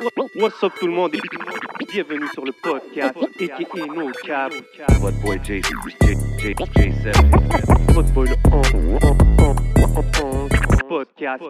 What's up tout le monde? Et bienvenue sur le podcast aka No Cap. Votre boy J, J, J, J7. Votre boy le 11. Podcast.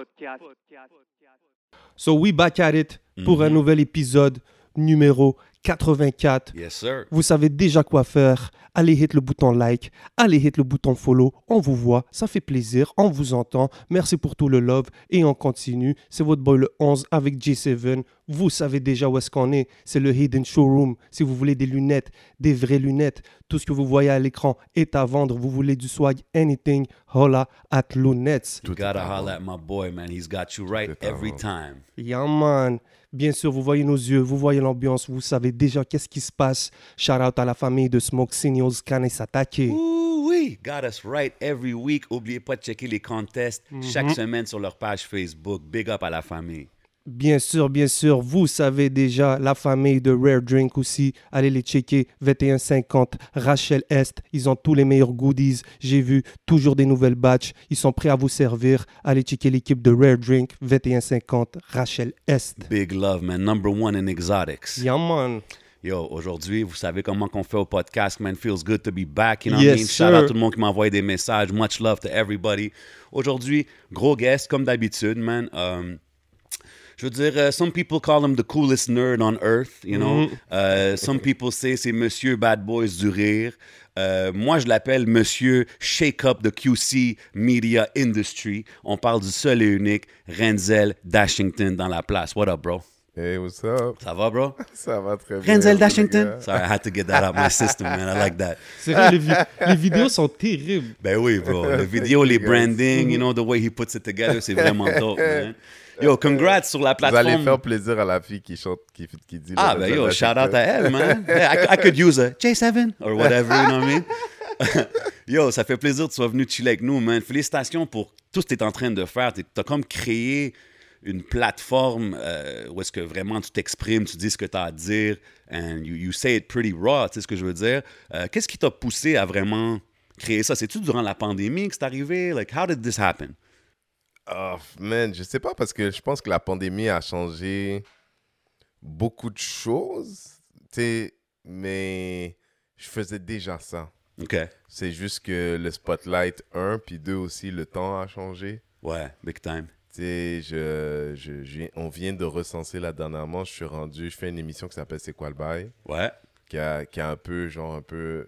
So we back at it pour un nouvel épisode numéro 84. Yes, sir. Vous savez déjà quoi faire. Allez hit le bouton like, allez hit le bouton follow. On vous voit, ça fait plaisir, on vous entend. Merci pour tout le love et on continue. C'est votre boy le 11 avec J7. Vous savez déjà où est-ce qu'on est. C'est le Hidden Showroom. Si vous voulez des lunettes, des vraies lunettes, tout ce que vous voyez à l'écran est à vendre. Vous voulez du swag, anything, holla at Lunettes. You gotta holler at my boy, man. He's got you right every time. Yeah, man. Bien sûr, vous voyez nos yeux, vous voyez l'ambiance, vous savez déjà qu'est-ce qui se passe? Shout out à la famille de Smoke Signals, s'attaquer. Ooh, oui. Got us right every week. Oubliez pas de checker les contests chaque semaine sur leur page Facebook. Big up à la famille. Bien sûr, bien sûr, vous savez déjà la famille de Rare Drink aussi. Allez les checker. 2150, Rachel Est. Ils ont tous les meilleurs goodies. J'ai vu toujours des nouvelles batches. Ils sont prêts à vous servir. Allez checker l'équipe de Rare Drink. 2150, Rachel Est. Big love, man. Number one in exotics. Yeah, man. Yo, aujourd'hui, vous savez comment qu'on fait au podcast, man. Feels good to be back. You know Yes, what I mean? Shout out tout le monde qui m'a envoyé des messages. Much love to everybody. Aujourd'hui, gros guest, comme d'habitude, man. Um, je veux dire, uh, some people call him the coolest nerd on earth, you know? Uh, some people say c'est Monsieur Bad Boys du rire. Uh, moi, je l'appelle Monsieur Shake Up the QC Media Industry. On parle du seul et unique Renzel Dashington dans la place. What up, bro? Hey, what's up? Ça va, bro? Ça va très bien. Renzel les Dashington? Sorry, I had to get that out my system, man. I like that. C'est vrai, les, vi- les vidéos sont terribles. Ben oui, bro. Le vidéo, les branding, you know, the way he puts it together, c'est vraiment dope, man. Yo, congrats sur la Vous allez plateforme. faire plaisir à la fille qui chante, qui, qui dit. Ah, ben yo, shout out à elle, man. I could use a J7 or whatever, you know what I mean? yo, ça fait plaisir que tu sois venu chiller avec nous, man. Félicitations pour tout ce que tu es en train de faire. Tu as comme créé une plateforme euh, où est-ce que vraiment tu t'exprimes, tu dis ce que tu as à dire, and you, you say it pretty raw, tu sais ce que je veux dire? Euh, Qu'est-ce qui t'a poussé à vraiment créer ça? C'est-tu durant la pandémie que c'est arrivé? Like, how did this happen? Ah, man, je sais pas parce que je pense que la pandémie a changé beaucoup de choses. Tu sais, mais je faisais déjà ça. OK. C'est juste que le spotlight, un, puis deux aussi, le temps a changé. Ouais, big time. Tu sais, je, je, je on vient de recenser là dernièrement. Je suis rendu, je fais une émission qui s'appelle C'est quoi le bail? Ouais. qui a, qui a un peu, genre, un peu.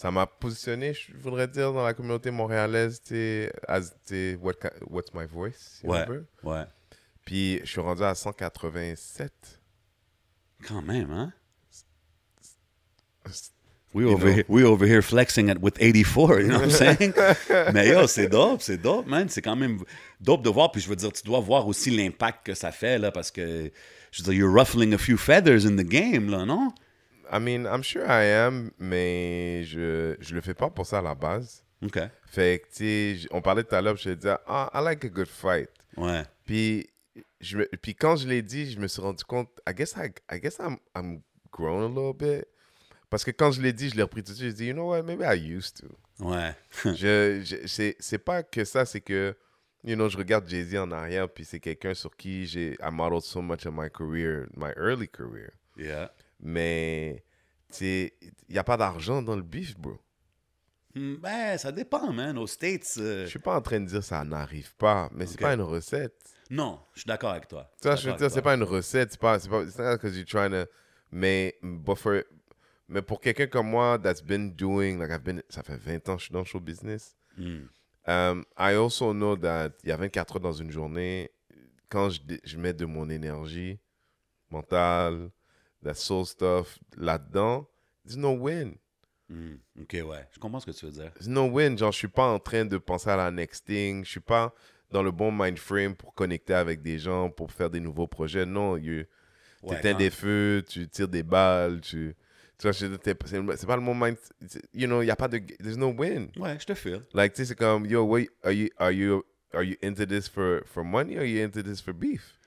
Ça m'a positionné, je voudrais dire, dans la communauté montréalaise, tu sais, as, sais, what, what's my voice, si on Ouais. veut. Ouais. Puis je suis rendu à 187. Quand même, hein? We You over, here, we over here flexing at with 84, you know what I'm saying? Mais yo, c'est dope, c'est dope, man. C'est quand même dope de voir. Puis je veux dire, tu dois voir aussi l'impact que ça fait, là, parce que, je veux dire, you're ruffling a few feathers in the game, là, non? I mean, I'm sure I am, mais je, je le fais pas pour ça à la base. OK. Fait que, tu on parlait tout à l'heure, je disais, ah, I like a good fight. Ouais. Puis, je me- puis quand je l'ai dit, je me suis rendu compte, I guess, I, I guess I'm, I'm grown a little bit. Parce que quand je l'ai dit, je l'ai repris tout de suite, je dit, you know what, maybe I used to. Ouais. je, je- c'est pas que ça, c'est que, you know, je regarde Jay-Z en arrière, puis c'est quelqu'un sur qui j'ai I modeled so much of my career, my early career. yeah. Mais, tu sais, il n'y a pas d'argent dans le beef, bro. Hmm, Ben, ça dépend, man. Aux States, euh, Je suis pas en train de dire ça n'arrive pas, mais c'est Ok. pas une recette. non, je suis d'accord avec toi. Tu vois, je veux dire, c'est pas une recette, c'est pas, c'est pas, you're trying to, mais, but for- mais pour quelqu'un comme moi, that's been doing, like I've been, ça fait 20 ans que je suis dans le show business. Hmm. Um, I also know that il y a 24 heures dans une journée, quand je, je mets de mon énergie mentale, la soul stuff là-dedans, there's no win. Hmm. OK, ouais. Je comprends ce que tu veux dire. There's no win. Genre, je suis pas en train de penser à la next thing. Je suis pas dans le bon mind frame pour connecter avec des gens, pour faire des nouveaux projets. Non, you, tu Ouais, éteins des feux, tu tires des balles, tu... Tu c'est pas le bon mind... You know, il a pas de... There's no win. Ouais, je te file. Like, tu sais, c'est comme, yo, wait, are you, are you, are you into this for, for money or are you into this for beef?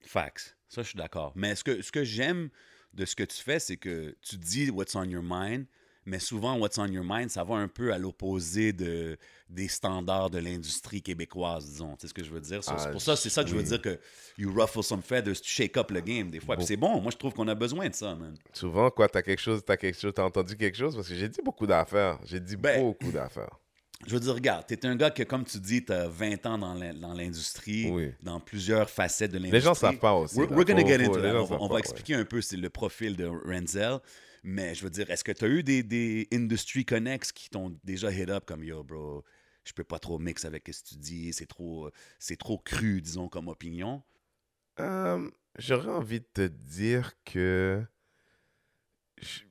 Facts. Ça, je suis d'accord. Mais ce que, ce que j'aime de ce que tu fais, c'est que tu dis what's on your mind, mais souvent, What's on Your Mind, ça va un peu à l'opposé de, des standards de l'industrie québécoise, disons. Tu sais ce que je veux dire? Ah, c'est pour ça, c'est ça que je veux dire que you ruffle some feathers, tu shake up le game des fois. Bon. c'est bon, moi je trouve qu'on a besoin de ça, man. Souvent, quoi, t'as quelque chose, t'as quelque chose, t'as entendu quelque chose? Parce que j'ai dit beaucoup d'affaires. J'ai dit Ben, beaucoup d'affaires. Je veux dire, regarde, t'es un gars que, comme tu dis, t'as 20 ans dans l'in- dans l'industrie, Oui. dans plusieurs facettes de l'industrie. Les gens savent pas aussi. We're, gonna get into that. On va, savent on va pas, ouais. expliquer un peu c'est le profil de Renzel. Mais je veux dire, est-ce que tu as eu des, des industry connects qui t'ont déjà hit up comme yo, bro, je peux pas trop mix avec ce que tu dis, c'est trop, c'est trop cru, disons, comme opinion? Euh, J'aurais envie de te dire que je-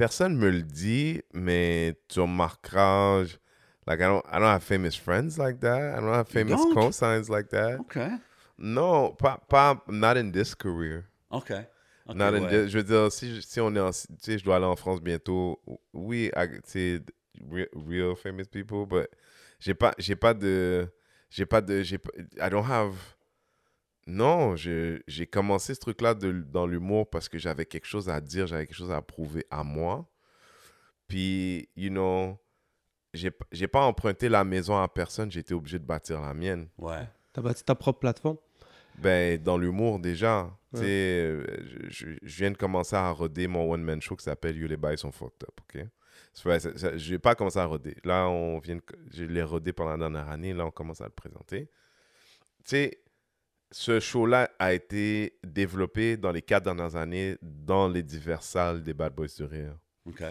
personne me le dit, mais tu remarqueras. je- Like I don't, I don't have famous friends like that. I don't have famous don't? cosigns like that. OK. Non, pas, pas, not in this career. OK. Ok, Not in ouais. this- je veux dire, si, je- si on est en, tu sais, je dois aller en France bientôt. Oui, tu sais, re- real famous people, but j'ai pas, j'ai pas de, j'ai pas de, j'ai pas, I don't have. Non, j'ai commencé ce truc-là dans l'humour parce que j'avais quelque chose à dire, j'avais quelque chose à prouver à moi. Puis, you know, j'ai j'ai pas emprunté la maison à personne, j'ai été obligé de bâtir la mienne. Ouais. T'as bâti ta propre plateforme? Ben, dans l'humour déjà. Tu sais, euh, je, viens de commencer à roder mon one-man show qui s'appelle You les bails sont fucked up, ok? N'ai pas commencé à roder. Là, on vient de- je l'ai rodé pendant la dernière année. Là, on commence à le présenter. Tu sais, ce show-là a été développé dans les quatre dernières années dans les diverses salles des Bad Boys du Rire. OK.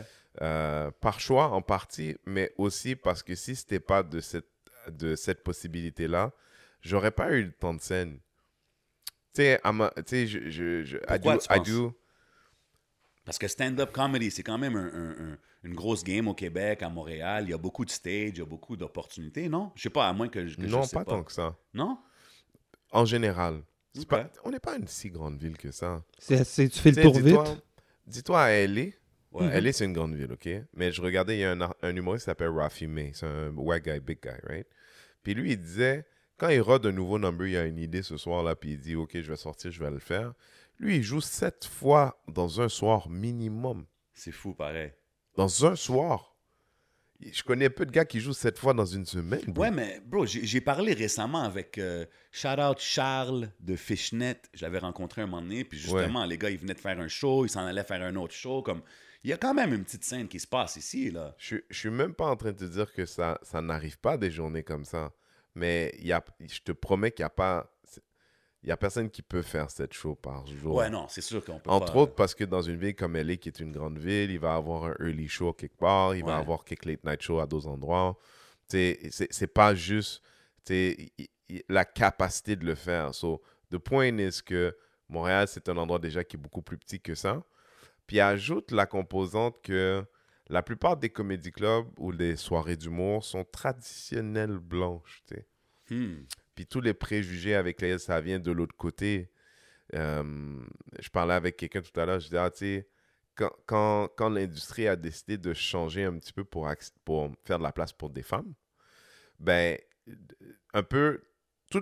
Euh, par choix en partie, mais aussi parce que si c'était pas de cette, de cette possibilité-là, j'aurais pas eu le temps de scène. Tu sais, je, je, je, Pourquoi tu penses? do- Parce que stand-up comedy, c'est quand même un- un- un- une grosse game au Québec, à Montréal. Il y a beaucoup de stage, il y a beaucoup d'opportunités, non? Je sais pas, à moins que, je- que je non, sais pas, tant que ça. Non? En général. Pas- on n'est pas une si grande ville que ça. C'est, tu fais le Tu sais, tour vite. dis-toi- à LA. Ouais. LA, c'est une grande ville, OK? Mais je regardais, il y a un, un humoriste qui s'appelle Rafi May. C'est un white guy, big guy, right? Puis lui, il disait, quand il rode un nouveau number, il a une idée ce soir-là, puis il dit, OK, je vais sortir, je vais le faire. Lui, il joue sept fois dans un soir minimum. C'est fou, pareil. Dans un soir. Je connais peu de gars qui jouent sept fois dans une semaine. bro. Ouais, mais bro, j'ai parlé récemment avec euh, shout out Charles de Fishnet. Je l'avais rencontré un moment donné, puis justement, les gars, ils venaient de faire un show, ils s'en allaient faire un autre show. Comme, il y a quand même une petite scène qui se passe ici, là. Je, je suis même pas en train de te dire que ça, ça n'arrive pas des journées comme ça. Mais il y a, je te promets qu'il n'y a pas. Il y a personne qui peut faire cette show par jour. Ouais, non, c'est sûr qu'on peut Entre pas. autres parce que dans une ville comme LA, qui est une grande ville, il va avoir un early show quelque part, il va Ouais. avoir quelques late night shows à d'autres endroits. Tu sais, C'est pas juste la capacité de le faire. So, the point is que Montréal, c'est un endroit déjà qui est beaucoup plus petit que ça. Puis ajoute la composante que la plupart des comédie clubs ou des soirées d'humour sont traditionnelles blanches. tu sais. Hmm. Puis tous les préjugés avec lesquels ça vient de l'autre côté. Euh, je parlais avec quelqu'un tout à l'heure, je disais, ah, tu sais, quand, quand, quand l'industrie a décidé de changer un petit peu pour, pour faire de la place pour des femmes, ben, un peu,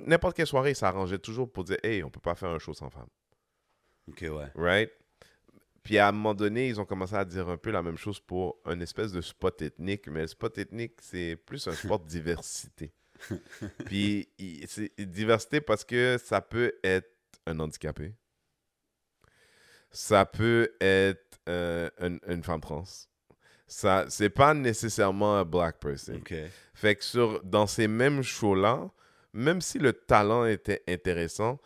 n'importe quelle soirée, ça arrangeait toujours pour dire, hey, on peut pas faire un show sans femmes. Ok, ouais. Right? Puis à un moment donné, ils ont commencé à dire un peu la même chose pour un espèce de spot ethnique, mais le spot ethnique, c'est plus un spot diversité. Puis c'est diversité parce que ça peut être un handicapé, ça peut être euh, une, une femme trans, ça c'est pas nécessairement un black person. Ok. Fait que sur, dans ces mêmes shows-là, même si le talent était intéressant,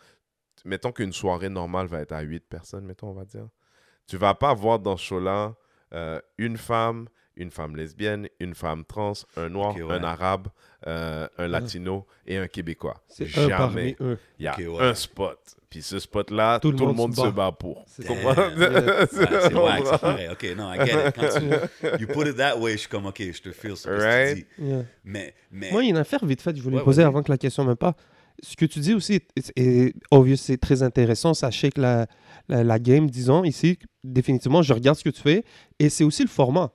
mettons qu'une soirée normale va être à 8 personnes, mettons, on va dire. Tu vas pas voir dans ce show-là euh, une femme, une femme lesbienne, une femme trans, un noir, ouais. un arabe, euh, un latino et un québécois. C'est un Jamais. parmi eux. Il y a Ok, ouais. un spot. Puis ce spot-là, tout, le monde, se bat, pour. C'est- pareil. Ok, non, I get it. Quand tu you put it that way, je suis comme, ok, je te feel ce que tu Right? dis. Yeah. Mais, mais Moi, il y a une affaire vite faite, je voulais Ouais, poser avant que la question même pas. Ce que tu dis aussi est, est obvious, c'est très intéressant. La, la, la game, disons, ici. Définitivement, je regarde ce que tu fais. Et c'est aussi le format.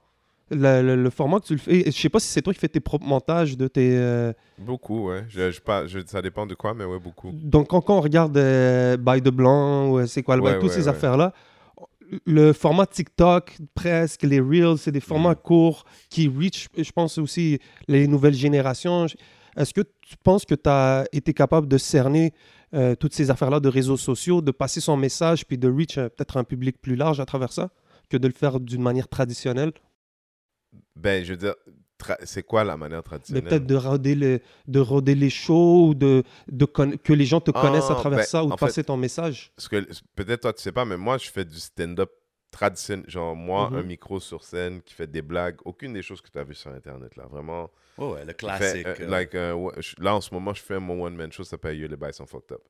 Le, le- le format que tu le fais. Je sais pas si c'est toi qui fais tes propres montages de tes. euh, Beaucoup, ouais. Je, je, pas, je- ça dépend de quoi, mais ouais, beaucoup. Donc, quand, quand on regarde euh, By de Blanc, ou euh, c'est quoi le Ouais, toutes ces affaires-là, le format TikTok, presque, les Reels, c'est des formats courts qui reach, je pense aussi, les nouvelles générations. Est-ce que tu penses que tu as été capable de cerner euh, toutes ces affaires-là de réseaux sociaux, de passer son message, puis de reach peut-être un public plus large à travers ça, que de le faire d'une manière traditionnelle? Ben, je veux dire, tra- c'est quoi la manière Mais traditionnelle? peut-être de roder les, de roder les shows, ou de, de que les gens te Ah, connaissent à travers ben, ça, ou de fait- passer ton message. Parce que peut-être toi, tu sais pas, mais moi, je fais du stand-up traditionnel. Genre, moi, Mhm. un micro sur scène qui fait des blagues. Aucune des choses que tu as vues sur Internet, là. Vraiment. Ouais, ouais, le classique. euh, euh, like, euh, là, en ce moment, je fais mon one-man show, ça s'appelle You, les bails sont fucked up.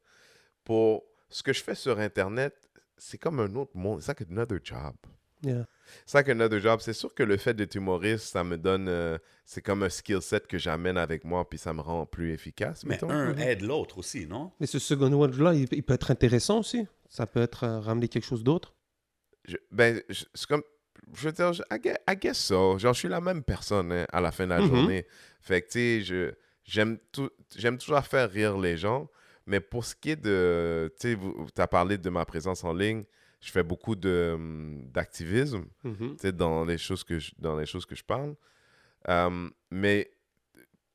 Pour ce que je fais sur Internet, c'est comme un autre monde. C'est like another job. Yeah. C'est like another job. C'est sûr que le fait d'être humoriste, ça me donne. euh, c'est comme un skill set que j'amène avec moi, puis ça me rend plus efficace. mais mettons. un aide l'autre aussi, non? Mais ce second word-là, il, il peut être intéressant aussi. Ça peut être euh, ramener quelque chose d'autre. Je- ben, je- c'est comme. Je veux dire, je- I guess, I guess so. Genre, je suis la même personne hein, à la fin de la Mhm. journée. Fait que, tu sais, je- j'aime tout- j'aime toujours faire rire les gens. Mais pour ce qui est de. Tu sais, tu as parlé de ma présence en ligne. Je fais beaucoup hum, d'activisme tu sais, dans les choses que je, dans les choses que je parle. Euh, mais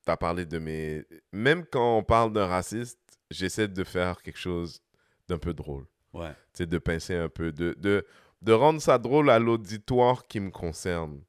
tu as parlé de mes. Même quand on parle d'un raciste, j'essaie de faire quelque chose d'un peu drôle. Ouais. Tu de pincer un peu, de, de, de rendre ça drôle à l'auditoire qui me concerne.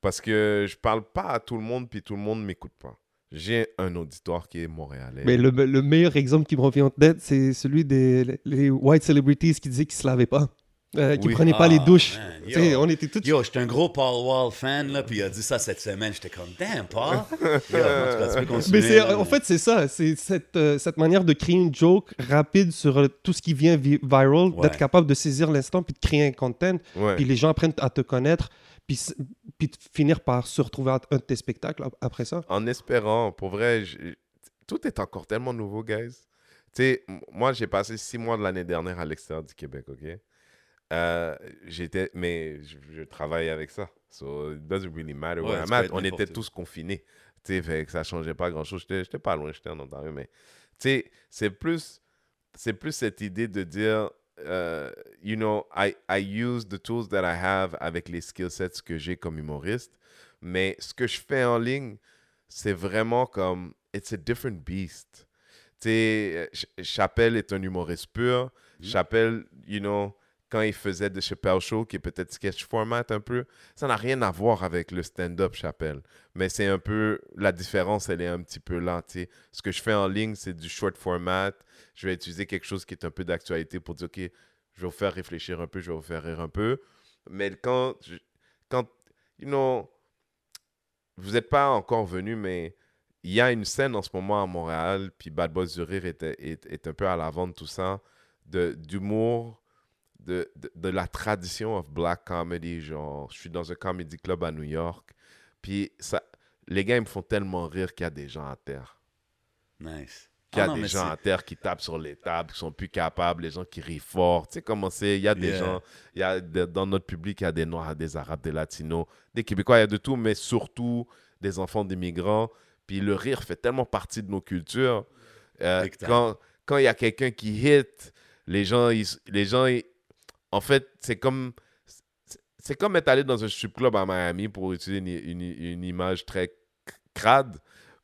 Parce que je parle pas à tout le monde, puis tout le monde m'écoute pas. J'ai un auditoire qui est montréalais. Mais le, le meilleur exemple qui me revient en tête, c'est celui des les white celebrities qui disaient qu'ils se lavaient pas. Euh, qui Oui. prenaient pas Ah, les douches. Tu sais, yo. on était tous. Yo, j'étais un gros Paul Wall fan, là, puis il a dit ça cette semaine. J'étais comme, damn, Paul. Yo, en tout cas, tu peux continuer, Mais là, en fait, c'est ça. C'est cette, euh, cette manière de créer une joke rapide sur euh, tout ce qui vient vi- viral, Ouais. d'être capable de saisir l'instant puis de créer un content. Ouais. Puis les gens apprennent à te connaître, puis, puis finir par se retrouver à un de tes spectacles ap- après ça? en espérant, pour vrai, tout est encore tellement nouveau, guys. Tu sais, moi, j'ai passé six mois de l'année dernière à l'extérieur du Québec, OK? Euh, j'étais, mais je, je travaille avec ça. So, it doesn't really matter Ouais, I'm at. On était tous confinés. Tu sais, fait que ça changeait pas grand-chose. J'étais pas loin, j'étais en Ontario, mais... Tu sais, c'est plus, c'est plus cette idée de dire... euh, you know, I, I use the tools that I have avec les skill sets que j'ai comme humoriste. Mais ce que je fais en ligne, c'est vraiment comme it's a different beast. Tu sais, Ch- Chappelle est un humoriste pur. Chappelle, you know, quand il faisait de Chappelle Show, qui est peut-être sketch format un peu, ça n'a rien à voir avec le stand-up Chappelle. Mais c'est un peu, la différence, elle est un petit peu là. Ce que je fais en ligne, c'est du short format. Je vais utiliser quelque chose qui est un peu d'actualité pour dire, OK, je vais vous faire réfléchir un peu, je vais vous faire rire un peu. Mais quand, je- quand you know, vous n'êtes pas encore venu, mais il y a une scène en ce moment à Montréal, puis Bad Boys du Rire est, est, est un peu à l'avant de tout ça, d'humour, de, de, de la tradition of black comedy. Genre, je suis dans un comedy club à New York, puis ça, les gars, ils me font tellement rire qu'il y a des gens à terre. Nice. Qu'il y a Ah non, des gens à terre qui tapent sur les tables, qui sont plus capables, les gens qui rient fort. Tu sais comment c'est, il y a des Yeah. gens, il y a de- dans notre public, il y a des Noirs, des Arabes, des Latinos, des Québécois, il y a de tout, mais surtout des enfants d'immigrants. Puis le rire fait tellement partie de nos cultures. Euh, quand il y a quelqu'un qui hit, les gens, ils- les gens ils- en fait, c'est comme c'est- comme être allé dans un strip club à Miami pour utiliser une, une- une image très crade.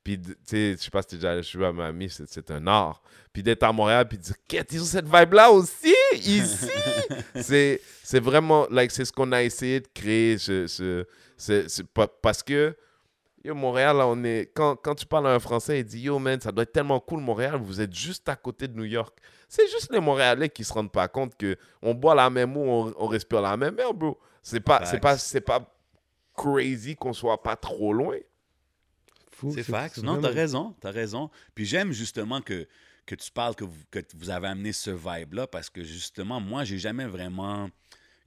Puis, tu sais, je sais pas si t'es déjà allé chez à Miami, c'est un art. Puis d'être à Montréal, puis de dire, qu'est-ce ils ont cette vibe-là aussi, ici. c'est vraiment, like, c'est ce qu'on a essayé de créer. ce- ce- ce- ce- pa- parce que, yo, Montréal, là, on est, quand, quand tu parles à un Français, il dit, yo, man, ça doit être tellement cool, Montréal, vous êtes juste à côté de New York. C'est juste les Montréalais qui se rendent pas compte que on boit la même eau, on, on respire la même air, bro. C'est pas, c'est pas, c'est pas crazy qu'on soit pas trop loin. Fou, C'est fact. Non, vraiment- t'as raison, t'as raison. Puis j'aime justement que, que tu parles que vous, que vous avez amené ce vibe-là parce que justement, moi, j'ai jamais vraiment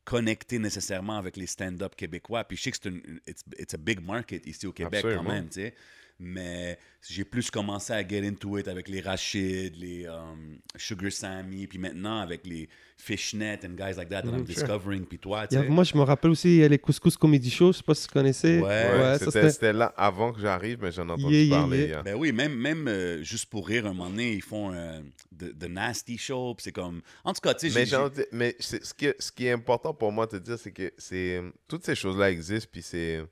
connecté nécessairement avec les stand-up québécois. Puis je sais que c'est une it's, it's a big market ici au Québec Absolument. quand même, tu sais. Mais j'ai plus commencé à get into it avec les Rachid, les um, Sugar Sammy, puis maintenant avec les Fishnet and guys like that that I'm Mhm, sure. discovering. Puis toi, Il tu y a- sais. moi, je me rappelle aussi, il y a les Couscous Comedy Show, je sais pas si tu connaissais. Ouais. Ouais, ça, c'était là avant que j'arrive, mais j'en ai entendu Yeah, yeah, parler. yeah. yeah. Ben oui, même, même euh, juste pour rire, un moment donné, ils font euh, the, the Nasty Show, puis c'est comme... En tout cas, tu sais, Mais, mais ce, qui est, ce qui est important pour moi de te dire, c'est que c'est toutes ces choses-là existent, puis c'est.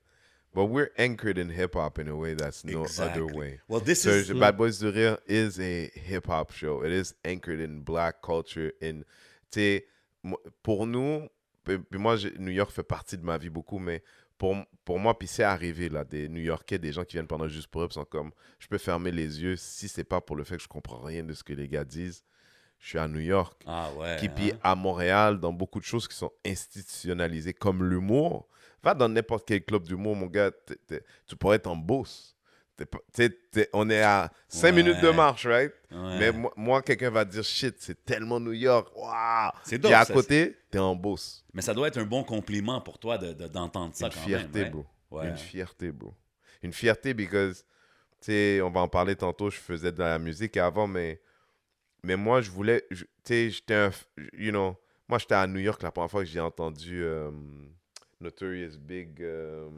But we're anchored in hip hop in a way that's no Exactly. other way. Well, this So, is... Bad Boys du Rire is a hip hop show. It is anchored in black culture. In, pour nous, puis moi, New York fait partie de ma vie beaucoup, mais pour, pour moi, puis c'est arrivé, là, des New Yorkais, des gens qui viennent pendant juste pour eux, sont comme, je peux fermer les yeux si c'est pas pour le fait que je comprends rien de ce que les gars disent. Je suis à New York. Ah ouais. Qui, puis hein? à Montréal, dans beaucoup de choses qui sont institutionnalisées, comme l'humour. Va dans n'importe quel club d'humour, mon gars, t'es- t'es- tu pourrais être en bourse. T'es on est à 5 Ouais. minutes de marche, right? Ouais. Mais moi, moi, quelqu'un va dire shit, c'est tellement New York. Waouh! C'est dope, à ça, côté, t'es en bourse. Mais ça doit être un bon compliment pour toi de- de- d'entendre ça Une quand fierté, même. bro. Ouais. Une fierté, bro. Une fierté, because, tu sais, on va en parler tantôt, je faisais de la musique avant, mais, mais moi, je voulais, tu sais, j'étais un, you know, moi, j'étais à New York la première fois que j'ai entendu euh, Notorious Big, euh,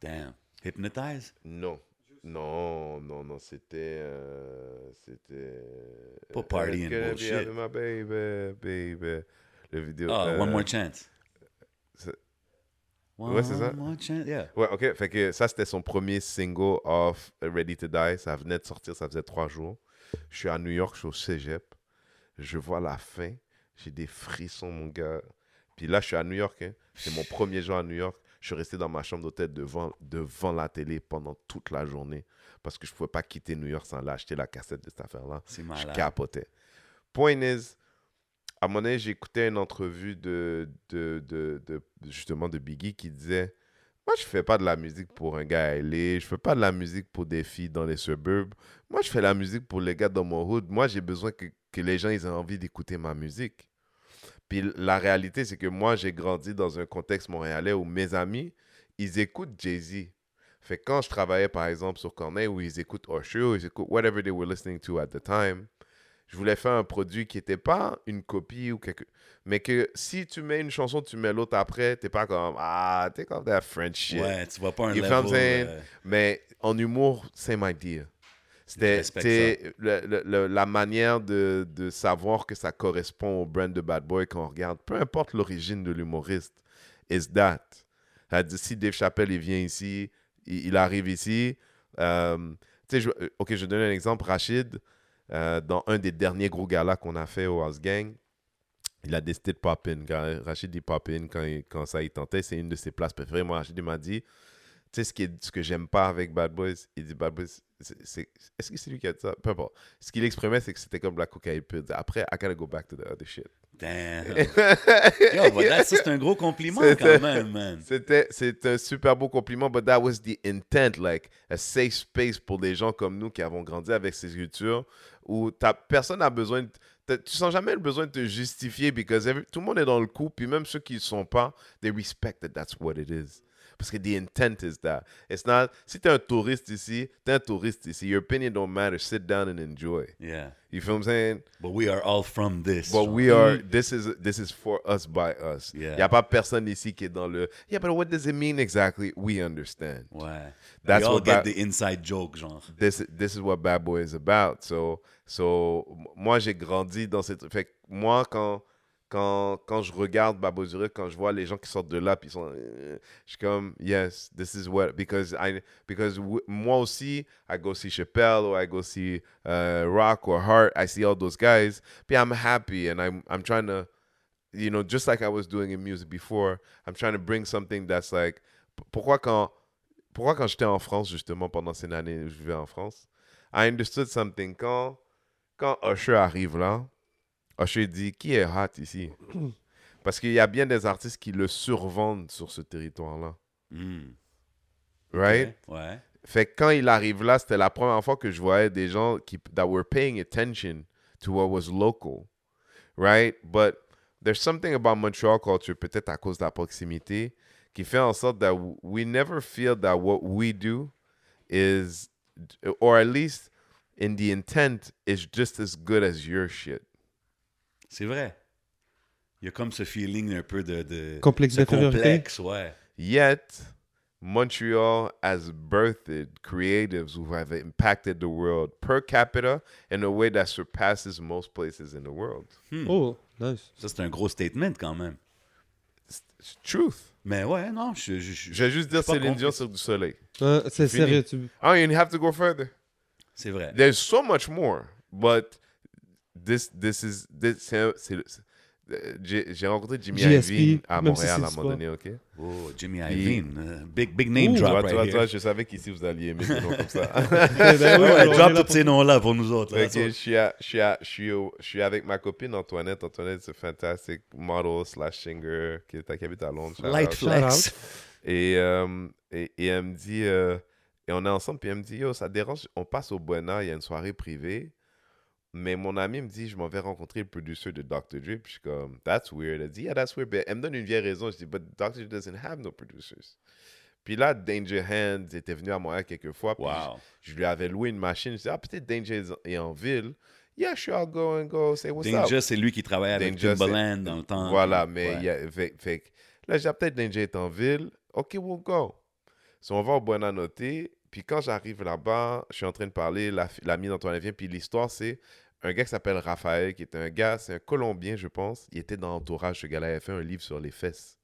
Damn. Hypnotize? non. Non, non, non, c'était. euh, c'était. Pas Party euh, and be Bullshit. my baby, baby. Le vidéo. Ah, euh, One More Chance. One Ouais, c'est ça. More Chance, yeah. Ouais, ok. Fait que ça, c'était son premier single off Ready to Die. Ça venait de sortir, ça faisait trois jours. Je suis à New York, je suis au cégep. Je vois la fin. J'ai des frissons, mon gars. Puis là, je suis à New York. hein. C'est mon premier jour à New York. Je suis resté dans ma chambre d'hôtel devant, devant la télé pendant toute la journée parce que je ne pouvais pas quitter New York sans l'acheter la cassette de cette affaire-là. Je capotais. Point is, à moment donné, j'écoutais une entrevue de, de, de, de- justement de Biggie qui disait Moi, je fais pas de la musique pour un gars à LA, je fais pas de la musique pour des filles dans les suburbs. Moi, je fais la musique pour les gars dans mon hood. Moi, j'ai besoin que, que les gens ils aient envie d'écouter ma musique. Puis la réalité, c'est que moi, j'ai grandi dans un contexte montréalais où mes amis, ils écoutent Jay-Z. Fait que quand je travaillais, par exemple, sur Corneille, où ils écoutent Usher, ou ils écoutent whatever they were listening to at the time, je voulais faire un produit qui n'était pas une copie ou quelque... Mais que si tu mets une chanson, tu mets l'autre après, t'es pas comme « Ah, take off that French shit Ouais, tu vois pas un level... euh, Mais en humour, same idea. C'était la manière de, de savoir que ça correspond au brand de Bad Boy qu'on regarde, peu importe l'origine de l'humoriste, is that. Si Dave Chappelle il vient ici, il, il arrive ici, euh, je- euh, ok, je donne un exemple, Rachid, euh, dans un des derniers gros galas qu'on a fait au House Gang, il a décidé de pop-in. Quand Rachid dit pop-in quand, il- quand ça il tentait, c'est une de ses places préférées. Moi, Rachid il m'a dit, tu sais, ce, qui est- ce que j'aime pas avec Bad Boys, il dit Bad Boys, est-ce que c'est lui qui a dit ça? Peu importe. Ce qu'il exprimait, c'est que c'était comme la cocaïne. Après, I gotta go back to the other shit. Damn. Yo, but that- ça, c'est un gros compliment quand même, man. C'était c'est un super beau compliment, but that was the intent, like a safe space pour des gens comme nous qui avons grandi avec ces cultures où personne n'a besoin, de, tu sens jamais le besoin de te justifier because every- tout le monde est dans le coup, puis même ceux qui ne sont pas, they respect that that's what it is. Parce que the intent is that. It's not, si t'es un touriste ici, t'es un touriste ici. Your opinion don't matter. Sit down and enjoy. Yeah. You feel what I'm saying? But we are all from this. But we are, this is, this is for us by us. Il Yeah. n'y a pas personne ici qui est dans le, yeah, but what does it mean exactly? We understand. Ouais. That's we all what get the inside joke, genre. This, this is what Bad Boy is about. So, so moi, j'ai grandi dans cette... Fait moi, quand, quand, quand je regarde Zurich, quand je vois les gens qui sortent de là, ils sont... euh, je suis comme, yes, this is what... Because, I, because moi aussi, I go see Chappelle, or I go see uh, Rock or Hart, I see all those guys, puis I'm happy, and I'm, I'm trying to... You know, just like I was doing in music before, I'm trying to bring something that's like... Pourquoi quand pourquoi quand j'étais en France, justement, pendant ces années où je vivais en France, I understood something. Quand, quand Usher arrive là, Usher dit qui est hot ici? Parce qu'il y a bien des artistes qui le survendent sur ce territoire-là. Hmm. Right? Ouais. Fait que quand il arrive là, c'était la première fois que je voyais des gens qui that were paying attention to what was local. Right? But there's something about Montreal culture, peut-être à cause de la proximité, qui fait en sorte that we never feel that what we do is or at least in the intent, is just as good as your shit. C'est vrai. Il y a comme ce feeling un peu de. de Complexe d'infériorité. complexe, ouais. Yet, Montreal has birthed creatives who have impacted the world per capita in a way that surpasses most places in the world. Oh, nice. Ça, c'est un gros statement quand même. It's truth. Mais ouais, non, je. je, je- Je vais juste dire contre. Dion sur du soleil. Ouais, c'est sérieux. Tu... I don't even have to go further. C'est vrai. There's so much more, but this this is this c'est j'ai rencontré Jimmy GSP, Iovine à si Montréal à un moment donné, ok? Oh, Jimmy Iovine. euh, big, big name Ouh, drop right here. vois, je savais qu'ici vous alliez aimer des noms comme ça. Ben oui, Ouais, drop tous ces noms-là pour nous autres. là. Ok, je suis, à- je, suis à- je, suis au- je suis avec ma copine Antoinette. Antoinette, c'est fantastic model slash singer qui, est- qui habite à Londres. Light out. flex. Et, euh, et, et elle me dit, euh, et on est ensemble, puis elle me dit, yo, ça dérange, on passe au Buena, il y a une soirée privée. Mais mon ami me dit, je m'en vais rencontrer le producer de Dr. Dre. Puis je suis comme, that's weird. Elle dit, yeah, that's weird. Elle me donne une vieille raison. Je dis, but Dr. Dre doesn't have no producers. Puis là, Danger Hands était venu à Montréal quelques fois. Puis Wow. je, je lui avais loué une machine. Je dis, ah, peut-être Danger est en ville. Yeah, sure, I'll go and go say what's up. Danger, c'est lui qui travaillait avec Danger, Timbaland dans le temps. Voilà, mais ouais. il y a, fait, fait là, j'ai dit, peut-être Danger est en ville. OK, we'll go. So, on va au Buena Noté. Puis quand j'arrive là-bas, je suis en train de parler, l'ami d'Antoine vient. Puis l'histoire, c'est un gars qui s'appelle Raphaël, qui est un gars, c'est un Colombien, je pense. Il était dans Entourage, ce gars-là. Il avait fait un livre sur les fesses.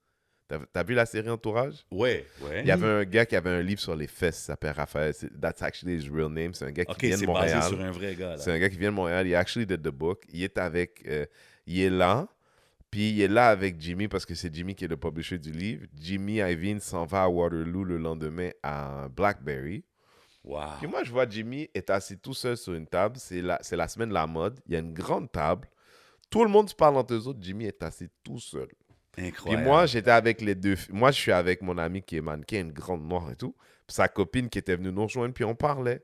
T'as t'as vu la série Entourage? Ouais, ouais. Il y avait un gars qui avait un livre sur les fesses, il s'appelle Raphaël. That's actually his real name. C'est un gars qui Ok, vient de c'est basé Montréal. sur un vrai gars. C'est un gars qui vient de Montréal. Il actually did the book. Il est avec. euh, il est là. Puis il est là avec Jimmy parce que c'est Jimmy qui est le publisher du livre. Jimmy Iovine s'en va à Waterloo le lendemain à Blackberry. Wow. Puis moi, je vois Jimmy est assis tout seul sur une table. C'est la, c'est la semaine de la mode. Il y a une grande table. Tout le monde se parle entre eux autres. Jimmy est assis tout seul. Puis Incroyable. moi, j'étais avec les deux. Moi, je suis avec mon ami qui est mannequin, une grande noire et tout. Puis sa copine qui était venue nous rejoindre, puis on parlait.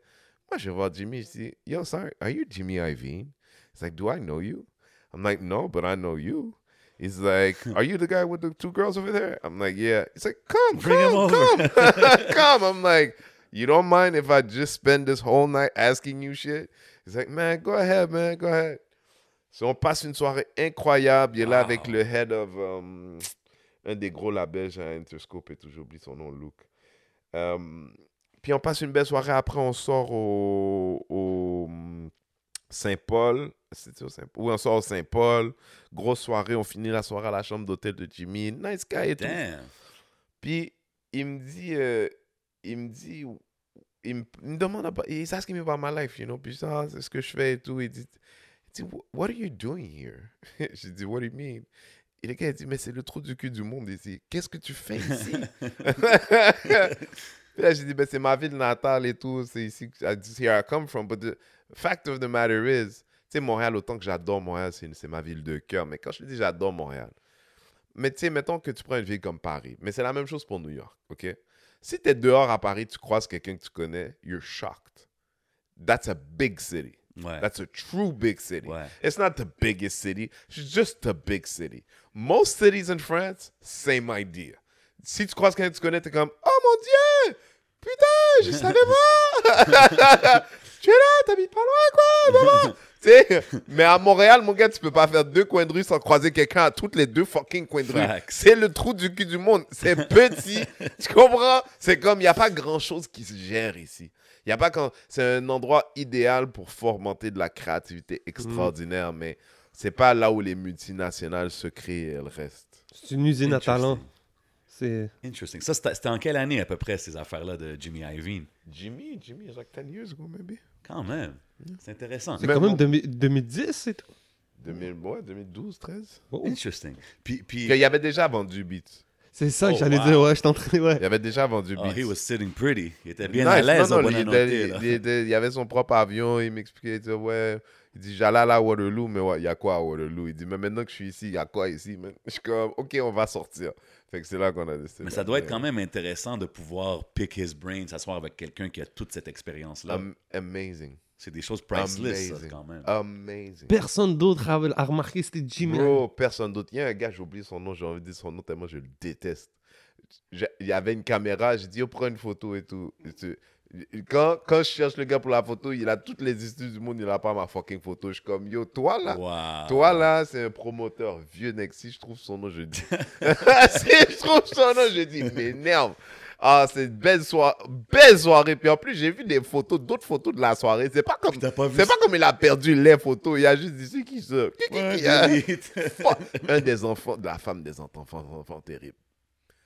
Moi, je vois Jimmy, je dis, Yo, sir, are you Jimmy Iovine? He's like, Do I know you? I'm like, No, but I know you. He's like, Are you the guy with the two girls over there? I'm like, Yeah. He's like, Come, Bring him come, over." come. come. I'm like, You don't mind if I just spend this whole night asking you shit? He's like, Man, go ahead, man, go ahead. So, on passe une soirée incroyable. Il est là avec le head of um, un des gros labels à Interscope, et tout, j'ai oublié son nom, Luke. Um, puis on passe une belle soirée. Après, on sort au, au, Saint-Paul. C'était au Saint-Paul? Oui, on sort au Saint-Paul. Grosse soirée. On finit la soirée à la chambre d'hôtel de Jimmy. Nice guy et tout. Damn. Puis il me dit, euh, il me dit, il me, il me demande, about, he's asking me about my life, you know. Puis ah, c'est ce que je fais et tout. Il dit, il dit, what are you doing here? je dis, what do you mean? Et le gars il dit, mais c'est le trou du cul du monde ici. Qu'est-ce que tu fais ici? Puis là, j'ai dit, ben, c'est ma ville natale et tout. C'est ici, que- it's here I come from. But the fact of the matter is, tu sais, Montréal, autant que j'adore Montréal, c'est c'est ma ville de cœur. Mais quand je te dis j'adore Montréal, mais tu sais, mettons que tu prends une ville comme Paris, mais c'est la même chose pour New York, OK? Si tu es dehors à Paris, tu croises quelqu'un que tu connais, you're shocked. That's a big city. Ouais. That's a true big city. Ouais. It's not the biggest city, it's just a big city. Most cities in France, same idea. Si tu croises quelqu'un que tu connais, t'es comme Oh mon Dieu! Putain, je savais pas! tu es là, t'habites pas loin, quoi! maman! Tu sais, mais à Montréal, mon gars, tu peux pas faire deux coins de rue sans croiser quelqu'un à toutes les deux fucking coins de rue. C'est le trou du cul du monde. C'est petit. tu comprends? C'est comme, il n'y a pas grand chose qui se gère ici. Il y a pas quand. C'est un endroit idéal pour fomenter de la créativité extraordinaire, mais c'est pas là où les multinationales se créent et elles restent. C'est une usine à talent. Interesting. C'est. Interesting. Ça, c'était en quelle année à peu près, ces affaires-là de Jimmy Iovine? Jimmy, Jimmy, it's like 10 years ago, maybe. Quand même. C'est intéressant. C'est quand même bon. 2000 2010 et tout. 2000, ouais, 2012, 13. Oh. Interesting. Puis, puis Il y avait déjà vendu Beats. C'est ça que Oh, j'allais wow. dire, ouais, je t'entraîne, ouais. Il y avait déjà vendu oh, Beats. he was sitting pretty. Il était bien Nice. à l'aise Non, non, il, là. il était- il avait son propre avion, il m'expliquait, il disait, ouais, il dit, j'allais à Waterloo, mais ouais, il y a quoi à Waterloo? Il dit, mais maintenant que je suis ici, il y a quoi ici? man? Je suis comme, ok, on va sortir. Fait que c'est là qu'on a décidé. Mais ça doit être quand même intéressant de pouvoir pick his brain, s'asseoir avec quelqu'un qui a toute cette expérience-là. Am- amazing. c'est des choses priceless, ça, Amazing. quand même. Amazing. Personne d'autre a, a remarqué c'était Jimmy. Bro, personne d'autre. Il y a un gars, j'ai oublié son nom, j'ai envie de dire son nom tellement je le déteste. Il y avait une caméra, j'ai dit, oh, prends une photo et tout. Et tu- Quand, quand je cherche le gars pour la photo, il a toutes les excuses du monde, il n'a pas ma fucking photo. Je suis comme, yo, toi là, Wow. toi là, c'est un promoteur vieux next. Si je trouve son nom, je dis. si je trouve son nom, je dis, m'énerve. Ah, c'est une belle soirée, belle soirée. Puis en plus, j'ai vu des photos, d'autres photos de la soirée. C'est pas comme, pas c'est pas comme il a perdu les photos. Il a juste c'est qui qui, Ouais, hein? Un des enfants, de la femme des enfants, enfants, enfants terribles.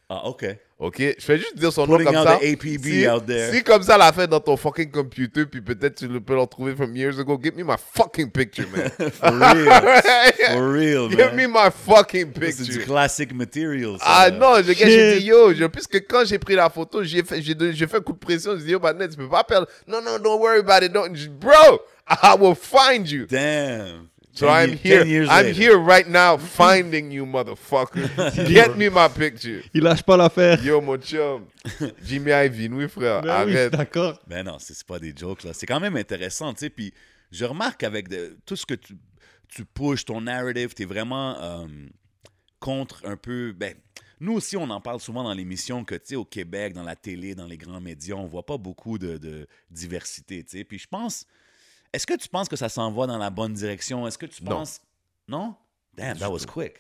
Ah, OK. Ok, je vais juste dire son nom Putting comme out ça. the APB si, out there. si comme ça l'a fait dans ton fucking computer, puis peut-être tu le peux le retrouver from years ago, give me my fucking picture, man. For real. For real, give man. me my fucking C'est du picture. classic material, ça. Ah là. non, gars, j'ai dit yo, je- puisque quand j'ai pris la photo, j'ai fait, j'ai fait un coup de pression, j'ai dit yo, Badnet, tu peux pas perdre. Non, non, don't worry about it. Don't. Bro, I will find you. Damn. So Ten I'm here. ten years I'm later. here right now finding you, motherfucker. Get me my picture. Il lâche pas l'affaire. Yo, mon chum. Jimmy Ivy, oui, frère. Ben oui, Arrête. d'accord. Ben non, c'est c'est pas des jokes, là. C'est quand même intéressant, tu sais. Puis je remarque avec de- tout ce que tu, tu pushes, ton narrative, t'es vraiment euh, contre un peu. Ben, nous aussi, on en parle souvent dans l'émission que, tu sais, au Québec, dans la télé, dans les grands médias, on voit pas beaucoup de, de diversité, tu sais. Puis je pense. Est-ce que tu penses que ça s'en va dans la bonne direction? Est-ce que tu penses. Non? Damn, Du that was tout. quick.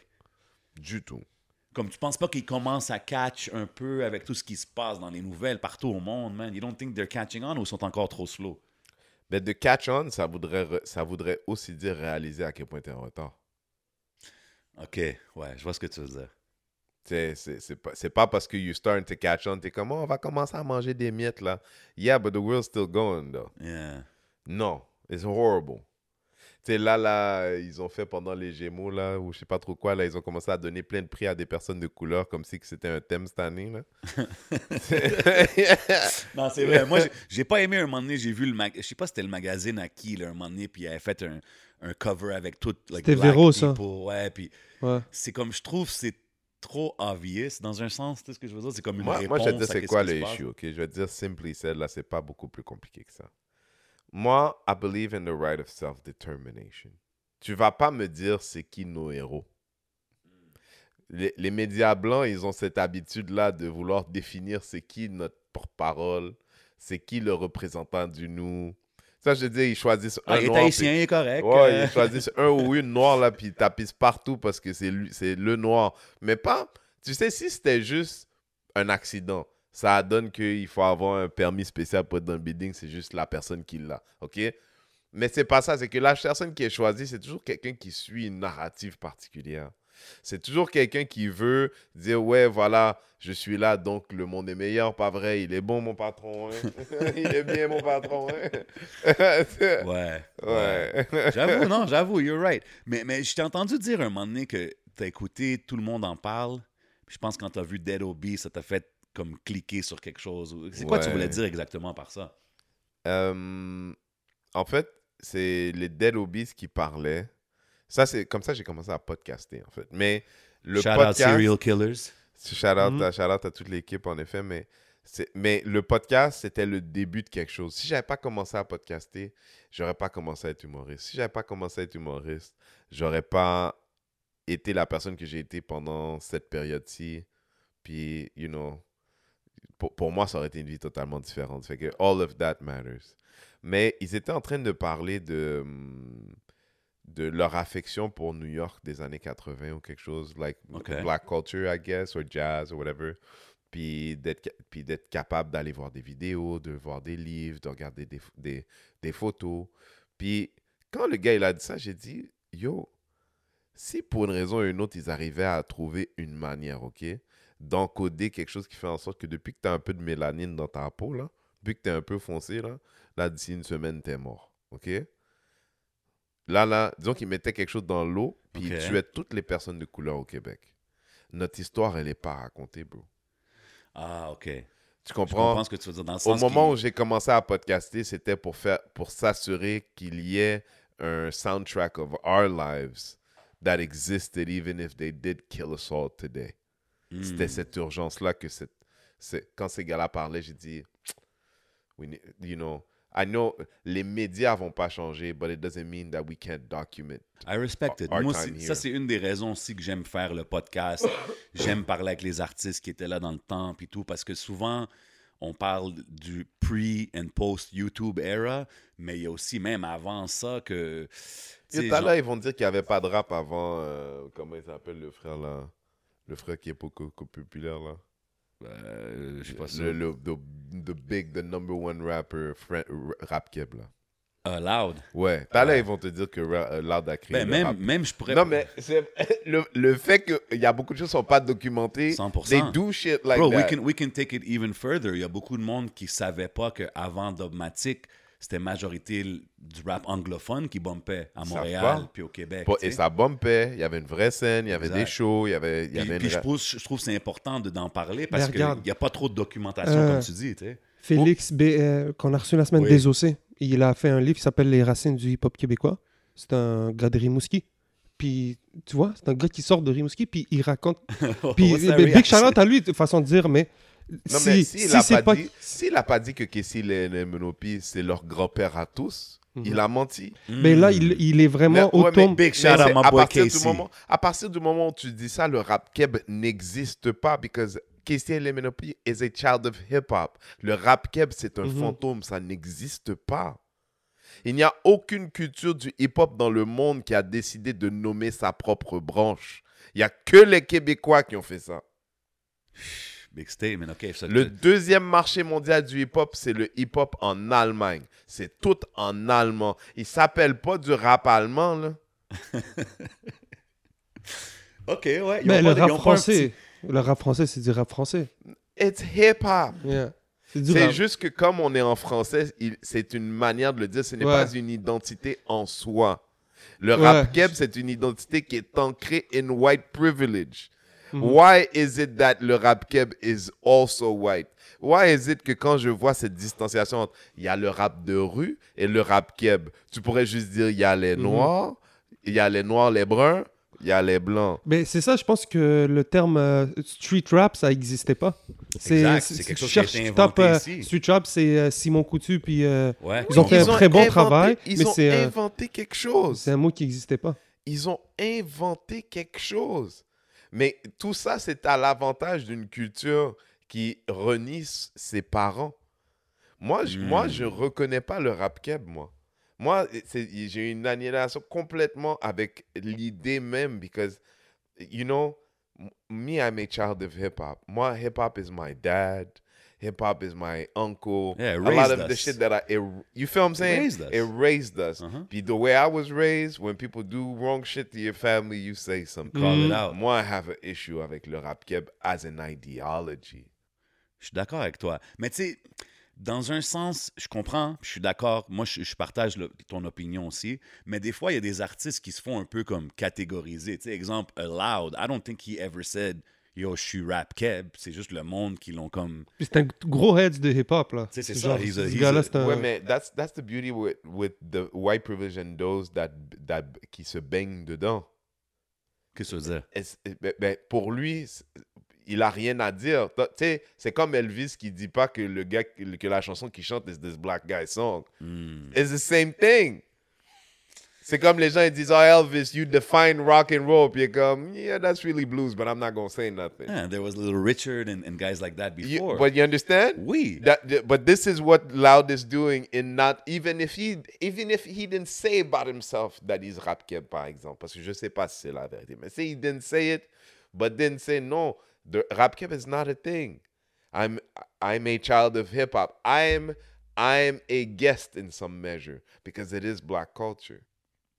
Du tout. Comme tu penses pas qu'ils commencent à catch un peu avec tout ce qui se passe dans les nouvelles partout au monde, man? You don't think they're catching on ou ils sont encore trop slow? Mais de catch on, ça voudrait, re- ça voudrait aussi dire réaliser à quel point tu es en retard. OK, ouais, je vois ce que tu veux dire. C'est pas, parce que you starting to catch on, t'es comme, oh, on va commencer à manger des miettes là. Yeah, but the world's still going though. Yeah. Non, it's horrible. Tu sais, là, là, ils ont fait pendant les Gémeaux, là, ou je sais pas trop quoi, là, ils ont commencé à donner plein de prix à des personnes de couleur, comme si que c'était un thème cette année, là. Non, c'est vrai. Moi, j'ai- j'ai pas aimé un moment donné, j'ai vu le mag... Je sais pas si c'était le magazine à qui, là, un moment donné, puis il avait fait un, un cover avec tout. Like, C'était Véro, ça. Ouais, puis Ouais. c'est comme, je trouve, c'est trop obvious dans un sens, tu sais ce que je veux dire? C'est comme une moi, réponse moi, je vais te dire c'est quoi le issue, ok? Je vais te dire simply said, là, c'est pas beaucoup plus compliqué que ça. Moi, I believe in the right of self-determination. Tu vas pas me dire c'est qui nos héros. Les, les médias blancs, ils ont cette habitude-là de vouloir définir c'est qui notre porte-parole, c'est qui le représentant du nous. Ça, je veux dire, ils choisissent Ah, un noir, haïtien, il est correct. Ouais, euh, ils choisissent un ou une noire, là, puis ils tapissent partout parce que c'est le noir. Mais pas, tu sais, si c'était juste un accident, ça donne qu'il faut avoir un permis spécial pour être dans le building, c'est juste la personne qui l'a, OK? Mais c'est pas ça, c'est que la personne qui est choisie, c'est toujours quelqu'un qui suit une narrative particulière. C'est toujours quelqu'un qui veut dire, ouais, voilà, je suis là, donc le monde est meilleur, pas vrai, il est bon, mon patron, hein? il est bien, mon patron, hein? Ouais. ouais. J'avoue, non, j'avoue, you're right. Mais, mais je t'ai entendu dire un moment donné que t'as écouté Tout le monde en parle. Je pense que quand t'as vu Dead Obi, ça t'a fait comme cliquer sur quelque chose. C'est quoi tu voulais dire exactement par ça? Euh, en fait, c'est les Dead Obies qui parlaient. Ça, c'est comme ça j'ai commencé à podcaster, en fait. Mais le Shout out podcast... Serial Killers. Shout out, Mhm. à, shout out à toute l'équipe, en effet. Mais, mais le podcast, c'était le début de quelque chose. Si j'avais pas commencé à podcaster, j'aurais pas commencé à être humoriste. Si j'avais pas commencé à être humoriste, j'aurais pas été la personne que j'ai été pendant cette période-ci. Puis, you know, pour, pour moi, ça aurait été une vie totalement différente. Fait que all of that matters. Mais ils étaient en train de parler de, hum, de leur affection pour New York des années 80 ou quelque chose, like black culture, I guess, or jazz, or whatever. Puis d'être ca- puis d'être capable d'aller voir des vidéos, de voir des livres, de regarder des, des, des photos. Puis quand le gars il a dit ça, j'ai dit, yo, si pour une raison ou une autre, ils arrivaient à trouver une manière, OK, d'encoder quelque chose qui fait en sorte que depuis que tu as un peu de mélanine dans ta peau, là, depuis que tu es un peu foncé, là, là d'ici une semaine, tu es mort, OK? Là, là, disons qu'ils mettaient quelque chose dans l'eau, puis Ok. ils tuaient toutes les personnes de couleur au Québec. Notre histoire, elle n'est pas racontée, bro. Ah, OK. Tu Je comprends? ce que tu veux dire. Dans le Au sens moment où j'ai commencé à podcaster, c'était pour faire pour s'assurer qu'il y ait un soundtrack of our lives that existed even if they did kill us all today. Hmm. C'était cette urgence-là que cette, c'est- quand ces gars-là parlaient, j'ai dit, we you know, I know les médias vont pas changer, but it doesn't mean that we can't document. I respect it. Moi, ça, c'est une des raisons aussi que j'aime faire le podcast. j'aime parler avec les artistes qui étaient là dans le temps puis tout, parce que souvent, on parle du pre- and post-YouTube era, mais il y a aussi, même avant ça, que. Et sais, tout à genre- l'heure, ils vont dire qu'il n'y avait pas de rap avant. euh, comment il s'appelle le frère là? Le frère qui est pas populaire là euh, je sais pas le, le- the, the big, the number one rapper, Fran- Rap Keb là. Ah, loud. Ouais. Tout à l'heure, ils vont te dire que euh, Loud a créé Ben, le même, rap. même, je pourrais. Non, mais le, le fait qu'il y a beaucoup de choses qui sont pas documentées, 100%. they do shit like Bro, that. we can, we can take it even further. Il y a beaucoup de monde qui savait pas qu'avant Dogmatic, c'était majorité du rap anglophone qui bumpait à Montréal puis au Québec. Pas- Et ça bumpait, il y avait une vraie scène, il y avait Exact. des shows, il y avait, il y Puis, avait puis une je, trouve, je trouve que c'est important de- d'en parler parce qu'il n'y a pas trop de documentation, Euh, comme tu dis. tu sais. Félix B, euh, qu'on a reçu la semaine Oui. des OC, il a fait un livre qui s'appelle Les racines du hip-hop québécois. C'est un gars de Rimouski. Puis, tu vois, c'est un gars qui sort de Rimouski, puis il raconte. Puis, that ben, big shout-out à lui, de façon de dire, mais. Non, si, mais s'il si n'a c'est pas, pas. dit, pas dit que les Monopi, c'est leur grand-père à tous, Mhm. il a menti. Mais là, il, il est vraiment Mais- ouais, autant. mais- Big my à boy partir du moment- À partir du moment où tu dis ça, le rap keb n'existe pas because Kessie les Monopi is a child of hip-hop. Le rap keb, c'est un Mhm. fantôme, ça n'existe pas. Il n'y a aucune culture du hip-hop dans le monde qui a décidé de nommer sa propre branche. Il n'y a que les Québécois qui ont fait ça. Big statement, OK. ça- Le deuxième marché mondial du hip-hop, c'est le hip-hop en Allemagne. C'est tout en allemand. Il s'appelle pas du rap allemand, là. OK, ouais. ils Mais ont le rap français, le rap français, c'est du rap français. It's hip-hop. Yeah. C'est juste que comme on est en français, il- c'est une manière de le dire. Ce n'est Ouais. pas une identité en soi. Le Ouais. rap keb, c'est une identité qui est ancrée in white privilege. Mhm. Why is it that le rap keb is also white? Why is it que quand je vois cette distanciation entre il y a le rap de rue et le rap keb, tu pourrais juste dire il y a les Mhm. noirs, il y a les noirs, les bruns, il y a les blancs. Mais c'est ça, je pense que le terme euh, street rap, ça n'existait pas. C'est quelque chose qui a été inventé euh, ici. Street rap, c'est euh, Simon Coutu, puis Ouais. Ils ont fait un très bon inventé- travail, Ils mais ont inventé quelque chose. c'est un mot qui n'existait pas. ils ont inventé quelque chose. Mais tout ça, c'est à l'avantage d'une culture qui renie ses parents. Moi, je, Mm. moi, je reconnais pas le rap keb, moi. Moi, j'ai une annihilation complètement avec l'idée même, because, you know, me, I'm a child of hip-hop. Moi, hip-hop is my dad. Hip-hop is my uncle. Yeah, it a lot of the us. shit that I, it, you feel what I'm saying? raised us. It raised us. Uh-huh. Puis the way I was raised, when people do wrong shit to your family, you say something. Call it Mm. out. Moi, I have an issue avec le rap keb as an ideology. Je suis d'accord avec toi. Mais tu sais, dans un sens, je comprends, je suis d'accord. Moi, je, je partage le- ton opinion aussi. Mais des fois, il y a des artistes qui se font un peu comme catégoriser. Tu sais, exemple, Loud. I don't think he ever said, yo, je suis rap keb. C'est juste le monde qui l'ont comme. Puis C'est un gros head de hip-hop, là. Tu sais, c'est ça, he's a- Ce he's gars-là, a- c'est un... Ouais, mais that's, that's the beauty with, with the white privilege and those that, that, qui se baignent dedans. Qu'est-ce que ça veut dire? Est-ce- ben- ben, pour lui, il a rien à dire. Tu sais, c'est comme Elvis qui dit pas que le gars, que la chanson qu'il chante is this black guy song. Hmm. It's the same thing. C'est comme les gens ils disent, oh Elvis, you define rock and roll. Puis comme, yeah, that's really blues, but I'm not gonna say nothing. Yeah, there was Little Richard and, and guys like that You- before. but you understand? oui. That, that- but this is what Loud is doing in not even if he even if he didn't say about himself that he's rap keb par exemple parce que je sais pas si c'est la vérité mais say he didn't say it but then say no the rap keb is not a thing I'm I'm a child of hip hop I'm I'm a guest in some measure because it is black culture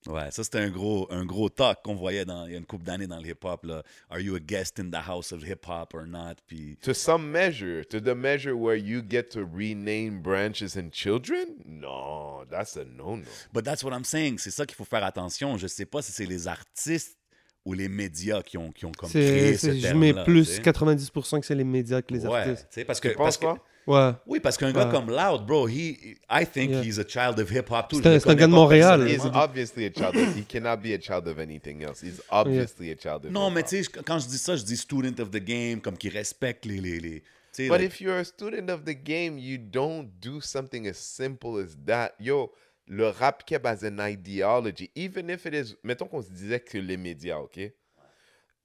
Ouais, ça c'était un gros, un gros talk qu'on voyait dans, il y a une couple d'années dans le hip-hop. là. Are you a guest in the house of hip-hop or not? Puis, to some measure to the measure where you get to rename branches and children? No that's a no no But that's what I'm saying. C'est ça qu'il faut faire attention. Je sais pas si c'est les artistes ou les médias qui ont, qui ont comme créé ce c'est- je terme-là, mets plus tu sais. 90% que c'est les médias que les Ouais, artistes. tu sais, parce que, tu parce penses que- pas? Ouais. oui, parce qu'un gars Ouais. comme Loud, bro, he, I think Yeah. he's a child of hip-hop too. C'est un- gars de Montréal. He's obviously a child of, he cannot be a child of anything else. He's obviously a child of Non, mais hip-hop. tu sais, quand je dis ça, je dis student of the game, comme qui respecte les... les, les tu sais, But like- if you're a student of the game, you don't do something as simple as that. Yo, le rap keb as an ideology, even if it is, mettons qu'on se disait que les médias, ok?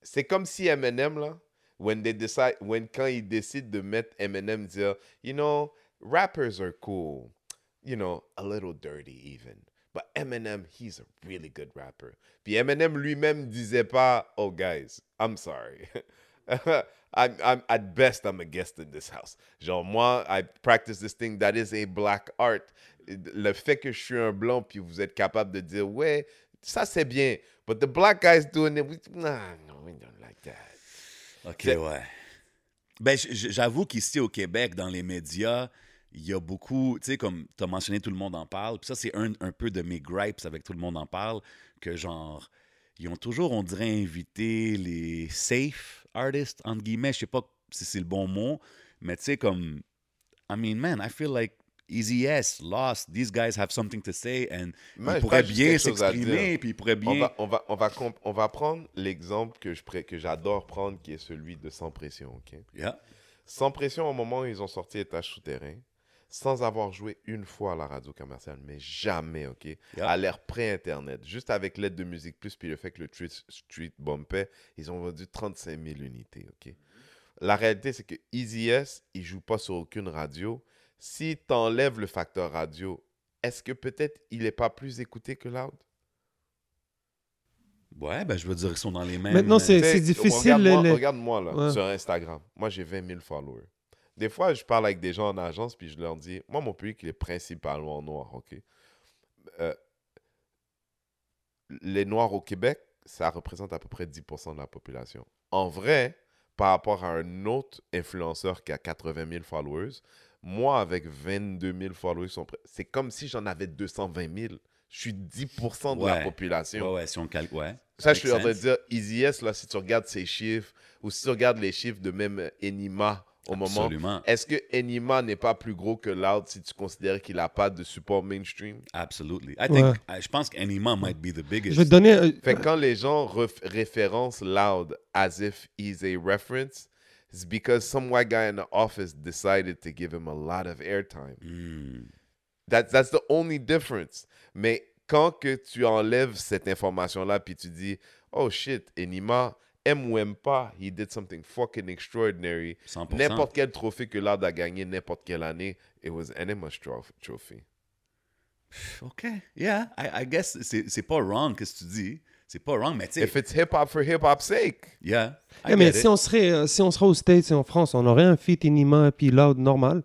C'est comme si Eminem, là, when they decide, when quand ils décident de mettre Eminem dire, you know, rappers are cool, you know, a little dirty even. But Eminem, he's a really good rapper. Puis Eminem lui-même disait pas, oh guys, I'm sorry. I'm, I'm, at best, I'm a guest in this house. Genre, moi, I practice this thing that is a black art. Le fait que je suis un blanc, puis vous êtes capable de dire, ouais, ça c'est bien. But the black guys doing it, we, nah, no, we don't like that. OK, ouais. Ben, j'avoue qu'ici au Québec, dans les médias, il y a beaucoup, tu sais, comme tu as mentionné, tout le monde en parle. Puis ça, c'est un, un peu de mes gripes avec tout le monde en parle, que genre, ils ont toujours, on dirait, invité les safe artists, entre guillemets. Je sais pas si c'est le bon mot, mais tu sais, comme, I mean, man, I feel like Easy S, Lost, these guys have something to say, and Moi, ils pourraient bien s'exprimer, puis ils pourraient bien. On va, on, va, on, va comp- on va prendre l'exemple que je que j'adore prendre, qui est celui de Sans Pression. ok? Yeah. Sans Pression, au moment où ils ont sorti Étage souterrain, sans avoir joué une fois à la radio commerciale, mais jamais, OK? À l'ère pré-Internet, juste avec l'aide de Musique Plus, puis le fait que le Street, Street bumpait, ils ont vendu 35 000 unités, OK? La réalité, c'est que Easy S, il joue pas sur aucune radio. Si tu enlèves le facteur radio, est-ce que peut-être il n'est pas plus écouté que Loud? Ouais, ben je veux dire, ils sont dans les mêmes. Maintenant, c'est- sais, difficile, Regarde-moi, les- regarde-moi, là, Ouais. sur Instagram. Moi, j'ai 20 000 followers. Des fois, je parle avec des gens en agence, puis je leur dis, moi, mon public, il est principalement noir, OK? Euh, les Noirs au Québec, ça représente à peu près 10% de la population. En vrai, par rapport à un autre influenceur qui a 80 000 followers, moi, avec 22 000 followers, c'est comme si j'en avais 220 000. Je suis 10% de la population. Ouais, ouais, si on calcule. Ouais. Ça, je suis en train de dire, Easy S, là, si tu regardes ses chiffres, ou si tu regardes les chiffres de même euh, Enima au moment, Absolument. est-ce que Enima n'est pas plus gros que Loud si tu considères qu'il n'a pas de support mainstream? Absolutely. I think, Ouais. I- je pense qu'Anima might be the biggest. Je vais te donner. euh, Fait que quand les gens référencent Loud as if he's a reference, it's because some white guy in the office decided to give him a lot of airtime. Mm. That, that's the only difference. Mais quand que tu enlèves cette information-là, puis tu dis, oh shit, Enima, aime ou aime pas, he did something fucking extraordinary. 100%. N'importe quel trophée que Loud a gagné, n'importe quelle année, it was Enima's troph- trophy. OK. Yeah, I, I guess c'est c'est pas wrong, que tu dis. C'est pas wrong, mais tu sais. If it's hip-hop for hip-hop's sake. Yeah. I eh, mais get si it. on, serait, euh, si on serait aux States et en France, on aurait un feat Inima et puis Loud normal?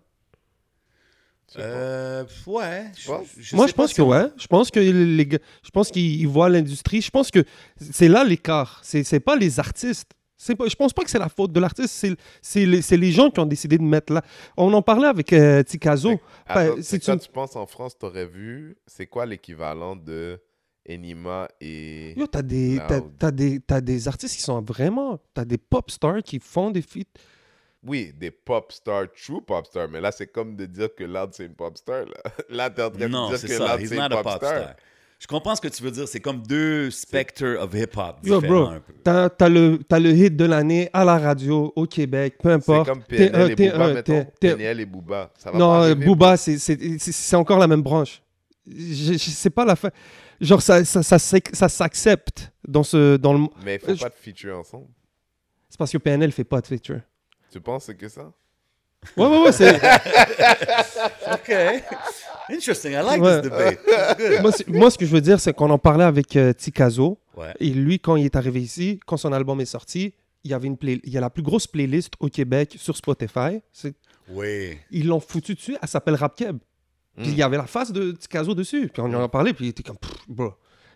Tu. Euh, ouais. je-? Moi, je pense si que on- ouais. Je pense que les gars- je pense qu'ils ils voient l'industrie. Je pense que c'est là l'écart. C'est c'est pas les artistes. C'est pas, je pense pas que c'est la faute de l'artiste. C'est c'est les, c'est les gens qui ont décidé de mettre là. On en parlait avec euh, Tikazo. Attends, Ben, une- tu penses en France, t'aurais vu, c'est quoi l'équivalent de Enima et... Yo, t'as des, t'as, t'as des, t'as des artistes qui sont vraiment. T'as des pop stars qui font des feats. Oui, des pop stars, true pop stars, mais là, c'est comme de dire que Loud, c'est une pop star. Là, là t'es en train Non, de c'est dire que ça. Loud, He's c'est not une a pop, pop star. star. Je comprends ce que tu veux dire. C'est comme deux spectres of hip-hop Yo, bro, un peu. t'as, t'as le, t'as le hit de l'année à la radio, au Québec, peu C'est importe. comme T'es PNL un, et t'es Booba, un, mettons. t'es- t'es- PNL et Booba, ça va Non, pas euh. Booba, c'est, c'est, c'est- c'est encore la même branche. Je, je sais pas la fin. Genre, ça, ça, ça, s'ac- ça s'accepte dans, ce, dans le. Mais il faut Je- pas de feature ensemble. C'est parce que PNL fait pas de feature. Tu penses que ça? Ouais, ouais, ouais. C'est, OK. Interesting. I like Ouais. this debate. Good. moi, moi, ce que je veux dire, c'est qu'on en parlait avec euh, Tikazo. Ouais. Et lui, quand il est arrivé ici, quand son album est sorti, il y avait une play- il y a la plus grosse playlist au Québec sur Spotify. C'est- Oui. Ils l'ont foutu dessus. Elle s'appelle Rap Keb. Puis Mm. il y avait la face de Tikazo dessus. Puis on en a parlé. Puis il était comme, Pff, bro.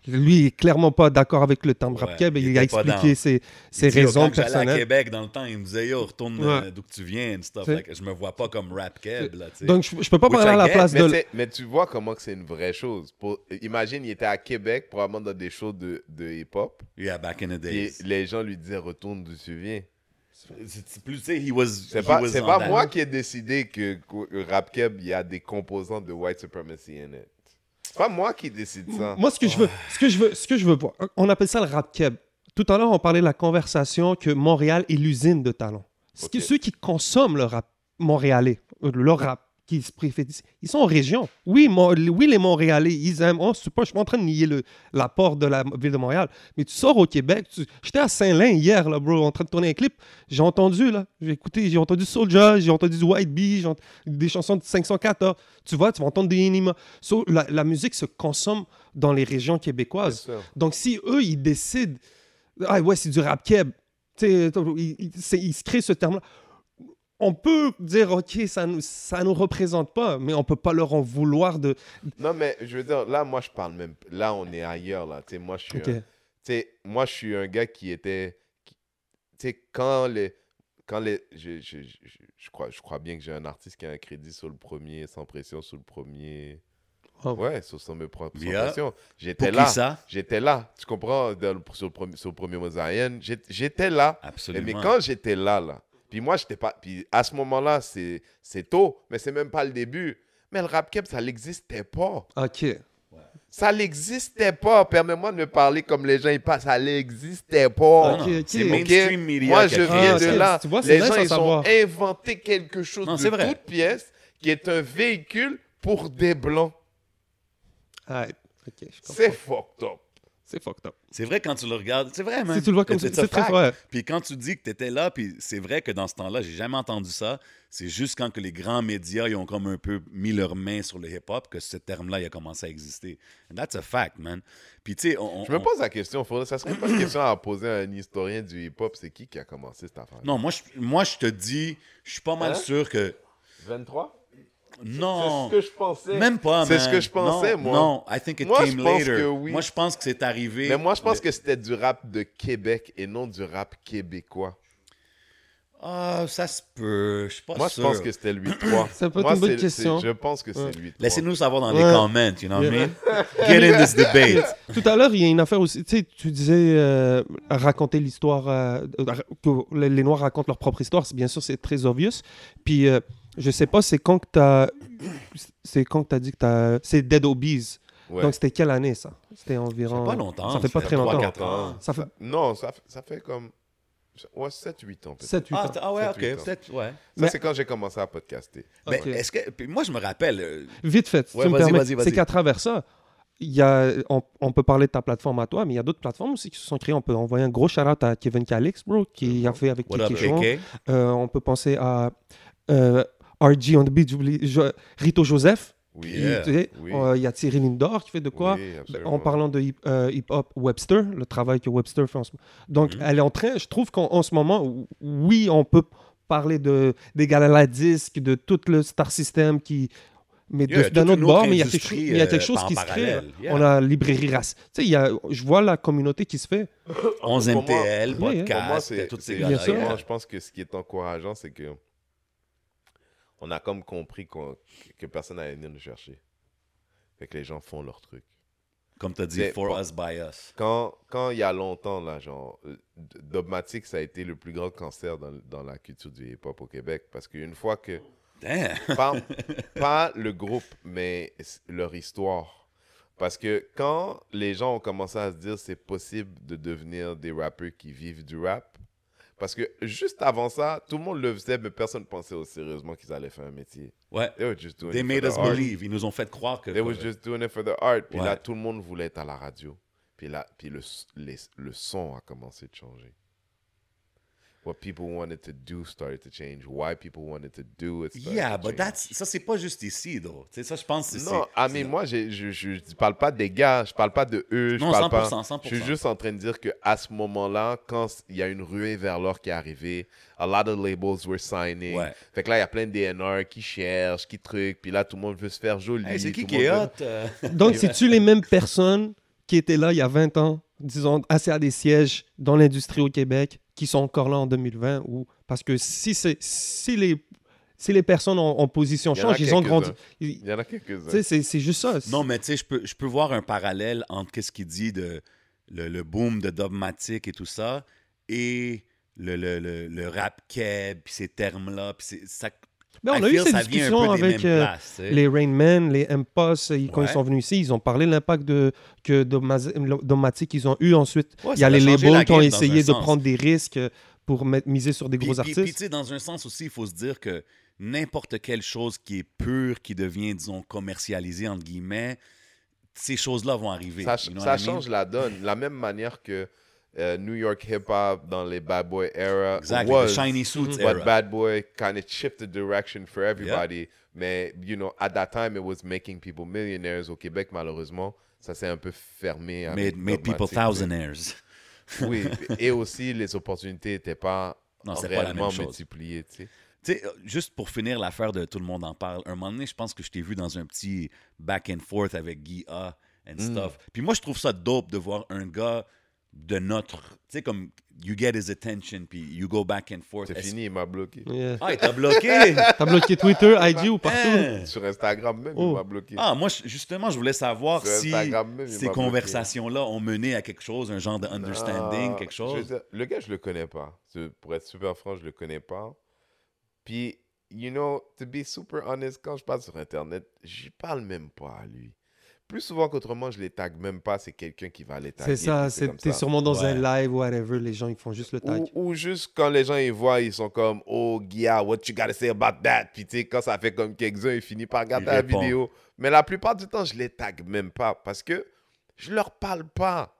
Lui, il est clairement pas d'accord avec le terme Ouais, Rap Keb. Et il il a expliqué down. ses, Il ses dit, yo, raisons quand j'allais à personnelles. Québec, dans le temps, il me disait, yo, retourne Ouais. euh, d'où que tu viens and stuff. Like, je me vois pas comme rap keb, là. Donc, je, je peux pas Which parler à la get, place Mais, de. mais tu vois comment c'est une vraie chose. Pour, imagine, il était à Québec, probablement dans des shows de, de hip-hop, Yeah, back in the et days. les gens lui disaient « Retourne d'où tu viens ». C'est c'est plus, tu sais, he was. C'est he pas, was moi qui ai décidé que, que Rap Keb, il y a des composants de white supremacy in it. C'est pas moi qui décide ça. Moi, ce que je veux, ce que je veux, ce que je veux voir, on appelle ça le rap keb. Tout à l'heure, on parlait de la conversation que Montréal est l'usine de talent. Ceux qui consomment le rap montréalais, euh, le rap qui se préfétisent, ils sont en région. Oui, oui les Montréalais, ils aiment. Oh, pas, je suis pas en train de nier l'apport de la ville de Montréal, mais tu sors au Québec. tu- J'étais à Saint-Lin hier, là, bro, en train de tourner un clip. J'ai entendu, là, j'ai écouté, j'ai entendu Soulja, j'ai entendu du White Bee, ent- des chansons de 514. Tu vois, tu vas entendre des Enima. So, la, la musique se consomme dans les régions québécoises. Donc, si eux, ils décident, ah ouais, c'est du rap keb, ils se créent ce terme-là. On peut dire, OK, ça nous, ça nous représente pas, mais on peut pas leur en vouloir de. Non, mais je veux dire, là, moi, je parle même. Là, on est ailleurs, là. Tu sais, moi, je suis. OK. un- tu sais, moi, je suis un gars qui était. Tu sais, quand les. Quand les. Je, je, je, je- crois, je crois bien que j'ai un artiste qui a un crédit sur le premier, sans pression, sur le premier. Oh. Ouais, sur son, sans Yeah. pression. Pour J'étais là. ça? J'étais là. Tu comprends? Dans le- sur, le premier, sur le premier j'étais là. Absolument. Mais quand j'étais là, là, puis moi, j'étais pas. Puis à ce moment-là, c'est c'est tôt, mais c'est même pas le début. Mais le rap cap, ça n'existait pas. OK. Ça n'existait pas. Permets-moi de me parler comme les gens y passent. Ça n'existait pas. Ah, Ok, ok. C'est Ok? mainstream media. Moi, je viens Ah, de ok. là. Tu vois, c'est les nice gens, à ils ont savoir. inventé quelque chose Non, de c'est vrai. toute pièce qui est un véhicule pour des blancs. Ah, OK, je comprends. C'est fucked up. C'est fucked up. C'est vrai quand tu le regardes. C'est vrai, man. Si tu le vois comme ça, c'est très vrai. Puis quand tu dis que tu étais là, puis c'est vrai que dans ce temps-là, j'ai jamais entendu ça. C'est juste quand que les grands médias ils ont comme un peu mis leurs mains sur le hip-hop que ce terme-là il a commencé à exister. And that's a fact, man. Puis tu sais, on, Je me on- pose la question. faudrait- Ça serait pas une question à poser à un historien du hip-hop. C'est qui qui a commencé cette affaire non, moi je, moi je te dis, je suis pas mal Hein? sûr que 23 non, C'est ce que je pensais. même pas. C'est ce man. que je pensais, Non, moi. Non, I think it Moi, je came pense later. que oui. Moi je pense que c'est arrivé. Mais moi, je pense le- que c'était du rap de Québec et non du rap québécois. ah ça se peut. Je suis pas Moi, je pense que c'était le 8-3. Ça peut être Moi, une bonne question. Je pense que c'est 8-3. Laissez-nous savoir dans Ouais. les comments, you know what I mean? Get in this debate. Tout à l'heure, il y a une affaire aussi. Tu sais, tu disais euh, raconter l'histoire, euh, euh, que les Noirs racontent leur propre histoire. Bien sûr, c'est très obvious. Puis, euh, je sais pas, c'est quand que t'as. C'est quand que t'as dit que t'as. C'est Dead Obies. Ouais. Donc, c'était quelle année, ça? C'était Ça environ. fait pas longtemps. Ça fait pas très longtemps. quatre ans. Ça fait Non, ça, fait- ça fait comme ouais, 7-8 ans. peut-être. 7-8 Ah, ans. ah ouais, Sept, ok. huit ans. Peut-être, ouais. Ça, Mais- c'est quand j'ai commencé à podcaster. Ben, Ok. est-ce que, puis moi, je me rappelle. euh, Vite fait, si Ouais, tu me vas-y, permets, vas-y, vas-y. c'est qu'à travers ça, il y a, on, on peut parler de ta plateforme à toi, mais il y a d'autres plateformes aussi qui se sont créées. On peut envoyer un gros shout-out à Kevin Calix, bro, qui a fait avec Kiki? Euh, on peut penser à euh, RG on the beat, j'oublie, Rito Joseph. Oui. qui, Yeah. tu sais, Oui. euh, Il y a Thierry Lindor qui fait de quoi? Oui, absolument. En parlant de hip- euh, hip-hop, Webster, le travail que Webster fait en ce moment. Donc, Mhm. elle est en train, je trouve qu'en en ce moment, ou- oui, on peut parler de, des galas disques, de tout le star system qui. Mais de- Yeah, d'un autre bord, mais il y a quelque, industrie, chose- il y a quelque euh, chose en qui se crée. parallèle. Yeah. On a Librairie Race. Tu sais, il y a, je vois la communauté qui se fait. 11 Pour moi- MTL, pour moi, podcast, c'est- toutes ces c'est- Bien sûr. Moi, je pense que ce qui est encourageant, c'est que on a comme compris que personne n'allait venir nous chercher. Fait que les gens font leur truc. Comme tu as dit, for pas- us, by us. Quand, quand il y a longtemps, là, genre, Dogmatic, ça a été le plus grand cancer dans, dans la culture du hip-hop au Québec. Parce qu'une fois que. Damn. Pas, pas le groupe, mais leur histoire. Parce que quand les gens ont commencé à se dire c'est possible de devenir des rappeurs qui vivent du rap, parce que juste avant ça, tout le monde le faisait, mais personne ne pensait au sérieusement qu'ils allaient faire un métier. Ouais. They were just doing They it made for us the art. believe. Ils nous ont fait croire que. They was just doing it for the art. Puis Ouais. là, tout le monde voulait être à la radio. Puis là, puis le, les- le son a commencé de changer. What people wanted to do started to change. Why people wanted to do it started Yeah, but that's, ça, c'est pas juste ici, though. Tu sais, ça, je pense que c'est. Non, ah, mais moi, je, je, je parle pas des gars, je parle pas de eux, je Non, parle 100%, pas. 100%. Je suis juste en train de dire que à ce moment-là, quand il y a une ruée vers l'or qui est arrivée, a lot of labels were signing. Ouais. Fait que là, il y a plein de DNR qui cherchent, qui truquent, puis là, tout le monde veut se faire joli. Hey, c'est qui qui est hot? euh? Donc, c'est-tu les mêmes personnes qui étaient là il y a 20 ans, disons, assis à des sièges dans l'industrie au Québec, qui sont encore là en 2020? Ou... Parce que si, c'est- si, les, si les personnes en, en position Il y en a changent, ils ont quelques-uns. grandi. Il y en a quelques-uns. C'est- c'est juste ça. Non, mais tu sais, je peux, je peux voir un parallèle entre qu'est-ce qu'il dit de le, le boom de Dogmatic et tout ça et le, le, le, le rap keb, puis ces termes-là. Puis c'est- ça, Mais on I a eu peu des avec euh, places, tu sais. les Rain Man, les M-Post, ils- quand Ouais. ils sont venus ici, ils ont parlé de l'impact de, que Domatic qu'ils ont eu ensuite. Ouais, Il y a les labels la qui ont essayé de sens. prendre des risques pour mettre, miser sur des Puis- gros puis- Puis, tu artistes. sais, dans un sens aussi, il faut se dire que n'importe quelle chose qui est pure, qui devient, disons, commercialisée, entre guillemets, ces choses-là vont arriver. Ça, You know ça what I mean? change la donne. La même manière que euh, New York hip-hop dans les Bad Boy era Exactly, was. the shiny suits But era. Bad Boy kind of shifted direction for everybody. Mais, you know, at that time, it was making people millionaires. Au Québec, malheureusement, ça s'est un peu fermé. Made, made people thousandaires. Oui, et aussi, les opportunités n'étaient pas Non, c'est pas la même réellement chose. multipliées, tu sais. Tu sais, euh, juste pour finir l'affaire de Tout le monde en parle, un moment donné, je pense que je t'ai vu dans un petit back and forth avec Guy A and Mm. stuff. Puis moi, je trouve ça dope de voir un gars de notre. Tu sais, comme you get his attention, puis you go back and forth. C'est fini, il m'a bloqué. Yeah. Ah, il t'a bloqué! T'as bloqué Twitter, IG ou partout? Hein? Sur Instagram même, Oh. il m'a bloqué. Ah, moi, justement, je voulais savoir Sur si même, ces conversations-là ont mené à quelque chose, un genre de understanding, Ah, quelque chose? dire, le gars, je le connais pas. Pour être super franc, je le connais pas. Puis, you know, to be super honest, quand je parle sur Internet, je parle même pas à lui. Plus souvent qu'autrement, je les tag même pas, c'est quelqu'un qui va les taguer. C'est ça, t'es sûrement dans un live, whatever, les gens ils font juste le tag. Ou, ou juste quand les gens ils voient, ils sont comme Oh, Guilla, what you gotta say about that? Puis tu sais, quand ça fait comme quelques-uns, ils finissent par regarder Il la répond. vidéo. Mais la plupart du temps, je les tag même pas parce que je leur parle pas.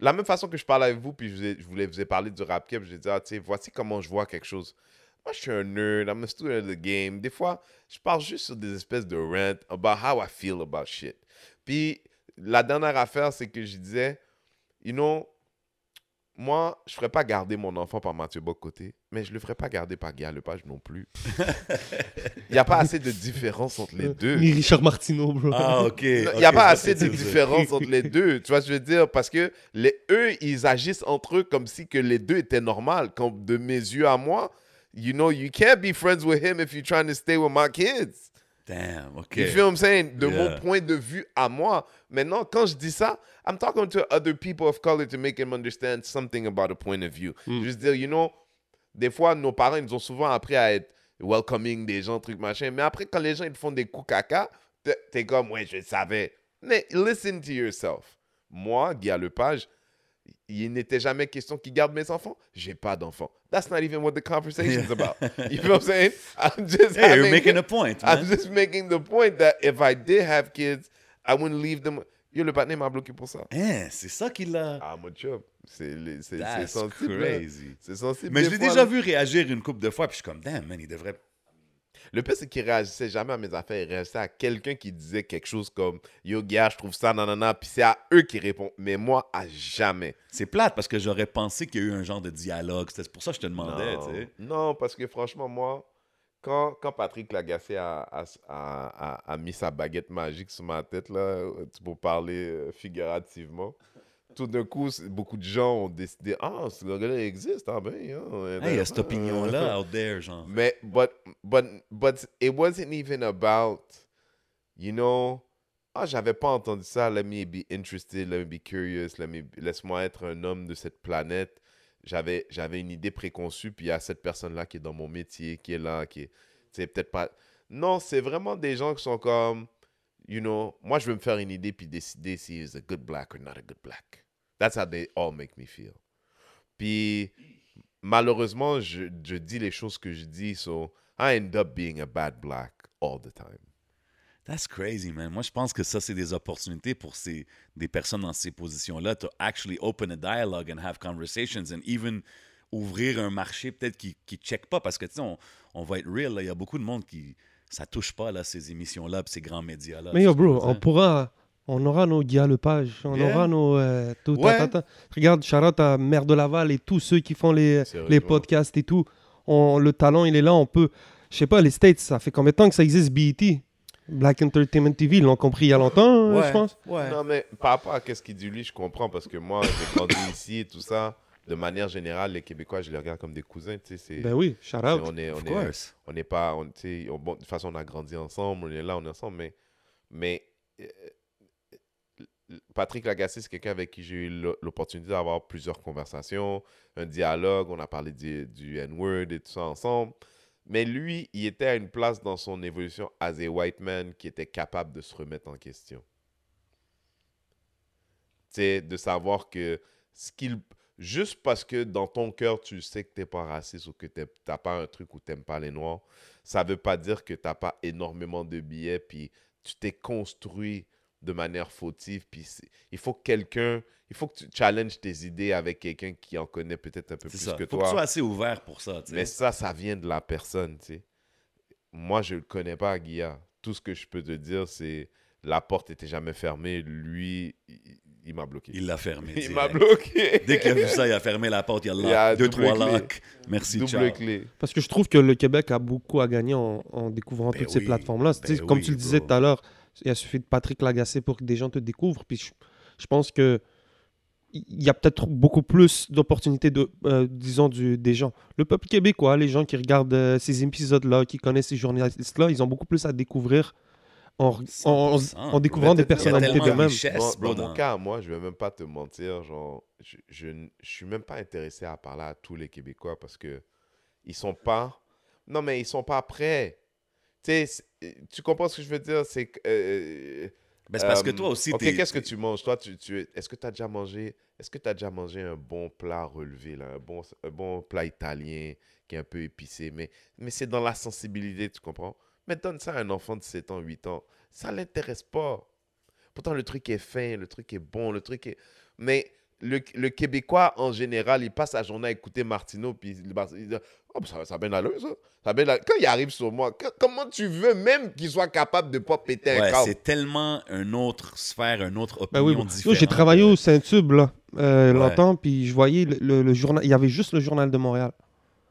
La même façon que je parle avec vous, puis je, vous ai- je voulais vous ai parlé du rap cap, je dis, ah, tu sais, voici comment je vois quelque chose. Moi, je suis un nerd, I'm a student of the game. Des fois, je parle juste sur des espèces de rant about how I feel about shit. Puis, la dernière affaire, c'est que je disais, you know, moi, je ne ferais pas garder mon enfant par Mathieu Bocoté, mais je ne le ferais pas garder par Guy Lepage non plus. Il n'y a pas assez de différence entre les deux. Ni Richard Martineau, bro. Ah, ok. Il n'y a pas assez de différence entre les deux. Tu vois ce que je veux dire? Parce que les, eux, ils agissent entre eux comme si que les deux étaient normaux. Comme de mes yeux à moi, you know, you can't be friends with him if you're trying to stay with my kids. Damn, ok. You feel what I'm saying? De Yeah. mon point de vue à moi. Maintenant, quand je dis ça, I'm talking to other people of color to make them understand something about a point of view. Juste dire, you know, des fois, nos parents, ils nous ont souvent appris à être welcoming des gens, trucs, machin. Mais après, quand les gens, ils font des coups caca, t'es- comme, ouais, je savais. Mais listen to yourself. Moi, Guy Lepage, il n'était jamais question qu'il garde mes enfants. J'ai pas d'enfants. That's not even what the conversation's about. You know what I'm saying? I'm just Hey, you're having- making a point, I'm man. just making the point that if I did have kids, I wouldn't leave them. Yo, le partenaire m'a bloqué pour ça. Hein, c'est ça qu'il a. Ah, mon chum, c'est sensible. crazy. C'est sensible. Mais je l'ai déjà vu réagir une couple de fois, puis je suis comme, damn, man, il devrait. Le pire, c'est qu'il réagissait jamais à mes affaires. Il réagissait à quelqu'un qui disait quelque chose comme Yo, gars, je trouve ça, nanana. Puis c'est à eux qui répondent. Mais moi, à jamais. C'est plate parce que j'aurais pensé qu'il y a eu un genre de dialogue. C'était pour ça que je te demandais, non. Non, parce que franchement, moi, quand, quand Patrick Lagacé a, a, a, a- mis sa baguette magique sur ma tête, là, pour parler euh, figurativement, tout d'un coup, beaucoup de gens ont décidé Ah, ce gars-là existe, ah ben. hein, Hey, il y a cette opinion-là out there, genre. Mais, but, but, but it wasn't even about, you know, ah, j'avais pas entendu ça, let me be interested, let me be curious, let me, laisse-moi être un homme de cette planète. J'avais, j'avais une idée préconçue, puis il y a cette personne-là qui est dans mon métier, qui est là, qui est, c'est peut-être pas. Non, c'est vraiment des gens qui sont comme, you know, moi je veux me faire une idée puis décider si is a good black or not a good black. That's how they all make me feel. Puis malheureusement, je, je dis les choses que je dis, so I end up being a bad black all the time. That's crazy, man. Moi, je pense que ça, c'est des opportunités pour ces, des personnes dans ces positions-là to actually open a dialogue and have conversations and even ouvrir un marché peut-être qui ne check pas parce que, tu sais, on, on va être real, il y a beaucoup de monde qui ça touche pas, là, ces émissions-là ces grands médias-là. Mais yo, bro, on pourra. On aura nos Guy Lepage, on Yeah. aura nos. euh, tout, Ouais. ta, ta, ta. Regarde, Charlotte à Mère de Laval et tous ceux qui font les, les podcasts et tout. On, le talent, il est là. On peut. Je sais pas, les States, ça fait combien de temps que ça existe, BET Black Entertainment TV, ils l'ont compris il y a longtemps, euh, je pense. Ouais. Non, mais par rapport à ce qu'il dit lui, je comprends parce que moi, j'ai grandi ici et tout ça. De manière générale, les Québécois, je les regarde comme des cousins. Tu sais, c'est- Ben oui, shout out. on est, on Of est, course. on n'est pas, on, tu sais, on- bon, de toute façon, on a grandi ensemble, on est là, on est ensemble, mais, mais euh, Patrick Lagacé, c'est quelqu'un avec qui j'ai eu l'o- l'opportunité d'avoir plusieurs conversations, un dialogue, on a parlé du, du N-word et tout ça ensemble. Mais lui, il était à une place dans son évolution as a white man qui était capable de se remettre en question. Tu sais, de savoir que ce qu'il juste parce que dans ton cœur, tu sais que t'es pas raciste ou que t'es- t'as pas un truc où t'aimes pas les Noirs, ça veut pas dire que t'as pas énormément de billets, puis tu t'es construit de manière fautive, puis il faut que quelqu'un, il faut que tu challenges tes idées avec quelqu'un qui en connaît peut-être un peu plus ça. que Faut que tu sois assez ouvert pour ça. tu. Mais ça, ça vient de la personne, tu sais. Moi, je le connais pas, Guilla. Tout ce que je peux te dire, c'est la porte était jamais fermée. Lui, il, il m'a bloqué. Il l'a fermé. Il m'a bloqué. Dès qu'il a vu ça, il a fermé la porte, il a Il y a lock, deux, trois clé. locks. Merci, Double ciao. clé. Parce que je trouve que le Québec a beaucoup à gagner en, en découvrant Ben toutes ces plateformes-là. Ben comme oui, tu le disais bro. tout à l'heure, il a suffi de Patrick Lagacé pour que des gens te découvrent. Puis je, je pense que il y a peut-être beaucoup plus d'opportunités, de, euh, disons, du, des gens. Le peuple québécois, les gens qui regardent euh, ces épisodes-là, qui connaissent ces journalistes-là, ils ont beaucoup plus à découvrir en, en, en- 100%. en découvrant des personnalités de d'eux-mêmes. richesse. Dans, bro, dans mon dans- cas, moi, je vais même pas te mentir, genre, je, je, je suis même pas intéressé à parler à tous les Québécois parce que ils sont pas. Non, mais ils sont pas prêts. Tu sais, c'est- tu comprends ce que je veux dire? C'est que. euh, Ben, c'est parce que euh, toi aussi, Ok, qu'est-ce que tu manges? Toi, tu, tu, est-ce que tu as déjà mangé. Est-ce que tu as déjà mangé un bon plat relevé, là, un, bon, un bon plat italien qui est un peu épicé, mais, mais c'est dans la sensibilité, tu comprends? Mais donne ça à un enfant de 7 ans, 8 ans. Ça l'intéresse pas. Pourtant, le truc est fin, le truc est bon, le truc est. Mais le, le Québécois, en général, il passe sa journée à écouter Martineau, puis il, il dit Oh, ça, ça allure, ça. ça allure. Quand il arrive sur moi, que- comment tu veux même qu'il soit capable de pas péter un Ouais, câble? c'est tellement une autre sphère, une autre Ben opinion oui, bon. Yo, différente. j'ai travaillé au Saint-Tube, là, euh, Ouais. longtemps, puis je voyais le, le- le journal. Il y avait juste le journal de Montréal.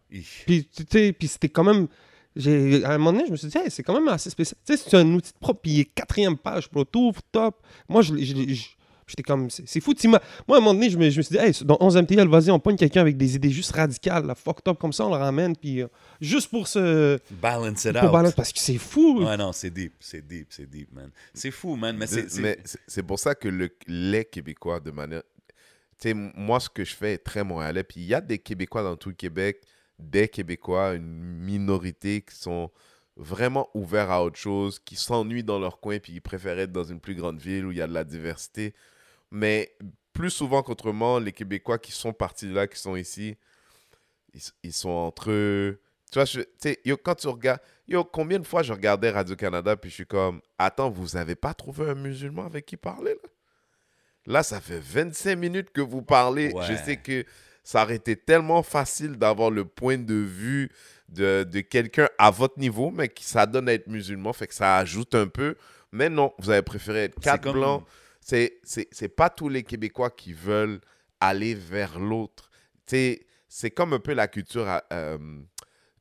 Puis, tu sais, puis c'était quand même. J'ai, à un moment donné, je me suis dit, Hey, c'est quand même assez spécial. Tu sais, c'est un outil de propre, puis il est quatrième page, bro, tout top. Moi, je, je je- j'étais comme, c'est, c'est fou. Moi, à un moment donné, je me, je me suis dit, hey, dans 11 MTL, vas-y, on pogne quelqu'un avec des idées juste radicales, là, fucked up comme ça, on le ramène, puis euh, juste pour se. Balance it Pour out. balance, parce que c'est fou. Ouais, non, c'est deep, c'est deep, c'est deep, man. C'est fou, man, mais c'est... c'est- Mais c'est- c'est pour ça que le, les Québécois, de manière. Tu sais, moi, ce que je fais est très montréalais. Puis il y a des Québécois dans tout le Québec, des Québécois, une minorité qui sont vraiment ouverts à autre chose, qui s'ennuient dans leur coin, puis ils préfèrent être dans une plus grande ville où il y a de la diversité. Mais plus souvent qu'autrement, les Québécois qui sont partis de là, qui sont ici, ils, ils sont entre eux. Tu vois, je- yo, quand tu regardes. Yo, combien de fois je regardais Radio-Canada, puis je suis comme, attends, vous avez pas trouvé un musulman avec qui parler, là? Là, ça fait 25 minutes que vous parlez. Je sais que ça aurait été tellement facile d'avoir le point de vue de, de quelqu'un à votre niveau, mais qui s'adonne à être musulman, fait que ça ajoute un peu. Mais non, vous avez préféré être quatre comme- blancs. C'est, c'est, pas tous les Québécois qui veulent aller vers l'autre. C'est comme un peu la culture. euh, tu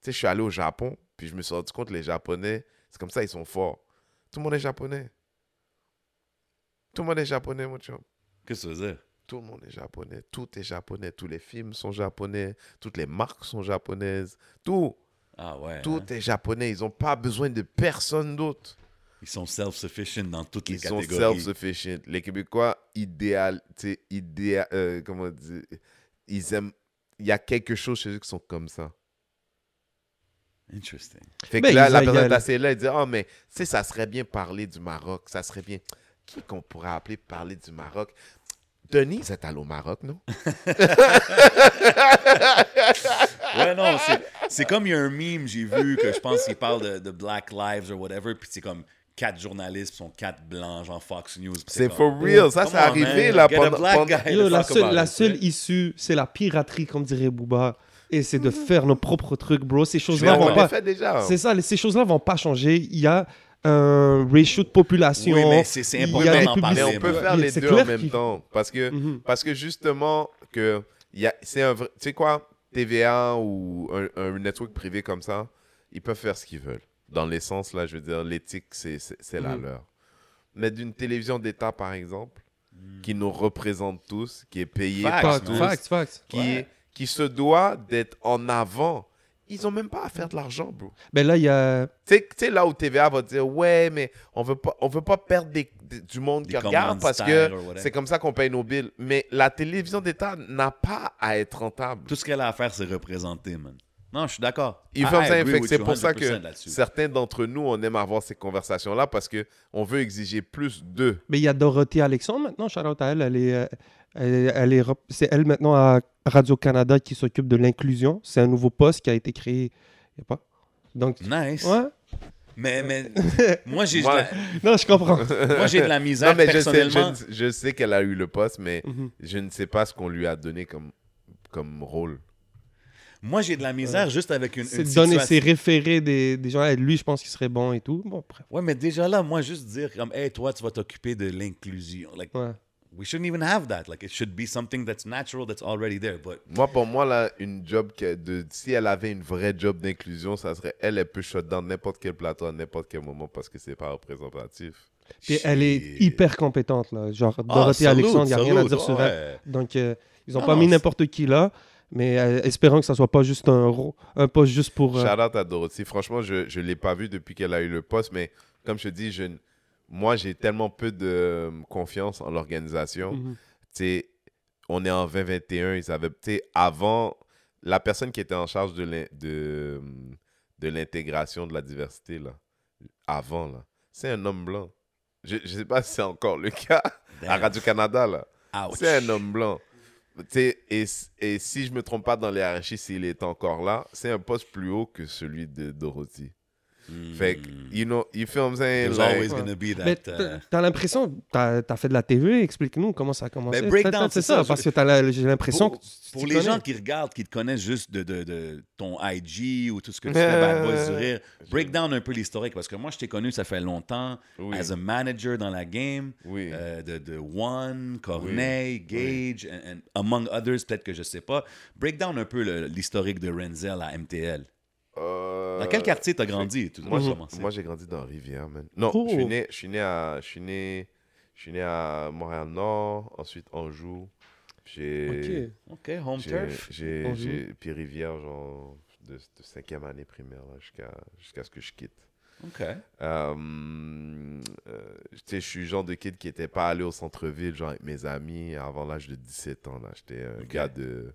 sais, je suis allé au Japon, puis je me suis rendu compte les Japonais, c'est comme ça, ils sont forts. Tout le monde est japonais. Tout le monde est japonais, mon chum. Qu'est-ce que ça veut dire? Tout le monde est japonais. Tout est japonais. Tous les films sont japonais. Toutes les marques sont japonaises. Tout. Ah ouais. Tout hein? est japonais. Ils n'ont pas besoin de personne d'autre. Ils sont self-sufficient dans toutes les Ils sont catégories. self-sufficient. Les Québécois, idéal, idéal, euh, comment dire, ils aiment. Il y a quelque chose chez eux qui sont comme ça. Interesting. Fait Ben, que là, la personne est assise là, elle dit Oh, mais tu sais, ça serait bien parler du Maroc. Ça serait bien. Qui qu'on pourrait appeler parler du Maroc? Denise est allée au Maroc, non? Ouais, non, c'est- c'est comme il y a un meme, j'ai vu, que je pense qu'il parle de, de Black Lives or whatever, puis c'est comme quatre journalistes, sont quatre blancs, genre Fox News. C'est for real. Ça, c'est arrivé man. là pendant. Yo, la seule, la seule issue, c'est la piraterie, comme dirait Booba. Et c'est de faire nos propres trucs, bro. Ces choses-là on vont pas. déjà. C'est ça, ces choses-là vont pas changer. Il y a un ratio de population. Oui, mais c'est- important d'en parler, on peut faire les deux en même temps. Parce que, Mhm. parce que justement, que il y a- c'est un vrai. Tu sais quoi TVA ou un, un network privé comme ça, ils peuvent faire ce qu'ils veulent. Dans l'essence, là, je veux dire, l'éthique, c'est c'est- c'est la Mhm. leur. Mais d'une télévision d'État, par exemple, qui nous représente tous, qui est payée Facts, par Facts, tous, facts, facts. qui, Ouais. qui se doit d'être en avant, ils ont même pas à faire de l'argent, bro. Ben là, il y a. Tu sais- là où TVA va dire, ouais, mais on veut pas, on veut pas perdre des- des- du monde Des qui regarde parce que c'est comme ça qu'on paye nos billes. Mais la télévision d'État n'a pas à être rentable. Tout ce qu'elle a à faire, c'est représenter, man. Non, je suis d'accord. With c'est pour ça 100% que certains d'entre nous, on aime avoir ces conversations-là parce que on veut exiger plus d'eux. Mais il y a Dorothée Alexandre maintenant, shout out à elle. Elle est, euh, Elle, elle est c'est elle maintenant à Radio-Canada qui s'occupe de l'inclusion. C'est un nouveau poste qui a été créé. Y a pas? Donc, Nice. ouais. Mais, mais moi, j'ai de Moi- la- Non, je comprends. moi, j'ai de la misère Non, mais je sais, personnellement. je, je sais qu'elle a eu le poste, mais Mhm. je ne sais pas ce qu'on lui a donné comme, comme rôle. Moi, j'ai de la misère juste avec une, C'est donner ses référés des, des gens. Hey, Lui, je pense qu'il serait bon et tout. Bon, bref. Ouais, mais déjà là, moi, juste dire comme, hey, toi, tu vas t'occuper de l'inclusion. Like, Ouais. We shouldn't even have that. Like, it should be something that's natural, that's already there. But Moi, pour moi, là, une job que de, si elle avait une vraie job d'inclusion, ça serait elle, elle peut shut dans n'importe quel plateau à n'importe quel moment parce que c'est pas représentatif. Puis elle est hyper compétente, là. Genre, Ah, Dorothée salute, Alexandre, il n'y a rien à dire sur elle. ouais. Donc, euh, ils n'ont Non, pas non, mis n'importe qui là, mais euh, espérons que ça soit pas juste un, un poste juste pour. euh, Shout out à Dorothy. Franchement, je ne l'ai pas vu depuis qu'elle a eu le poste, mais comme je te dis, je, moi, j'ai tellement peu de euh, confiance en l'organisation. sais, on est en 2021, ils avant, la personne qui était en charge de l'in- de, de l'intégration de la diversité, là, avant, là, c'est un homme blanc. Je ne sais pas si c'est encore le cas à. Radio-Canada, là. C'est un homme blanc. Et, et si je me trompe pas dans les hiérarchies, s'il est encore là, c'est un poste plus haut que celui de Dorothy. Mm. Fait que, you know, you feel what I'm saying? There's Like, always gonna be Mais that. t'as uh, t'as l'impression, t'as as fait de la TV, explique-nous comment ça a commencé. Ben, breakdown, c'est ça, ça, parce que j'ai l'impression pour, que tu- pour tu les connais. gens qui regardent, qui te connaissent juste de, de, de ton IG ou tout ce que tu fais, Bad Boys du Rire, break down un peu l'historique parce que moi, je t'ai connu, ça fait longtemps, Oui. as a manager dans la game, Oui. euh, de, de One, Corneille, Gage, and, and among others, peut-être que je sais pas. Break down un peu l'historique de Renzel à MTL. Euh, Dans quel quartier t'as grandi? Tout Moi, j'ai- commencé? moi, j'ai grandi dans Rivière, man. Non, Oh. je suis né, je suis né à, je suis né, je suis né à Montréal-Nord, ensuite Anjou. J'ai, Ok. OK, home j'ai, turf. j'ai, puis Rivière, genre, de, de cinquième année primaire, jusqu'à, jusqu'à ce que je quitte. OK. Euh, euh, tu sais, je suis le genre de kid qui n'était pas allé au centre-ville, genre avec mes amis, avant l'âge de 17 ans. J'étais un gars de.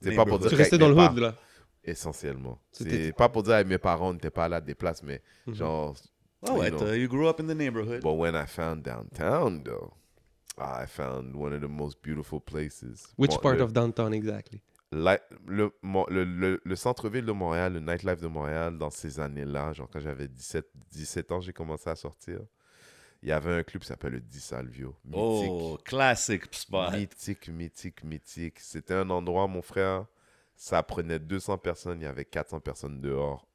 C'est pas pour dire Tu restais dans le hood, là. Essentiellement. C'est pas pour dire avec mes parents, on n'était pas allé à des places, mais Mhm. genre. Ouais, you know. you grew up in the neighborhood. But when I found downtown, though, I found one of the most beautiful places. Which part le- of downtown exactly? Le, le, le- le centre-ville de Montréal, le nightlife de Montréal, dans ces années-là, genre quand j'avais 17, 17 ans, j'ai commencé à sortir. Il y avait un club qui s'appelle le Di Salvio. Mythique. Oh, classic spot. Mythique, mythique, mythique. C'était un endroit, mon frère, ça prenait 200 personnes, il y avait 400 personnes dehors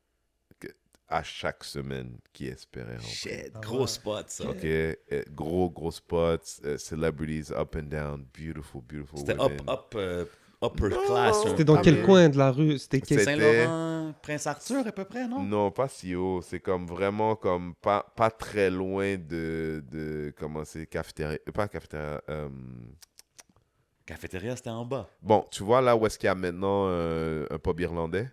à chaque semaine qui espéraient rentrer. Shit, Ah gros spot, ça. Ok, euh, gros, gros spots, euh, celebrities up and down, beautiful, beautiful. C'était up, up, euh, upper Non, class. C'était dans quel coin de la rue? C'était Saint-Laurent, Prince-Arthur à peu près, non? Non, pas si haut. C'est comme vraiment comme pas, pas très loin de, de comment c'est, cafétéria. Pas cafétéria. euh, Cafétéria, c'était en bas. Bon, tu vois là où est-ce qu'il y a maintenant euh, un pub irlandais?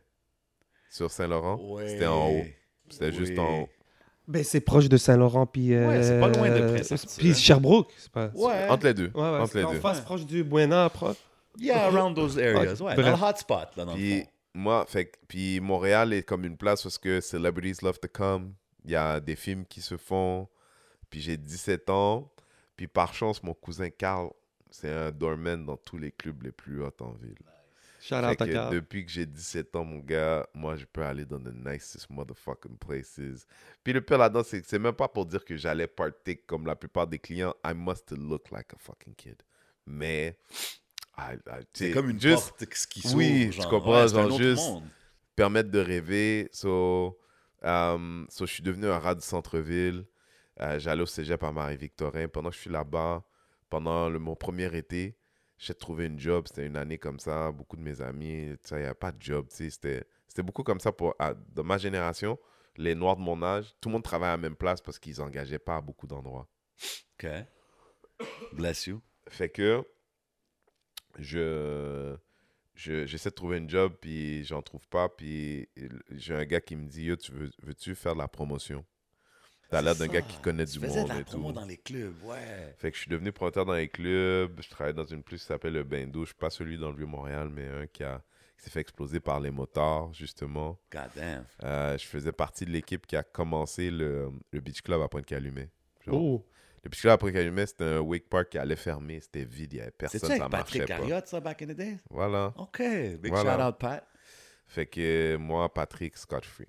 Sur Saint-Laurent? Ouais. C'était en haut. C'était juste en haut. Ben, c'est proche de Saint-Laurent, puis... euh, Ouais, c'est pas loin de Prince-Arthur, Puis. Sherbrooke. c'est Pas... Ouais. Entre les deux. Ouais, ouais, Entre les en deux. face, proche du Buena, proche. Yeah, around those areas. Ouais, Bref. dans le hotspot, là, dans le Puis fond. moi, fait que- puis Montréal est comme une place parce que celebrities love to come. Il y a des films qui se font. Puis j'ai 17 ans. Puis par chance, mon cousin Carl, c'est un doorman dans tous les clubs les plus hauts en ville. Shout que depuis que j'ai 17 ans, mon gars, moi, je peux aller dans the nicest motherfucking places. Puis le pire là-dedans, c'est que c'est même pas pour dire que j'allais partake comme la plupart des clients. I must look like a fucking kid. Mais, C'est comme une juste porte qui s'ouvre. Oui, genre. je comprends, Ouais, genre autre juste- monde. permettre de rêver. So, um, so, je suis devenu un rat du centre-ville. Euh, J'allais au cégep à Marie-Victorin. Pendant que je suis là-bas, pendant le, mon premier été, j'ai trouvé une job. C'était une année comme ça. Beaucoup de mes amis, tu il n'y avait pas de job. tu C'était beaucoup comme ça pour, à- dans ma génération. Les Noirs de mon âge, tout le monde travaillait à la même place parce qu'ils n'engageaient pas à beaucoup d'endroits. OK. Bless you. Fait que je je- j'essaie de trouver une job puis j'en trouve pas puis j'ai un gars qui me dit yo tu veux veux-tu faire de la promotion? T'as l'air d'un gars ça. qui connaît Tu du faisais monde de la et tout promo dans les clubs, ouais. fait que je suis devenu promoteur dans les clubs je travaille dans une plus qui s'appelle le Bain Douche pas celui dans le vieux Montréal mais un qui a qui s'est fait exploser par les motards justement God damn. Euh, je faisais partie de l'équipe qui a commencé le, le Beach Club à Pointe-Calumet Oh, Depuis que là, après Calumet, c'était un wake park qui allait fermer. C'était vide, il n'y avait personne, C'est-tu avec ça marchait Patrick pas. Carriotte, ça, back in the day? Voilà. OK. Big Voilà. shout out, Pat. Fait que moi, Patrick, Scott Free.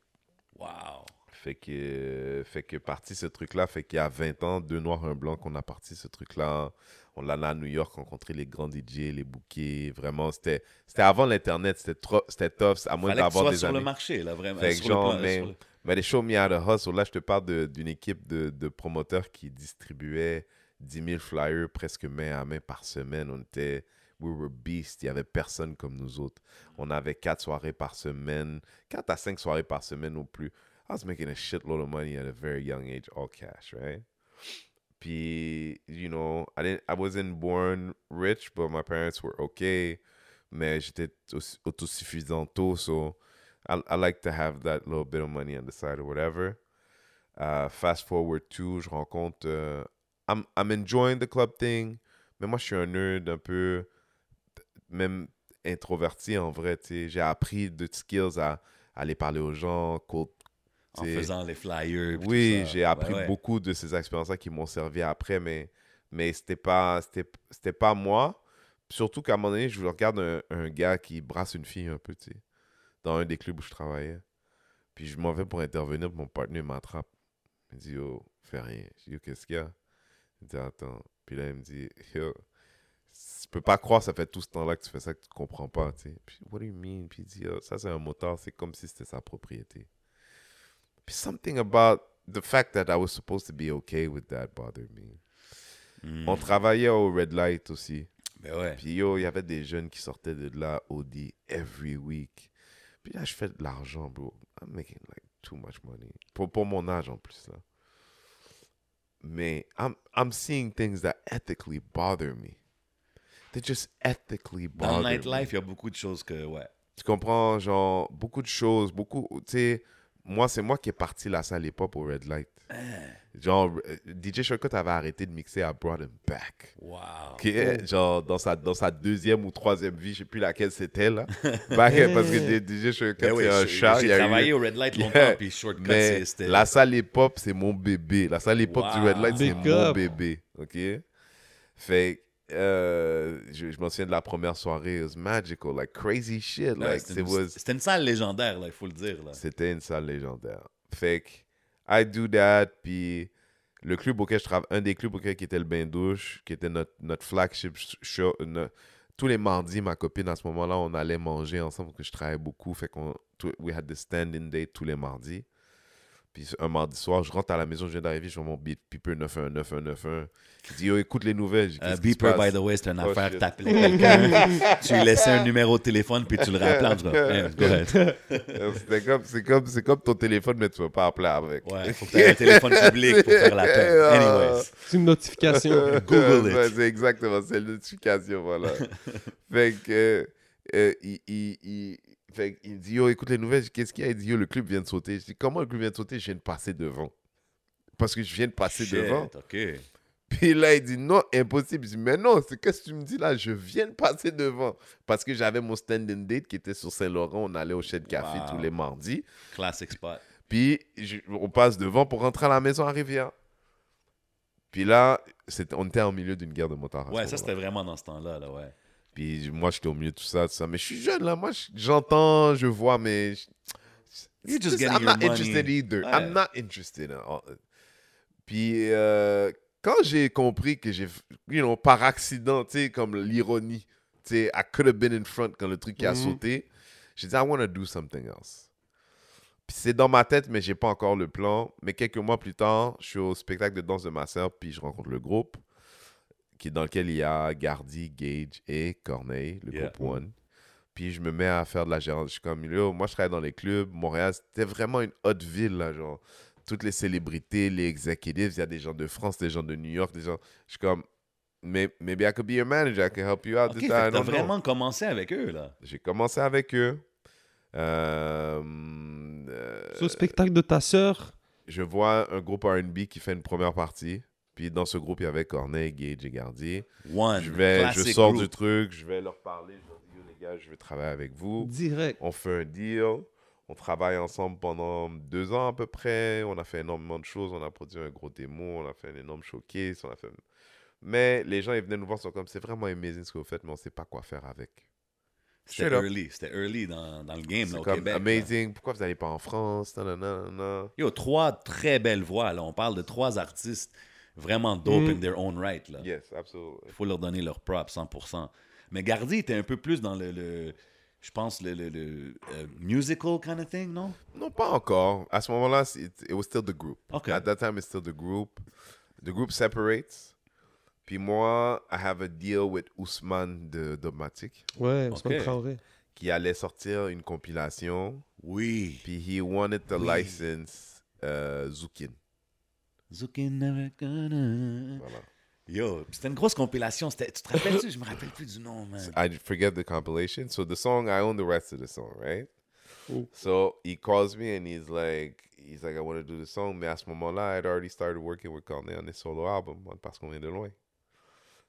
Wow. Fait que, fait que parti ce truc-là, fait qu'il y a 20 ans, deux noirs, un blanc, qu'on a parti ce truc-là. On l'a allé à New York, rencontrer les grands DJ, les bouquets. Vraiment, c'était c'était avant l'Internet, c'était trop- c'était tough, à moins d'avoir des sur amis. le marché, là, vraiment. Fait que genre, plan- mais, sur le- mais les show me how to hustle. Là, je te parle de- d'une équipe de, de promoteurs qui distribuaient 10 000 flyers presque main à main par semaine. On était, we were beasts. Il n'y avait personne comme nous autres. On avait 4 soirées par semaine, 4 à 5 soirées par semaine ou plus. I was making a shitload of money at a very young age, all cash, right? Puis, you know, I, didn't, I wasn't born rich, but my parents were okay. Mais j'étais autosuffisant I, like to have that little bit of money on the side or whatever. Uh, fast forward to, je rencontre. euh, I'm, I'm enjoying the club thing, mais moi, je suis un nerd un peu, même introverti en vrai. J'ai appris skills à, aller parler aux gens, En faisant les flyers. oui, j'ai appris Ouais, ouais. beaucoup de ces expériences-là qui m'ont servi après, mais, mais c'était pas, pas moi. Surtout qu'à un moment donné, je regarde un, un gars qui brasse une fille un peu, tu sais, dans un des clubs où je travaillais. Puis je m'en vais pour intervenir, puis mon partenaire m'attrape. Il me dit, yo, fais rien. Je dis, yo, qu'est-ce qu'il y a? Il dit, attends. Puis là, il me dit, yo, je peux pas croire, ça fait tout ce temps-là que tu fais ça, que tu comprends pas, tu sais. Puis, what do you mean? Puis il dit, Yo, ça, c'est un motard, c'est comme si c'était sa propriété. Something about the fact that I was supposed to be okay with that bothered me. Mm. On travaillait au Red Light aussi. Ben ouais. Puis yo, il y avait des jeunes qui sortaient de là OD every week. Puis là, je fais de l'argent, bro. I'm making like too much money. Pour, pour mon âge en plus, là. Mais I'm, I'm seeing things that ethically bother me. They just ethically Dans bother le me. nightlife, il y a beaucoup de choses que, ouais. Tu comprends, genre, beaucoup de choses, beaucoup, tu sais, moi, c'est moi qui ai parti la salle hip-hop au Red Light. Genre, euh, DJ Shortcut avait arrêté de mixer, I brought him back. Wow. Ok, Genre, dans sa, dans sa deuxième ou troisième vie, je sais plus laquelle c'était, là. Back, parce que DJ Shortcut, oui, c'est un chat. J'ai eu- travaillé au Red Light longtemps, Yeah. puis Shortcut, Mais la salle hip-hop, c'est mon bébé. La salle hip-hop du. Red Light, c'est mon bébé. OK? Fait que, euh, je, je m'en souviens de la première soirée. It was magical. Like, crazy shit. Ouais, like, c'était it une, was... c'était une salle légendaire, il faut le dire. Là. C'était une salle légendaire. Fait que, I do that, puis le club auquel je travaille, un des clubs auquel qui était le bain douche, qui était notre, notre flagship show, no- tous les mardis, ma copine, à ce moment-là, on allait manger ensemble, parce que je travaillais beaucoup, fait qu'on, we had the stand-in date tous les mardis. Puis un mardi soir, je rentre à la maison, je viens d'arriver, je vois mon beat beeper 919191. Je dis, yo, écoute les nouvelles. Un se beeper, by the way, c'est une Oh, affaire shit. t'appelais quelqu'un, tu lui laissais un numéro de téléphone, puis tu le rappelais en disant hey, ahead. C'était comme, c'est comme, c'est comme ton téléphone, mais tu vas pas appeler avec. Ouais, faut que tu aies un téléphone public pour faire l'appel. Anyways, C'est une notification. Google it. Ouais, c'est exactement, c'est une notification, voilà. fait que, euh, il, il, il, fait il dit, yo, écoute les nouvelles, qu'est-ce qu'il y a? Il dit, yo, le club vient de sauter. Je dis, comment le club vient de sauter? Je viens de passer devant. Parce que je viens de passer shit, devant. Puis là, il dit, non, impossible. Je dis, mais non, c'est qu'est-ce que tu me dis là? Je viens de passer devant. Parce que j'avais mon stand-in date qui était sur Saint-Laurent. On allait au Shed Café Wow. tous les mardis. Classic spot. Puis je- on passe devant pour rentrer à la maison à Rivière. Puis là, on était en milieu d'une guerre de motards. Ouais, ça, c'était vraiment dans ce temps-là, là, ouais. Puis je- moi, j'étais au milieu de tout ça, tout ça. Mais je suis jeune, là. Moi, je- j'entends, je vois, mais... je- You're just I'm getting not your interested money. either. Ouais. I'm not interested. Puis euh, quand j'ai compris que j'ai... You know, par accident, tu sais, comme l'ironie. Tu sais, I could have been in front quand le truc qui a Mhm. sauté. J'ai dit, I want to do something else. Puis c'est dans ma tête, mais j'ai pas encore le plan. Mais quelques mois plus tard, je suis au spectacle de danse de ma sœur, puis je rencontre le groupe, qui dans lequel il y a Gardy, Gage et Corneille, le Yeah. groupe One. Puis je me mets à faire de la gérance. Je suis comme, yo, moi je travaille dans les clubs. Montréal, c'était vraiment une haute ville, là, genre. Toutes les célébrités, les executives, il y a des gens de France, des gens de New York, des gens. Je suis comme, "May- maybe I could be your manager, I can help you out. OK, this, fait that, I que t'as don't know." vraiment commencé avec eux, là. J'ai commencé avec eux. Euh, euh, le spectacle de ta sœur, je vois un groupe R&B qui fait une première partie. Puis dans ce groupe, il y avait Corneille, Gage et Gardier. One, Je, vais, je sors group. du truc, je vais leur parler. Je leur dis, Yo, les gars, je veux travailler avec vous. direct. On fait un deal. On travaille ensemble pendant deux ans à peu près. On a fait énormément de choses. On a produit un gros démo. On a fait un énorme showcase. On a fait... Mais les gens, ils venaient nous voir, ils sont comme, c'est vraiment amazing ce que vous faites, mais on sait pas quoi faire avec. C'était early. C'était early dans, dans le game, là, au comme Québec. là. amazing. Pourquoi vous n'allez pas en France? Nanana, nanana. Yo, trois très belles voix. Là. On parle de trois artistes vraiment dope Mm. in their own right. Là. Yes, absolutely. Il faut leur donner leur props 100%. Mais Gardi était un peu plus dans le, le- je pense, le, le- le, euh, musical kind of thing, non? Non, pas encore. À ce moment-là, c'est- it, was still the group. OK. At that time, it's still the group. The group separates. Puis moi, I have a deal with Ousmane de Dogmatic Ouais, Ousmane Ok. Traoré. qui allait sortir une compilation. Oui. Puis he wanted to Oui. license euh, Zoukin. Zukin never gonna- Voilà. Yo, c'était une grosse compilation. C'était- Tu te rappelles-tu? Je me rappelle plus du nom, man. I forget the compilation. So the song, I own the rest of the song, right? Ooh. So he calls me and he's like, he's like, I want to do the song. Mais à ce moment-là, I had already started working with Cornet on his solo album, on- parce qu'on vient de loin.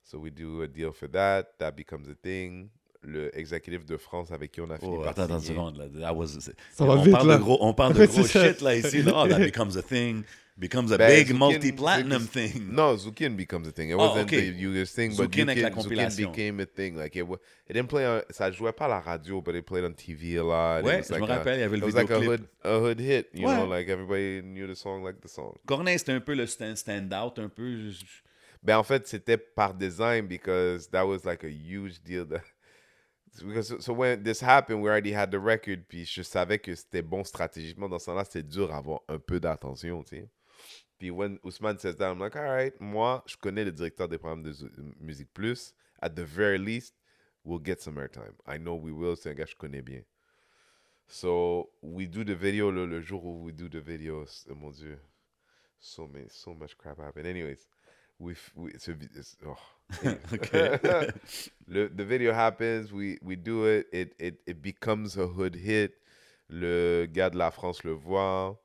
So we do a deal for that. That becomes a thing. Le exécutif de France avec qui on a fini Oh, par attends, attends une seconde. Là. That was- Ça va on vite, parle là. De gros, on parle de gros shit là, ici. Là. Oh, that becomes a thing. Becomes a Ben, big Zukin- multi-platinum Zukin- thing. No, Zukin becomes a thing. It Oh, wasn't okay. the Yugas thing, but Zukin avec la Zukin, became a thing. Like it, it didn't play on, ça jouait pas à la radio, but it played on TV a lot. It Ouais, was je like me a- rappelle, il y avait It le was like a vidéoclip. hood, a hood hit, you Ouais. know, like everybody knew the song, like the song. Corneille, c'était un peu le stand- stand-out, un peu. Ben en fait, c'était par design because that was like a huge deal. That, because so when this happened, we already had the record, puis je savais que c'était bon stratégiquement. Dans ce temps-là, c'était dur d'avoir un peu d'attention, tu sais. Puis when Ousmane says that, I'm like, all right, moi, je connais le directeur des programmes de Zo- Musique Plus. At the very least, we'll get some airtime. I know we will. C'est un gars que je connais bien. So we do the video le, le jour où we do the video. Mon Dieu, so many, so much crap happened. Anyways, we, we it's- oh. The video happens, we, we do it, it, it, it becomes a hood hit. Le gars de la France le voit.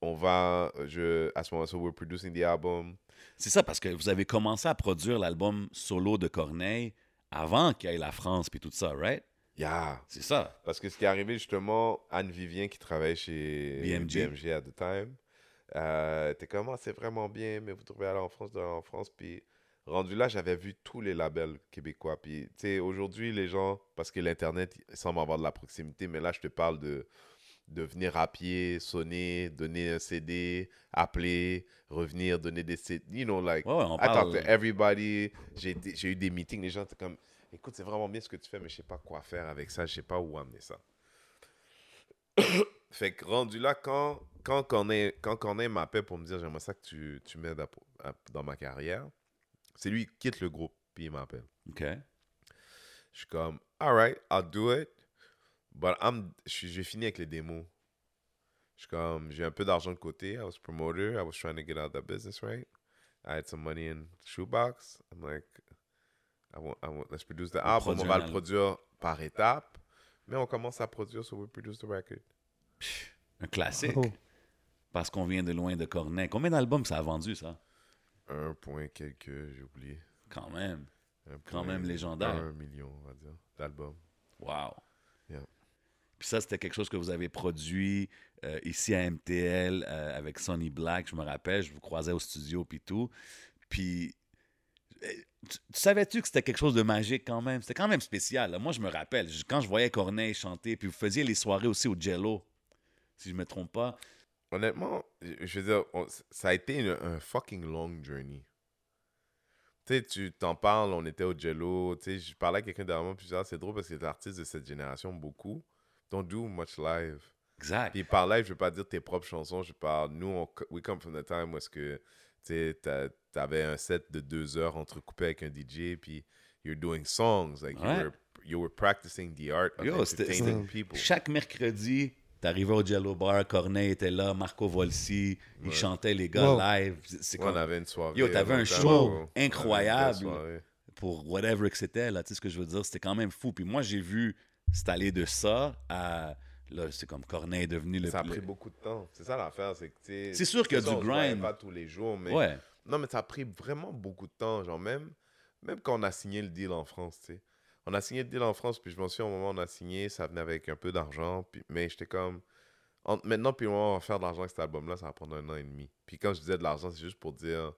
On va, je, à ce moment-là, so we're producing the album. C'est ça, parce que vous avez commencé à produire l'album solo de Corneille avant qu'il y ait la France puis tout ça, right? Yeah. C'est ça. Parce que ce qui est arrivé, justement, Anne Vivien, qui travaillait chez BMG. BMG at the time, euh, était comme, Ah, c'est vraiment bien, mais vous devez aller en France, en France. Puis, rendu là, j'avais vu tous les labels québécois. Puis, tu sais, aujourd'hui, les gens, parce que l'Internet, semble avoir de la proximité, mais là, je te parle de, de venir à pied, sonner, donner un CD, appeler, revenir, donner des CD. You know, like, Ouais, on I talk parle. to everybody. J'ai j'ai eu des meetings, les gens étaient comme, écoute, c'est vraiment bien ce que tu fais, mais je sais pas quoi faire avec ça, je sais pas où amener ça. Fait que rendu là, quand, quand Corneille, quand Corneille m'appelle pour me dire, j'aimerais ça que tu, tu m'aides à- à- dans ma carrière, c'est lui qui quitte le groupe, puis il m'appelle. OK. Je suis comme, all right, I'll do it, but I'm, j'ai fini avec les démos. Je suis comme, j'ai un peu d'argent de côté. I was promoter. I was trying to get out of that business, right? I had some money in shoebox. I'm like, I want, I want, let's produce the album. On va le produire par étapes. Mais on commence à produire, so we produce the record. Un classique. Oh. Parce qu'on vient de loin de Corneille. Combien d'albums ça a vendu, ça? Un point quelques, j'ai oublié. Quand même. Un Quand même légendaire. Un million, on va dire, d'albums. Wow. Yeah. Puis ça, c'était quelque chose que vous avez produit euh, ici à MTL euh, avec Sonny Black, je me rappelle. Je vous croisais au studio puis tout. Puis, euh, tu, tu savais-tu que c'était quelque chose de magique quand même? C'était quand même spécial. là. Moi, je me rappelle, je- quand je voyais Corneille chanter, puis vous faisiez les soirées aussi au Jello, si je me trompe pas. Honnêtement, je veux dire, on- ça a été une- un fucking long journey. Tu sais, tu t'en parles, on était au Jello, tu sais, je parlais à quelqu'un derrière moi, puis Ah, c'est drôle parce que les artistes de cette génération, beaucoup, don't do much live. Exact. Puis par live, je veux pas dire tes propres chansons, je parle, nous, on, we come from the time où est-ce que, tu sais, t'avais un set de deux heures entrecoupé avec un DJ, puis you're doing songs, like you, were, you were practicing the art of Yo, entertaining people. Chaque mercredi, t'arrivais au Jello Bar, Corneille était là, Marco Volsi, il Ouais. chantait les gars Wow. live. C'est on avait une soirée. Yo, t'avais un show incroyable. pour whatever que c'était, là, tu sais ce que je veux dire, c'était quand même fou. Puis moi, j'ai vu c'est allé de ça à, là, c'est comme Corneille est devenu le... Ça a pris beaucoup de temps. C'est ça l'affaire, c'est que tu sais, C'est sûr qu'il y a ça, du grind. pas tous les jours, mais Ouais, non, mais ça a pris vraiment beaucoup de temps. Genre même, même quand on a signé le deal en France, tu sais, on a signé le deal en France, puis je m'en souviens, au moment où on a signé, ça venait avec un peu d'argent, mais j'étais comme, maintenant, puis on va faire de l'argent avec cet album-là, ça va prendre un an et demi. Puis quand je disais de l'argent, c'est juste pour dire,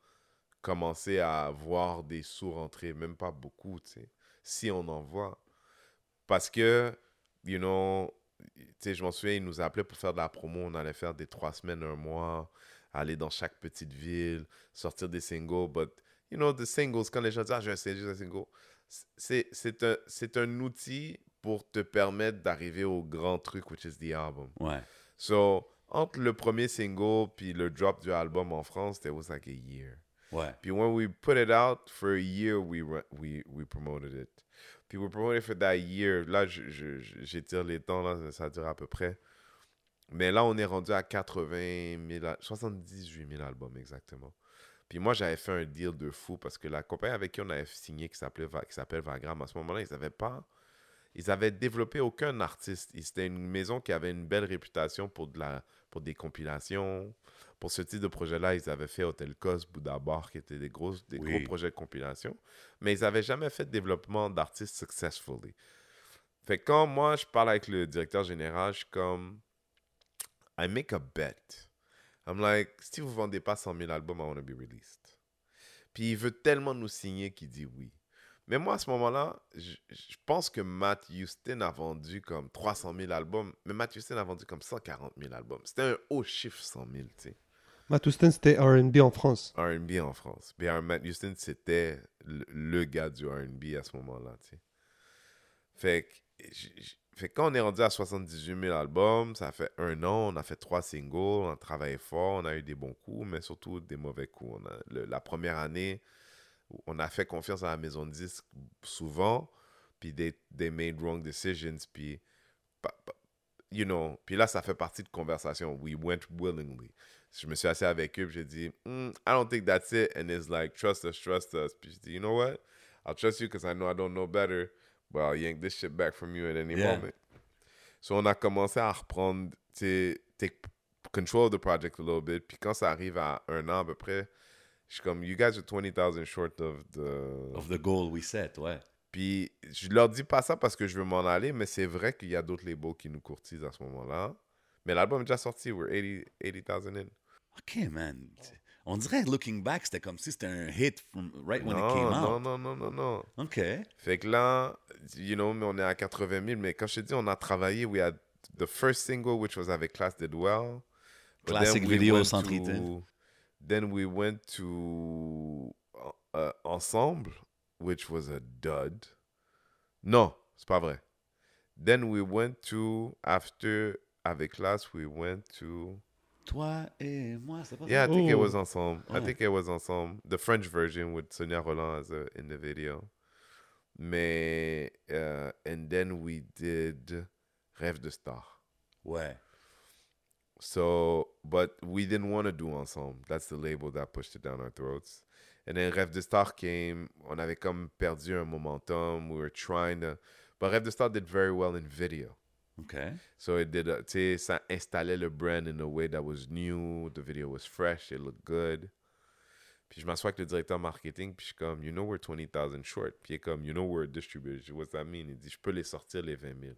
commencer à voir des sous rentrer, même pas beaucoup, tu sais, si on en voit. Parce que, you know, tu sais, je m'en souviens, il nous appelait pour faire de la promo, on allait faire des trois semaines, un mois, aller dans chaque petite ville, sortir des singles, but, you know, the singles, quand les gens disent, ah, j'ai un single, j'ai un single, c'est un, un outil pour te permettre d'arriver au grand truc, which is the album. Ouais. So, entre le premier single puis le drop du album en France, there was like a year. Ouais. Puis when we put it out, for a year, we, we, we promoted it. Puis we promoted it for that year. Là, j'étire les temps, là, ça dure à peu près. Mais là, on est rendu à 80 000, al- 78 000 albums exactement. Puis moi, j'avais fait un deal de fou parce que la compagnie avec qui on avait signé, qui s'appelait Va- qui s'appelle Vagram, à ce moment-là, ils n'avaient pas. Ils avaient développé aucun artiste. C'était une maison qui avait une belle réputation pour, de la, pour des compilations. Pour ce type de projet-là, ils avaient fait Hotel Cos, Bouddha Bar, qui étaient des, gros, des Oui. gros projets de compilation. Mais ils n'avaient jamais fait de développement d'artistes successfully. Fait que quand moi, je parle avec le directeur général, je suis comme... I make a bet. I'm like, si vous vendez pas 100 000 albums, I want to be released. Puis il veut tellement nous signer qu'il dit oui. Mais moi, à ce moment-là, je, je pense que Matt Houston a vendu comme 300 000 albums, mais Matt Houston a vendu comme 140 000 albums. C'était un haut chiffre, 100 000, tu sais. Matt Houston, c'était R&B en France. R&B en France. Puis Matt Houston, c'était le, le gars du R&B à ce moment-là, tu sais. Fait que, quand on est rendu à 78 000 albums, ça fait un an, on a fait trois singles, on a travaillé fort, on a eu des bons coups, mais surtout des mauvais coups. La première année, on a fait confiance à la maison de disques souvent, puis they, they made wrong decisions, puis, you know, puis là, ça fait partie de conversation. We went willingly. Je me suis assis avec eux, j'ai dit, "Mm, I don't think that's it. And it's like, trust us, trust us. Puis j'ai dit, you know what? I'll trust you because I know I don't know better, but I'll yank this shit back from you at any Yeah. moment. So on a commencé à reprendre, tu take control of the project a little bit. Puis quand ça arrive à un an à peu près, je suis comme, you guys are 20,000 short of the... Of the goal we set, ouais. Puis je leur dis pas ça parce que je veux m'en aller, mais c'est vrai qu'il y a d'autres labels qui nous courtisent à ce moment-là. Mais l'album est déjà sorti, we're 80 80,000 in. OK, man. On dirait, looking back, c'était comme si c'était un hit from right when non, it came non, out. non, non, non, non. OK. Fait que là, you know, on est à 80 000. Mais quand je te dis, on a travaillé, we had the first single, which was avec Class Did Well. Classic we video to- Ethan. Then we went to uh, Ensemble, which was a dud. Non, c'est pas vrai. Then we went to, after, avec Class, we went to... Toi et moi, c'est pas Yeah, I think it Oh. was Ensemble. I Oh. think it was Ensemble. The French version with Sonia Roland as a, in the video. Mais, uh, and then we did Rêve de Star. Ouais. So, but we didn't want to do Ensemble. That's the label that pushed it down our throats. And then Rêve de Star came. On avait comme perdu un momentum. We were trying to. But Rêve de Star did very well in video. OK. So it did, tu sais, ça installait le brand in a way that was new. The video was fresh. It looked good. Puis je m'assois avec le directeur marketing, puis je suis comme, you know, we're 20,000 short. Puis il est comme, you know, we're a distributor. Je dis, what's that mean? Il dit, je peux les sortir les 20 000.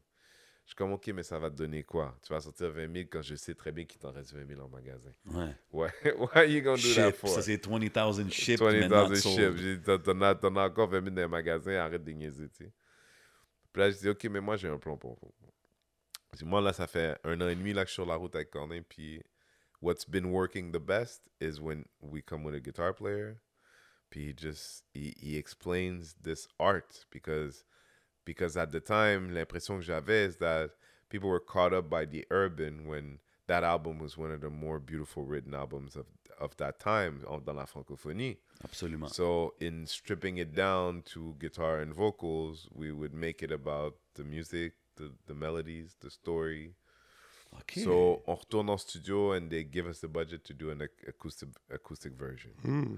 Je suis comme, OK, mais ça va te donner quoi? Tu vas sortir 20 000 quand je sais très bien qu'il t'en reste 20 000 en magasin. Ouais. Ouais, why you gonna do that for? Ça, c'est 20,000 shipped, 20 mais not 000 sold. ships. J'ai dit, t'en- as, t'en as encore 20 000 dans les magasins, arrête de niaiser, tu sais. Puis là, je dis, OK, mais moi, j'ai un plan pour vous. Moi, là, ça fait un an et demi là, que je suis sur la route avec Corneille, puis what's been working the best is when we come with a guitar player, puis he just, he, he explains this art, because, because at the time, l'impression que j'avais is that people were caught up by the urban when that album was one of the more beautiful written albums of, of that time dans la francophonie. Absolument. So in stripping it down to guitar and vocals, we would make it about the music, the, the melodies, the story. OK. So on retourne en studio and they give us the budget to do an ac- acoustic acoustic version. Hmm.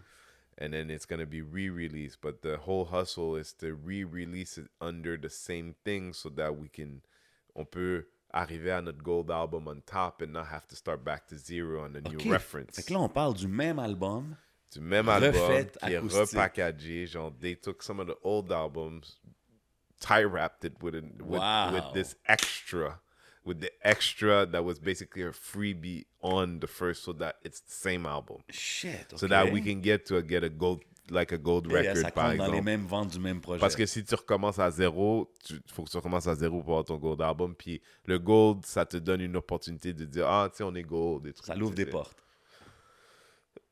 And then it's going to be re-released, but the whole hustle is to re-release it under the same thing so that we can on peut arriver à notre gold album on top and not have to start back to zero on a OK. new reference. Fait que là, on parle du même album. du même album qui est acoustique. repackagé. Genre, they took some of the old albums, tie wrapped it with, a, with, Wow. with this extra, with the extra that was basically a freebie on the first, so that it's the same album, Shit. so that we can get to a, get a gold like a gold record ça par compte dans les exemple. mêmes ventes du même projet. Parce que si tu recommences à zéro, il faut que tu recommences à zéro pour avoir ton gold album. Puis le gold, ça te donne une opportunité de dire Ah, tu sais, on est gold. Des trucs, ça l'ouvre des portes.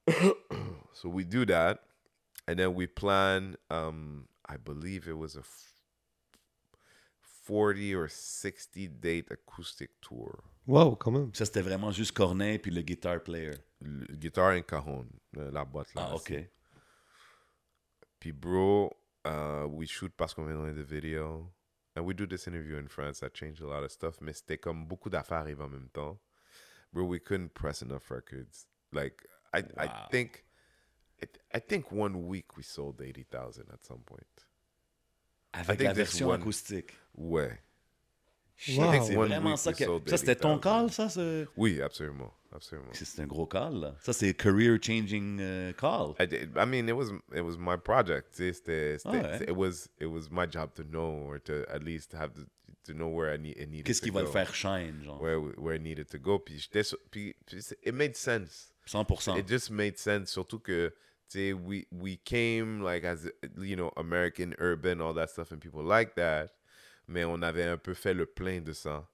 So we do that. And then we plan, um, I believe it was a f- 40 or 60 date acoustic tour. Wow, quand même. Ça, c'était vraiment juste Corneille puis le guitar player. Le guitar and cajon, la boîte là. Ah, OK. Puis bro, uh, we shoot parce qu'on vient dans the video. And we do this interview in France. That changed a lot of stuff. Mais c'était comme beaucoup d'affaires arrivent en même temps. Bro, we couldn't press enough records. Like, I, I Wow. think, it, I think one week we sold 80,000 at some point. Avec think la this version one- acoustique. Ouais. Wow. c'est vraiment ça que... Ça, c'était ton 80,000. call, ça? Oui, absolument. Absolument. C'est un gros call, là. Ça, c'est career-changing euh, call. I, did, I mean, it was it was my project. c'était- Ah ouais. It was it was my job to know or to at least have the, to know where I need it needed Qu'est-ce to qui va go. le faire shine, genre? where where it needed to go. Puis j'étais puis, puis it made sense. 100%. It just made sense. Surtout que tu sais, we we came like as you know American urban all that stuff and people like that. Mais on avait un peu fait le plein de ça.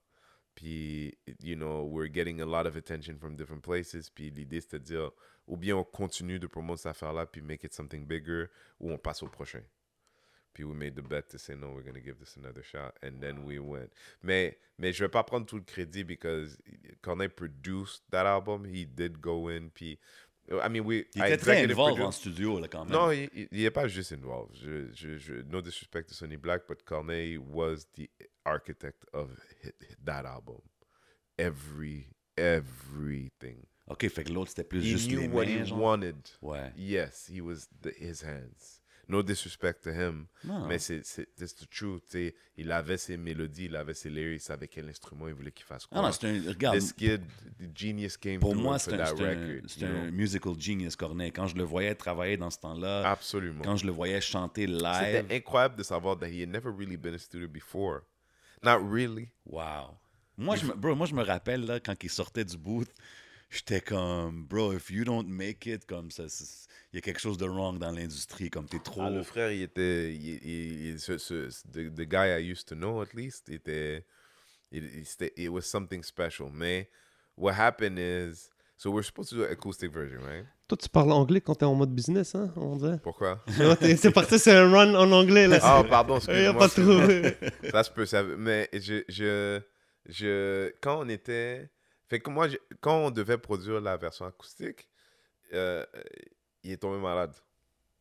Puis you know we're getting a lot of attention from different places. Puis l'idée c'était de dire ou bien on continue de promouvoir cette affaire là puis make it something bigger ou on passe au prochain. Puis we made the bet to say no, we're going to give this another shot. And then we went. Mais, mais je vais pas prendre tout le crédit because Corneille produced that album. He did go in. Puis, I mean, we. Il I était très executive involved en studio, là, quand même. Non, il, il, il est pas juste involved. Je, je, je, no disrespect to Sonny Black, but Corneille was the architect of that album. Every, everything. OK, fait que l'autre, c'était plus He juste knew les what mains, he genre? wanted. Ouais. Yes, he was the, his hands. No disrespect to him. Non. Mais c'est the truth. tu sais. Il avait ses mélodies, il avait ses lyrics, il savait quel instrument il voulait qu'il fasse quoi. Non, c'est un... Regarde, This kid, the genius came pour moi, c'est for un, un- record. c'est you un musical genius, Corneille. Quand je le voyais travailler dans ce temps-là, Absolument. quand je le voyais chanter live, C'était incroyable de savoir that he had never really been in a studio before. Not really. wow. Moi, je me, bro, moi, je me rappelle, là, quand il sortait du booth, j'étais comme, bro, if you don't make it, comme ça, il y a quelque chose de wrong dans l'industrie, comme t'es trop... Ah, le frère, il était. il- il- il- ce, ce, the, the guy I used to know, at least, il était. It, it, c'était- it was something special. Mais what happened is. So we're supposed to do an acoustic version, right? Toi, tu parles anglais quand t'es en mode business, hein, on dirait. Pourquoi? C'est parti, c'est un run en anglais, là. Ah, pardon, Il y a excuse-moi. pas trop. Ça se peut. ça- mais je, je, je, quand on était. Fait que moi, quand on devait produire la version acoustique, euh, il est tombé malade.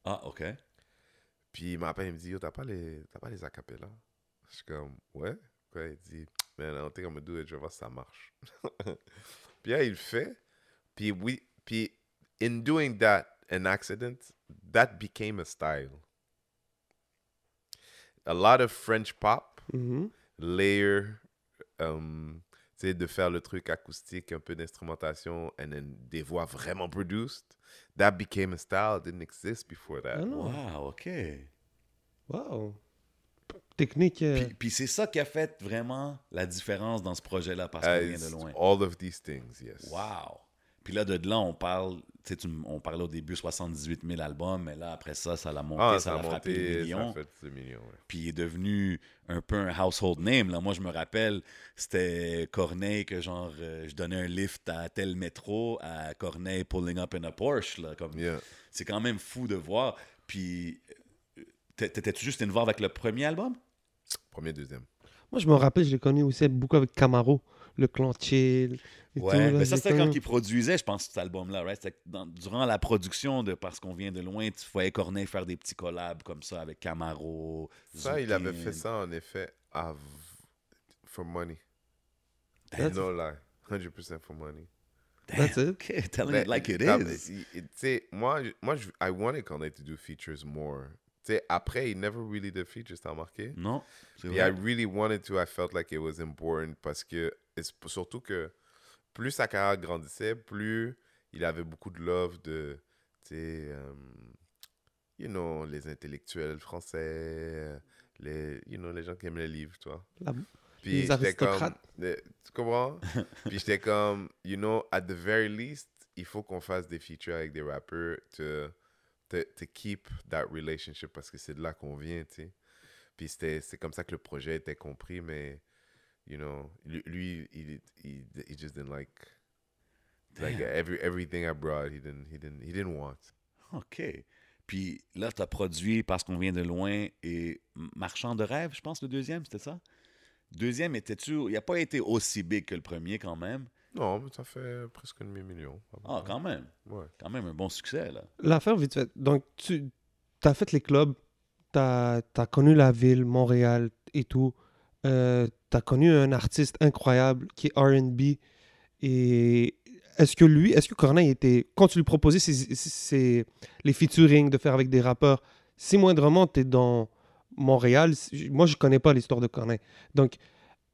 Ah, OK. Puis il m'appelle, il me dit Yo, t'as pas les, t'as pas les acapellas? Je suis comme Ouais. Quoi, il dit Man, I don't think I'm gonna do it, je vais voir si ça marche. puis là, il fait. Puis oui, puis in doing that, an accident, that became a style. A lot of French pop, Mhm. layer, um, sais, de faire le truc acoustique, un peu d'instrumentation, and then des voix vraiment produced. That became a style, didn't exist before that. Non. Wow, OK. Wow. Technique. euh, Puis, puis c'est ça qui a fait vraiment la différence dans ce projet-là, parce qu'on Uh, vient de loin. all of these things, yes. Wow. Puis là, de là, on parle, tu on parlait au début 78 000 albums, mais là, après ça, ça l'a monté, Ah, ça ça l'a a frappé des millions, ouais. Puis il est devenu un peu un household name. Là. Moi, je me rappelle, c'était Corneille que genre, euh, je donnais un lift à tel métro, à Corneille pulling up in a Porsche. Là, comme, Yeah. C'est quand même fou de voir. Puis, euh, t'é- t'étais-tu juste involved avec le premier album? Premier, deuxième. Moi, je me rappelle, je l'ai connu aussi beaucoup avec Camaro, le clan chill. Et tout, là, mais je ça, c'était quand connu. il produisait, je pense, cet album-là. Right? C'était dans- durant la production de Parce qu'on vient de loin, tu voyais Corneille faire des petits collabs comme ça avec Camaro. Ça, il avait fait ça, en effet, av- for money. That's- no lie. 100% for money. That's it. Okay, telling Ben, it like it comme, is. moi, je- moi je, I wanted Corneille to do features more. Tu sais, après, he never really did features, t'as remarqué? Non, c'est Et I really wanted to. I felt like it was important parce que, surtout que plus sa carrière grandissait, plus il avait beaucoup de love de, tu sais, euh, you know, les intellectuels français, les, you know, les gens qui aiment les livres, toi. La- Puis Les j'étais comme, aristocrates. euh, tu comprends? Puis j'étais comme, you know, at the very least, il faut qu'on fasse des features avec des rappeurs to, to, to keep that relationship parce que c'est de là qu'on vient, tu sais. Puis c'était, c'est comme ça que le projet était compris, mais, you know, lui, il, il, he just didn't like, like every, everything I brought, he didn't, he didn't, he didn't want. OK. Puis là, tu as produit Parce qu'on vient de loin et Marchand de rêve, je pense, le deuxième, c'était ça? Deuxième, était-tu. Il n'a pas été aussi big que le premier, quand même. Non, mais ça fait presque un demi-million. Ah, quand même. Ouais. Quand même un bon succès, là. L'affaire, vite fait. Donc, tu as fait les clubs, tu as, connu la ville, Montréal et tout. tu as connu un artiste incroyable qui est RB. Et est-ce que lui, est-ce que Corneille était. Quand tu lui proposais ses- ses- les featuring de faire avec des rappeurs, si moindrement tu es dans Montréal, moi je connais pas l'histoire de Corneille. Donc,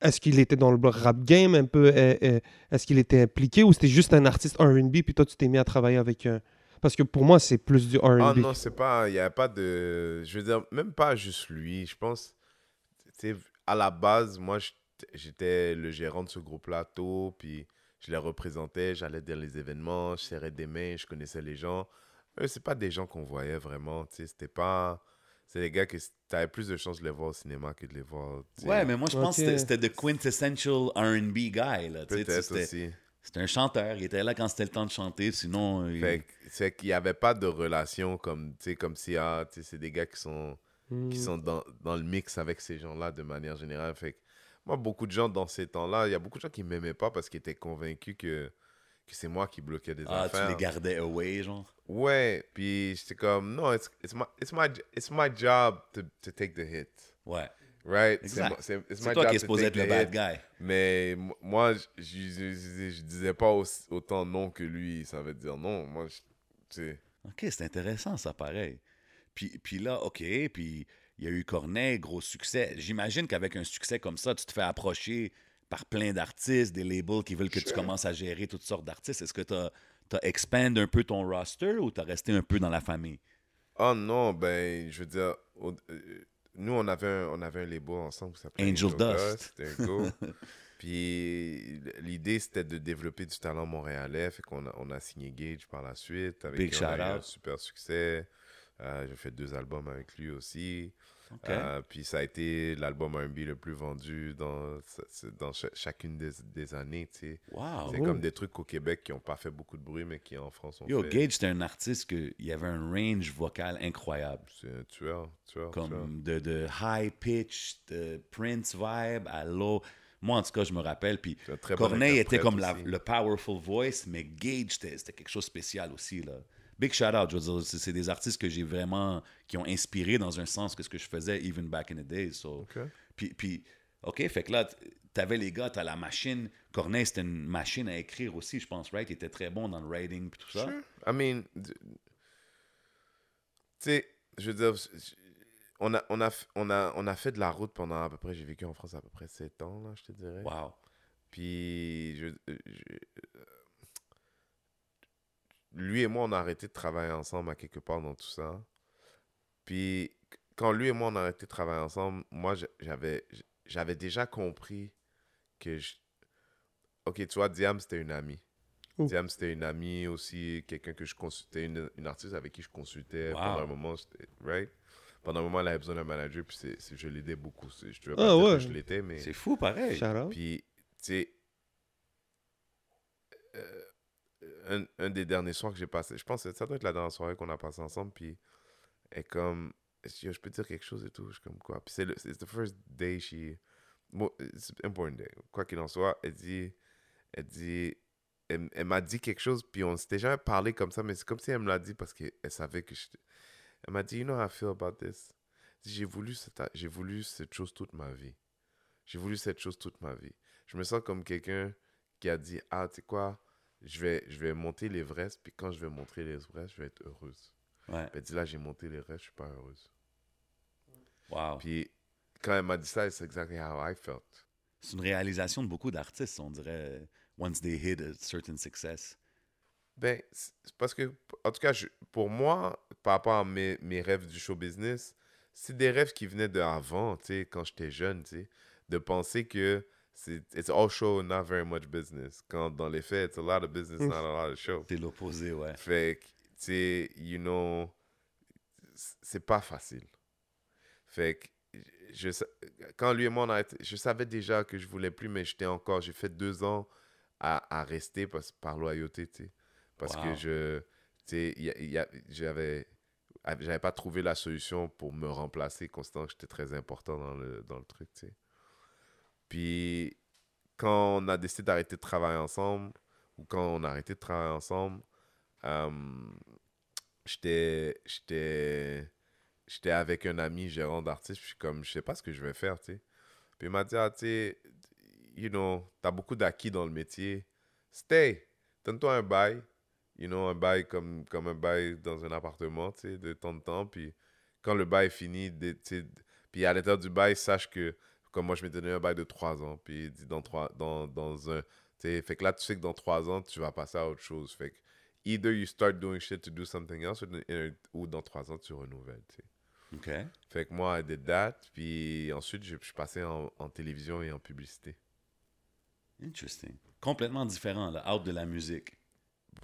est-ce qu'il était dans le rap game un peu euh, euh, Est-ce qu'il était impliqué ou c'était juste un artiste RB puis toi tu t'es mis à travailler avec un. Parce que pour moi, c'est plus du Ah RB. non, c'est pas. Il n'y pas de. Je veux dire, même pas juste lui. Je pense. À la base, moi, j'étais- le gérant de ce groupe-là tôt. Puis je les représentais. J'allais dans les événements. Je serrais des mains. Je connaissais les gens. Eux, c'est pas des gens qu'on voyait vraiment. C'était pas. C'est des gars que tu avais plus de chances de les voir au cinéma que de les voir. Ouais, mais moi, je pense que c'était- the quintessential RB guy, là. Peut-être c'était- aussi. C'était un chanteur. Il était là quand c'était le temps de chanter. Sinon, il- Fait que- c'est qu'il n'y avait pas de relation comme, tu sais, comme si ah, tu sais, c'est des gars qui sont, Hmm. qui sont dans, dans le mix avec ces gens-là de manière générale. Fait que moi, beaucoup de gens dans ces temps-là, il y a beaucoup de gens qui ne m'aimaient pas parce qu'ils étaient convaincus que, que c'est moi qui bloquais des ah, tu affaires. les gardais away, genre? Ouais, puis j'étais comme, non, it's, it's, my, it's, my, it's my job to, to take the hit. Ouais. Right? C'est, toi qui es supposé être le bad guy. Mais moi, je, disais pas aussi- autant non que lui. Ça veut dire non. Moi, je- tu sais. OK, c'est intéressant, ça, pareil. Puis, puis là, OK, puis il y a eu Corneille, gros succès. J'imagine qu'avec un succès comme ça, tu te fais approcher par plein d'artistes, des labels qui veulent que tu commences à gérer toutes sortes d'artistes. Est-ce que tu as, expand un peu ton roster ou tu as resté un peu dans la famille? Oh non, ben, je veux dire, euh, nous, on avait, un, on avait un label ensemble qui s'appelait Angel Dust. You go. Puis l'idée, c'était de développer du talent montréalais. Fait qu'on a, on a signé Gage par la suite. Avec Big qui on a eu un shout-out. super succès. Euh, J'ai fait deux albums avec lui aussi. Euh, puis ça a été l'album R&B le plus vendu dans, dans cha- chacune des, des années, tu sais. wow. C'est comme des trucs au Québec qui n'ont pas fait beaucoup de bruit, mais qui en France ont Yo, fait. Gage, c'était un artiste qui avait un range vocal incroyable. C'est un tueur, tueur, tueur. Comme de, de high pitch, de Prince vibe à low. Moi, en tout cas, je me rappelle. Puis bon Corneille était comme la- le powerful voice, mais Gage, c'était c'était quelque chose de spécial aussi. Là. Big shout out, je veux dire, c'est des artistes que j'ai vraiment, qui ont inspiré dans un sens que ce que je faisais, even back in the days. So. Ok. Puis, puis, OK, fait que là, t'avais les gars, t'as la machine. Corneille, c'était une machine à écrire aussi, je pense, right? Il était très bon dans le writing puis tout ça. Sure. I mean, tu sais, je veux dire, on a, on, a, on, a, on a fait de la route pendant à peu près, j'ai vécu en France à peu près 7 ans, là, je te dirais. Wow. Puis, je, je- lui et moi, on a arrêté de travailler ensemble à quelque part dans tout ça. Puis, quand lui et moi, on a arrêté de travailler ensemble, moi, j'avais j'avais déjà compris que je... Ok, tu vois, Diam, c'était une amie. Ouh. Diam, c'était une amie aussi, quelqu'un que je consultais, une, une artiste avec qui je consultais Wow. pendant un moment, c'était- right? Pendant un moment, elle avait besoin d'un manager, puis c'est- c'est- je l'aidais beaucoup. C'est- Je ne Ah, pas dire ouais. que je l'étais, mais... C'est fou, pareil. Puis, tu sais, euh, un, un des derniers soirs que j'ai passé, je pense que ça doit être la dernière soirée qu'on a passé ensemble, puis elle comme, que je peux dire quelque chose et tout, je suis comme quoi. Puis c'est le the first day she, bon, it's an important day, quoi qu'il en soit, elle dit, elle dit, elle, elle m'a dit quelque chose, puis on s'était jamais parlé comme ça, mais c'est comme si elle me l'a dit parce qu'elle savait que je, elle m'a dit, you know how I feel about this? J'ai voulu, j'ai voulu cette chose toute ma vie. J'ai voulu cette chose toute ma vie. Je me sens comme quelqu'un qui a dit Ah, tu sais quoi, je vais, je vais monter l'Everest, puis quand je vais monter l'Everest, je vais être heureuse. Ouais. Elle dit Là, j'ai monté l'Everest, je suis pas heureuse. Wow. Puis quand elle m'a dit ça, c'est exactly how I felt. C'est une réalisation de beaucoup d'artistes, on dirait, once they hit a certain success. Ben, parce que, en tout cas, je- pour moi, par rapport à mes, mes rêves du show business, c'est des rêves qui venaient de avant, tu sais, quand j'étais jeune, tu sais, de penser que c'est it's all show, not very much business. Quand dans les faits, it's a lot of business, not a lot of show. T'es l'opposé, ouais. Fait que, tu sais, you know, c'est pas facile. Fait que, je, quand lui et moi, on a été- je savais déjà que je voulais plus, mais j'étais encore, j'ai fait deux ans à, à rester parce, par loyauté, tu sais. Parce Wow. que je, tu sais, j'avais, j'avais pas trouvé la solution pour me remplacer, constant j'étais très important dans le, dans le truc, tu sais. Puis, quand on a décidé d'arrêter de travailler ensemble, ou quand on a arrêté de travailler ensemble, euh, j'étais avec un ami gérant d'artiste, puis comme, je sais pas ce que je vais faire, tu. Puis il m'a dit, ah, tu sais, you t'as beaucoup d'acquis dans le métier. Stay. Donne-toi un bail. You know, un bail comme, comme un bail dans un appartement, tu de temps en temps. Puis quand le bail est fini, tu puis à l'intérieur du bail, sache que, comme moi, je m'étais donné un bail de trois ans. Puis il dit, dans, trois, dans, dans un. Fait que là, tu sais que dans trois ans, tu vas passer à autre chose. Fait que, either you start doing shit to do something else, or, ou dans trois ans, tu renouvelles, tu sais. OK. Fait que moi, I did that. Puis ensuite, je, je suis passé en, en télévision et en publicité. Interesting. Complètement différent, là, out de la musique.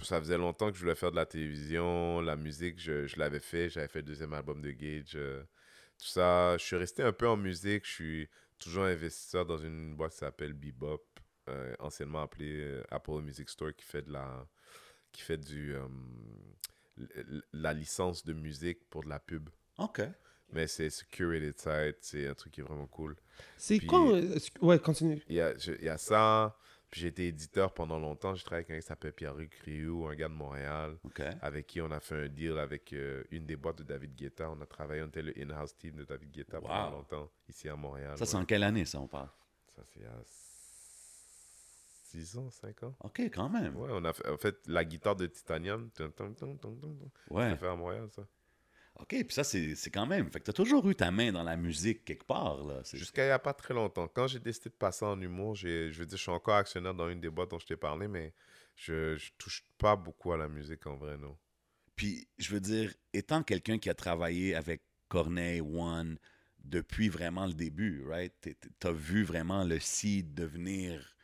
Ça faisait longtemps que je voulais faire de la télévision, la musique, je, je l'avais fait. J'avais fait le deuxième album de Gage. euh, tout ça. Je suis resté un peu en musique. Je suis toujours investisseur dans une boîte qui s'appelle Bebop, euh, anciennement appelée euh, Apple Music Store, qui fait de la, qui fait du, euh, la licence de musique pour de la pub. OK. Mais c'est curated site, c'est un truc qui est vraiment cool. C'est quoi Ouais, continue. Il y a, je- il y a ça. Puis j'ai été éditeur pendant longtemps. J'ai travaillé avec quelqu'un qui s'appelle Pierre-Luc Rioux, un gars de Montréal, avec qui on a fait un deal avec euh, une des boîtes de David Guetta. On a travaillé, on était le in-house team de David Guetta pendant longtemps, ici à Montréal. Ça, c'est en quelle année, ça, on parle? Ça, c'est a 6 ans, 5 ans. OK, quand même. Ouais, on a fait, en fait la guitare de Titanium. tum, tum, tum, tum, tum, tum. On Ouais. l'a fait à Montréal, ça. OK, puis ça, c'est quand même... Fait que t'as toujours eu ta main dans la musique quelque part, Jusqu'à il n'y a pas très longtemps. Quand j'ai décidé de passer en humour, j'ai- je veux dire, je suis encore actionnaire dans une des boîtes dont je t'ai parlé, mais je, je touche pas beaucoup à la musique en vrai, non. Puis, je veux dire, étant quelqu'un qui a travaillé avec Corneille, One, depuis vraiment le début, right? T'as vu vraiment le seed devenir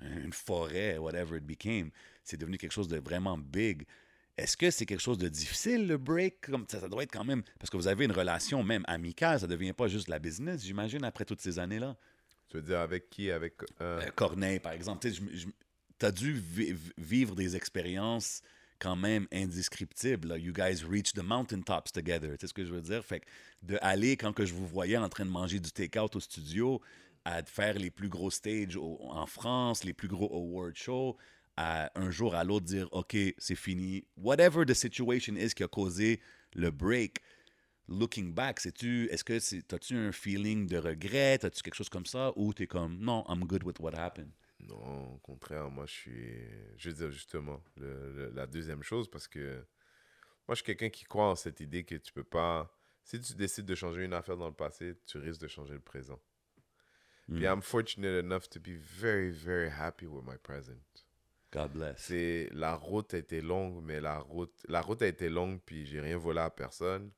une forêt, whatever it became. C'est devenu quelque chose de vraiment big. Est-ce que c'est quelque chose de difficile, le break? Comme ça, ça doit être quand même... Parce que vous avez une relation même amicale, ça devient pas juste de la business, j'imagine, après toutes ces années-là. Tu veux dire avec qui? Avec. euh, Euh, Corneille, par exemple. Tu as dû vi- vi- vivre des expériences quand même indescriptibles. là. You guys reach the mountaintops together. Tu sais ce que je veux dire? Fait que de aller, quand que je vous voyais en train de manger du take-out au studio, à faire les plus gros stages au- en France, les plus gros award shows, à un jour à l'autre dire OK, c'est fini. Whatever the situation is qui a causé le break, looking back, sais-tu, est-ce que c'est, t'as-tu un feeling de regret, as-tu quelque chose comme ça, ou t'es comme non, I'm good with what happened? Non, au contraire, moi je suis. Je veux dire justement, le- le- la deuxième chose, parce que moi je suis quelqu'un qui croit en cette idée que tu peux pas. Si tu décides de changer une affaire dans le passé, tu risques de changer le présent. Puis Mm. I'm fortunate enough to be very, very happy with my present. God bless. C'est la route a été longue, mais la route, la route a été longue, puis j'ai rien volé à personne.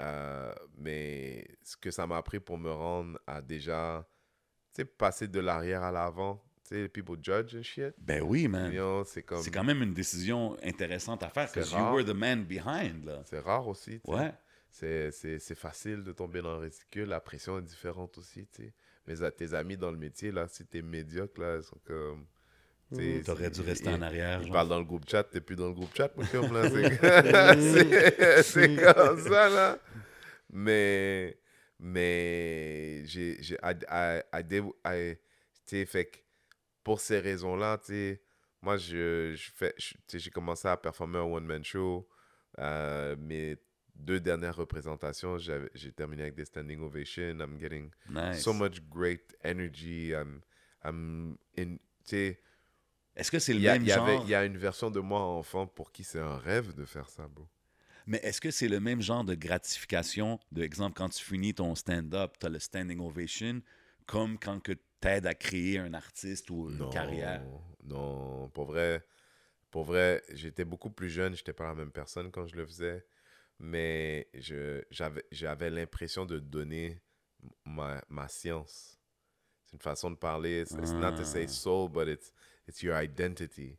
Euh, mais ce que ça m'a appris pour me rendre à déjà, tu sais, passer de l'arrière à l'avant, tu sais, people judge and shit. Ben oui, man. You know, c'est comme, C'est quand même une décision intéressante à faire, C'est parce que you rare. were the man behind, là. c'est rare aussi. Ouais. C'est, c'est, c'est facile de tomber dans le ridicule. La pression est différente aussi, tu sais. Mais à tes amis dans le métier, là, si t'es médiocre, là, ils sont comme... T'aurais dû rester en arrière. Genre. parlent dans le groupe chat, t'es plus dans le groupe chat, là. C'est- comme ça, là. Mais, mais, j'ai, fait que pour ces raisons-là, tu sais, moi, je, je fais, je- j'ai commencé à performer un one-man show. Euh, mes deux dernières représentations, j'ai terminé avec des standing ovations. I'm getting Nice. so much great energy. I'm, I'm in, tu sais, Est-ce que c'est le y, a, même y avait- genre... il y a une version de moi enfant pour qui c'est un rêve de faire ça, bro. Mais est-ce que c'est le même genre de gratification, de exemple, quand tu finis ton stand-up, tu as le standing ovation, comme quand que t'aides à créer un artiste ou une carrière? Non, pour vrai, pour vrai, j'étais beaucoup plus jeune, j'étais pas la même personne quand je le faisais. mais j'avais l'impression de donner ma, ma science. C'est une façon de parler. It's, it's not to say Ah. soul, but it's, it's your identity.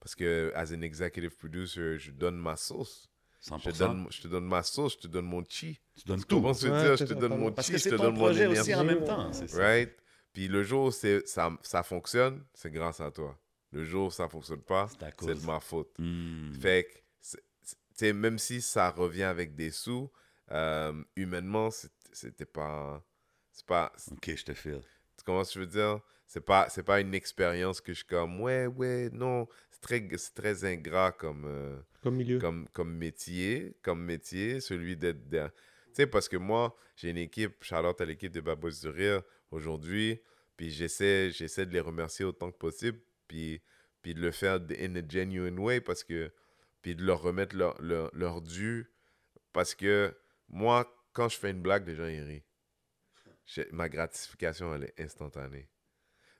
Parce que, as an executive producer, je donne ma sauce. Je 100%. te, donne, je te donne ma sauce, je te donne mon chi. Tu donnes tout. veux Ouais, dire? Je te donne mon Parce chi, je te donne mon projet aussi énergie. en même temps. C'est ça. Right? Puis le jour où ça, ça fonctionne, c'est grâce à toi. Le jour où ça fonctionne pas, C'est de ma faute. Hmm. Fait que, tu sais, même si ça revient avec des sous, euh, humainement, c'était pas. C'est pas. Ok, je te file. Tu comprends ce que je veux dire? C'est pas, c'est pas une expérience que je suis comme, ouais, ouais, non. C'est très, c'est très ingrat comme, euh, Comme milieu. comme, comme métier, comme métier, celui d'être Tu sais, parce que moi, j'ai une équipe, Charlotte à l'équipe de Babos du Rire aujourd'hui, puis j'essaie, j'essaie de les remercier autant que possible, puis, puis de le faire in a genuine way, parce que, puis de leur remettre leur, leur, leur dû, parce que moi, quand je fais une blague, les gens ils rient. Ma gratification, elle est instantanée.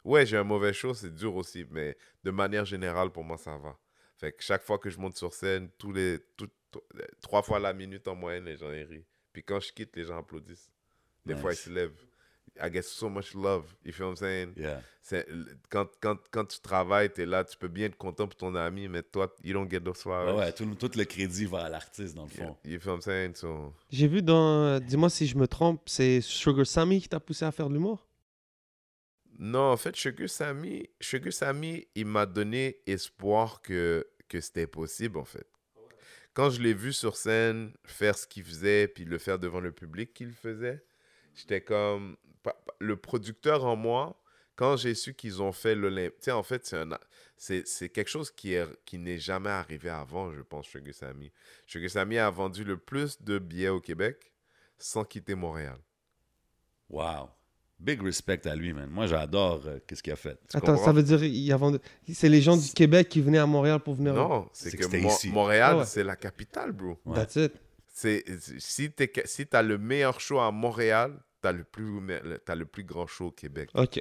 Ouais, j'ai un mauvais show, c'est dur aussi, mais de manière générale, pour moi, ça va. Fait que chaque fois que je monte sur scène, tous les, tout- tout- trois fois la minute en moyenne, les gens rient. Puis quand je quitte, les gens applaudissent. Des fois, ils se lèvent. I get so much love. You feel what I'm saying? Yeah. Quand, quand, quand tu travailles, tu es là, tu peux bien être content pour ton ami, mais toi, you don't get those flowers. Ouais, ouais, tout, le- tout le crédit va à l'artiste, dans le fond. you feel what I'm saying? So, J'ai vu dans. euh, Dis-moi si je me trompe, c'est Sugar Sammy qui t'a poussé à faire de l'humour? Non, en fait, Sugar Sammy, il m'a donné espoir que, que c'était possible, en fait. Quand je l'ai vu sur scène faire ce qu'il faisait, puis le faire devant le public qu'il faisait, j'étais comme... Le producteur en moi, quand j'ai su qu'ils ont fait sais, en fait, c'est c'est quelque chose qui est qui n'est jamais arrivé avant, je pense, Sugar Sammy. Sugar Sammy a vendu le plus de billets au Québec sans quitter Montréal. Wow. Big respect à lui, man. Moi, j'adore euh, qu'est-ce qu'il a fait. Tu Attends, comprends? ça veut dire il y a vendu- c'est les gens du Québec qui venaient à Montréal pour venir. Non, c'est que, que Mo- ici. Montréal, Ah ouais. c'est la capitale, bro. Ouais. That's it. C'est, si tu si as le meilleur show à Montréal, tu as, le plus t'as le plus grand show au Québec. Ok.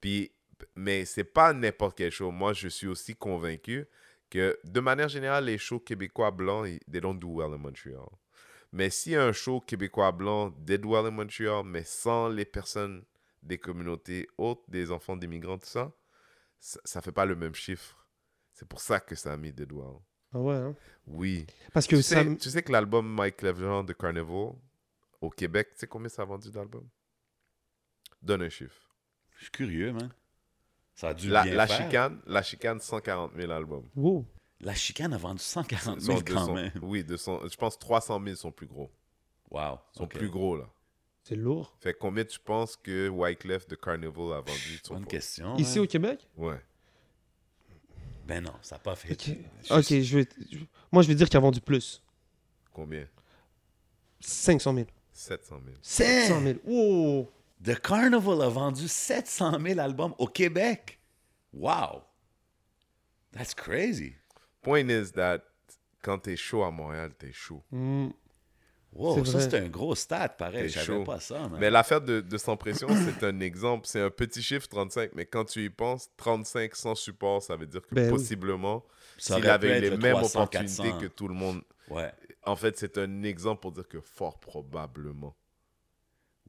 Puis, mais c'est pas n'importe quel show. Moi, je suis aussi convaincu que, de manière générale, les shows québécois blancs, ils- they don't do well in Montreal. Mais si un show québécois blanc well in Montreal, mais sans les personnes des communautés hautes, des enfants d'immigrants, tout ça, ça, ça fait pas le même chiffre. C'est pour ça que ça a mis well. Ah ouais. hein? Oui. Parce que Tu ça. sais, tu sais que l'album Mike Levland de Carnival au Québec, tu sais combien ça a vendu d'albums? Donne un chiffre. Je suis curieux, man. Ça a dû La, bien la faire. chicane, la chicane, 140 000 albums. Wow. La chicane a vendu 140 Ils 000 sont quand 200 même. Oui, 200, je pense 300 000 sont plus gros. Wow. Ils sont plus gros, là. C'est lourd. Fait combien tu penses que Wyclef de Carnival a vendu Bonne question. Ici au Québec? Ouais. Ben non, ça n'a pas fait. Ok. Je vais. je- Moi, je vais dire qu'il a vendu plus. Combien? 500 000. 700 000. 700 000. Wow. The Carnival a vendu 700 000 albums au Québec. Wow. That's crazy. Point is that quand t'es chaud à Montréal, t'es chaud. Hmm. Wow, C'est ça c'est un gros stat, pareil. Je savais chaud. pas ça, man. Mais l'affaire de, de Sans Pression, c'est un exemple. C'est un petit chiffre, 35, mais quand tu y penses, 35 sans support, ça veut dire que Ben possiblement, s'il avait les le mêmes 300, opportunités 400. que tout le monde. Ouais. En fait, c'est un exemple pour dire que fort probablement.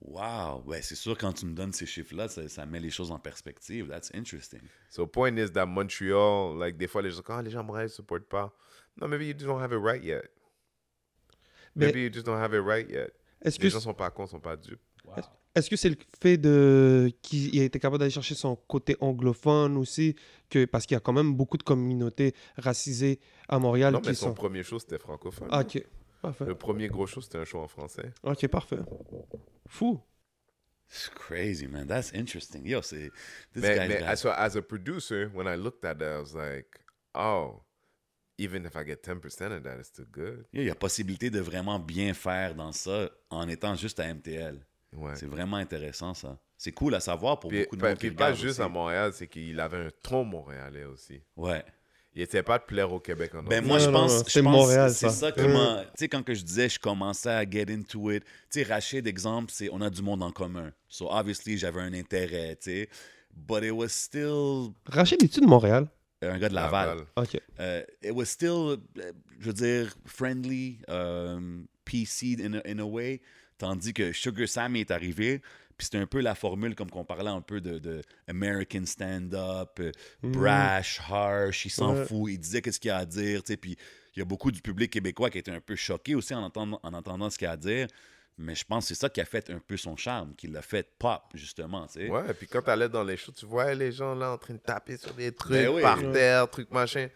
Wow. Ouais, c'est sûr, quand tu me donnes ces chiffres-là, ça, ça met les choses en perspective. That's interesting. So, point is that Montreal, like, des fois, les gens disent, ah, les gens ne supportent pas. Non, maybe you just don't have it right yet. Mais Maybe you just don't have it right yet. que Les gens sont pas cons, sont pas dupes. Est-ce que c'est le fait de qu'il a été capable d'aller chercher son côté anglophone aussi, que parce qu'il y a quand même beaucoup de communautés racisées à Montréal Non, mais qui son sont. premier show, c'était francophone. Ah, ok, parfait. Le premier gros show, c'était un show en français. Ok, parfait. Fou. It's crazy, man. That's interesting. Yo, c'est. This Mais, guy's mais as, a, as a producer, when I looked at that, I was like, oh, even if I get 10% of that, it's still good. Il y a possibilité de vraiment bien faire dans ça en étant juste à MTL. Ouais. C'est vraiment intéressant, ça. C'est cool à savoir pour Puis, beaucoup de puis- monde qui puis pas regarde juste aussi. à Montréal, c'est qu'il avait un ton montréalais aussi. Ouais. Il était pas de plaire au Québec en Ben moi, Non, je pense, c'est Montréal, c'est ça. ça qui Euh. m'a... Tu sais, quand que je disais, je commençais à get into it. Tu sais, Rachid, exemple, c'est on a du monde en commun. So, obviously, j'avais un intérêt, tu sais. But it was still... Rachid, es-tu de Montréal? Un gars de Laval. Ok. Euh, it was still, je veux dire, friendly, um, PC in a, in a way, tandis que Sugar Sammy est arrivé, puis c'était un peu la formule, comme qu'on parlait un peu de, de American stand-up, euh, brash, harsh, il s'en Ouais. fout, il disait qu'est-ce qu'il y a à dire, tu sais, puis il y a beaucoup du public québécois qui était un peu choqué aussi en entendant, en entendant ce qu'il y a à dire, mais je pense que c'est ça qui a fait un peu son charme, qui l'a fait pop, justement, tu sais. Ouais, et puis quand t'allais dans les shows, tu voyais les gens là en train de taper sur des trucs Ben oui. par Ouais. terre, trucs machin.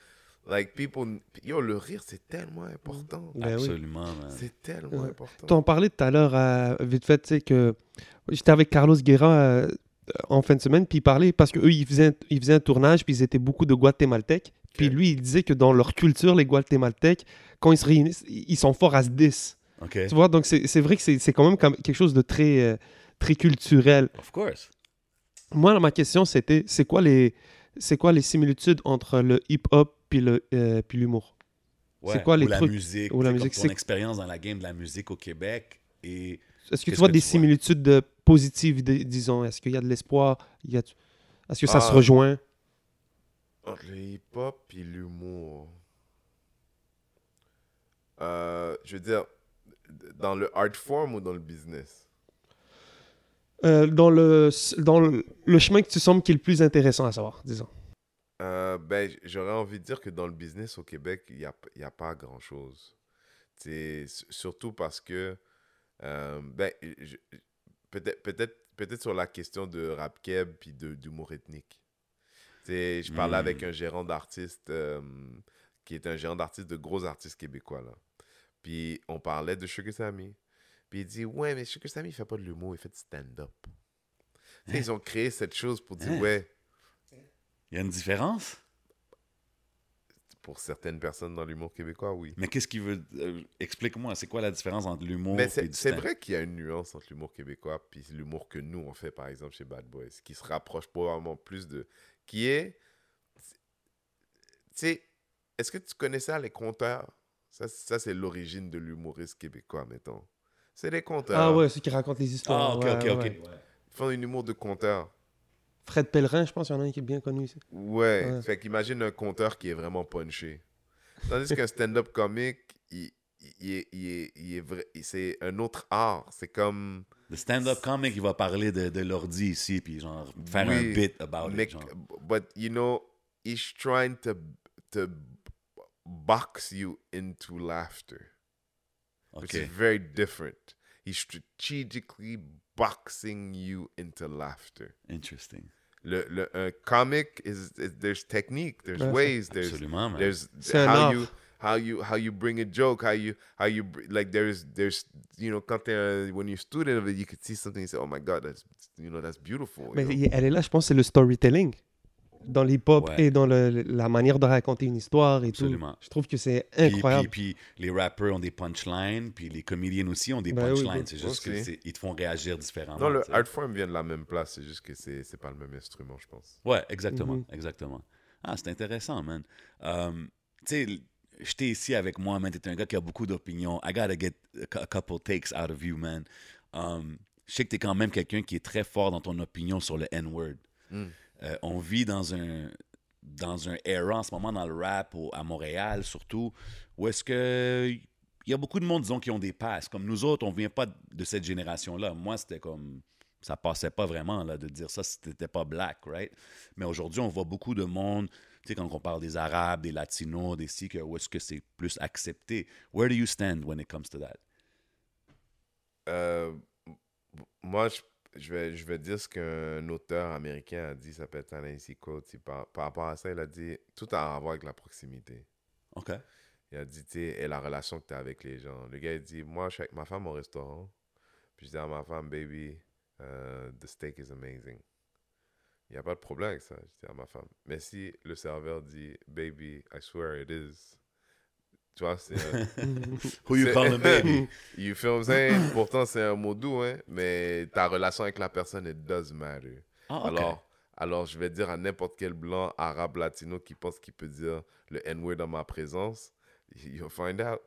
Like, people. Yo, le rire, c'est tellement important. Ben oui. Absolument, man. C'est tellement Ouais. important. T'en parlais tout à l'heure, euh, vite fait, tu sais, que j'étais avec Carlos Guerra euh, en fin de semaine, puis il parlait, parce qu'eux, ils faisaient, ils faisaient un tournage, puis ils étaient beaucoup de Guatémaltèques. Puis lui, il disait que dans leur culture, les Guatémaltèques, quand ils se réunissent, ils sont forts à se 10. OK. Tu vois, donc c'est c'est vrai que c'est c'est quand même quelque chose de très, euh, très culturel. Of course. Moi, ma question, c'était, c'est quoi les... C'est quoi les similitudes entre le hip-hop puis euh, puis l'humour C'est Ouais, quoi les ou la trucs- musique, ou la musique, comme c'est- ton expérience dans la game de la musique au Québec et Est-ce que tu vois que des tu similitudes de positives, dis- disons? Est-ce qu'il y a de l'espoir? A... Est-ce que ça se Ah. rejoint? Le hip-hop et l'humour. Euh, je veux dire, dans le art form ou dans le business? Euh, dans, le, dans le, le chemin que tu sembles qui est le plus intéressant à savoir, disons. Euh, ben, j'aurais envie de dire que dans le business au Québec, il n'y a, y a pas grand-chose. Surtout parce que, euh, ben, peut-être peut-être peut-être sur la question de rap keb puis d'humour ethnique. C'est- je parlais avec un gérant d'artiste euh, qui est un gérant d'artiste de gros artistes québécois. Là. Puis on parlait de Sugar Sammy. Puis il dit Ouais, mais Sugar Sammy, il fait pas de l'humour, il fait du stand-up. Ils ont créé cette chose pour dire Hein? Ouais, il y a une différence? pour certaines personnes dans l'humour québécois, oui. Mais qu'est-ce qui veut. euh, Explique-moi, c'est quoi la différence entre l'humour et c'est du c'est stand? vrai qu'il y a une nuance entre l'humour québécois puis l'humour que nous on fait par exemple chez Bad Boys, qui se rapproche probablement plus de, qui est, tu sais, est-ce que tu connais ça les compteurs Ça, ça c'est l'origine de l'humoriste québécois, mettons. C'est les compteurs. Ah ouais, ceux qui racontent les histoires. Ah, ok, ouais, ok, ouais, ok. ouais. Ils font un humour de compteur. Fred Pellerin, je pense qu'il y en a un qui est bien connu ici. Ouais. Ouais. Fait qu'imagine un compteur qui est vraiment punché. Tandis qu'un stand-up comique, il, il est, il est, il est vrai, c'est un autre art. C'est comme Le stand-up comic, il va parler de, de l'ordi ici, puis genre faire Oui, un bit about Mais, it. Genre. but you know, he's trying to to box you into laughter, which OK. is very different. He's strategically boxing you into laughter. Interesting. Le, le, un comic is, is there's technique, there's Ouais, ways, there's Absolument, man. there's C'est how art. you how you how you bring a joke, how you how you like there's there's you know quand t'es un- when you're a student of it, you could see something and say, oh my god, that's you know that's beautiful. you Mais know? il- elle est là, je pense, c'est le storytelling. Dans l'hip-hop Ouais. et dans le- la manière de raconter une histoire et Absolument. tout. Je trouve que c'est incroyable. Puis, puis les rappers ont des punchlines, puis les comédiens aussi ont des Ben oui, punchlines. oui. c'est juste Aussi. qu'ils te font réagir différemment. Non, le art form vient de la même place, c'est juste que c'est c'est pas le même instrument, je pense. Ouais, exactement, Mhm. exactement. Ah, c'est intéressant, man. Um, tu sais, j'étais ici avec moi, man. T'es un gars qui a beaucoup d'opinions. I gotta get a cou- a couple takes out of you, man. Um, je sais que t'es quand même quelqu'un qui est très fort dans ton opinion sur le N-word. Mm. Euh, on vit dans un dans un era en ce moment dans le rap à Montréal surtout où est-ce que il y a beaucoup de monde disons qui ont des passes. Comme nous autres on vient pas de cette génération là moi c'était comme ça passait pas vraiment là de dire ça si t'étais pas black right? Mais aujourd'hui on voit beaucoup de monde tu sais quand on parle des arabes des latinos des sikhs où est-ce que c'est plus accepté? Where do you stand when it comes to that? Euh, moi, je, je vais, je vais dire ce qu'un auteur américain a dit, ça s'appelle Ta-Nehisi Coates. Il Par, par rapport à ça, il a dit tout a à voir avec la proximité. ok Il a dit, tu et la relation que tu as avec les gens. Le gars, il dit, moi, je suis avec ma femme au restaurant. Puis je dis à ma femme, baby, euh, the steak is amazing. Il n'y a pas de problème avec ça, je dis à ma femme. Mais si le serveur dit, baby, I swear it is. Tu vois, c'est. un- who you C'est- calling baby? You feel what I'm saying? Pourtant, c'est un mot doux, hein, mais ta relation avec la personne, it does matter. Ah, ok. Alors, alors, je vais dire à n'importe quel blanc, arabe, latino qui pense qu'il peut dire le N-word dans ma présence, you'll find out.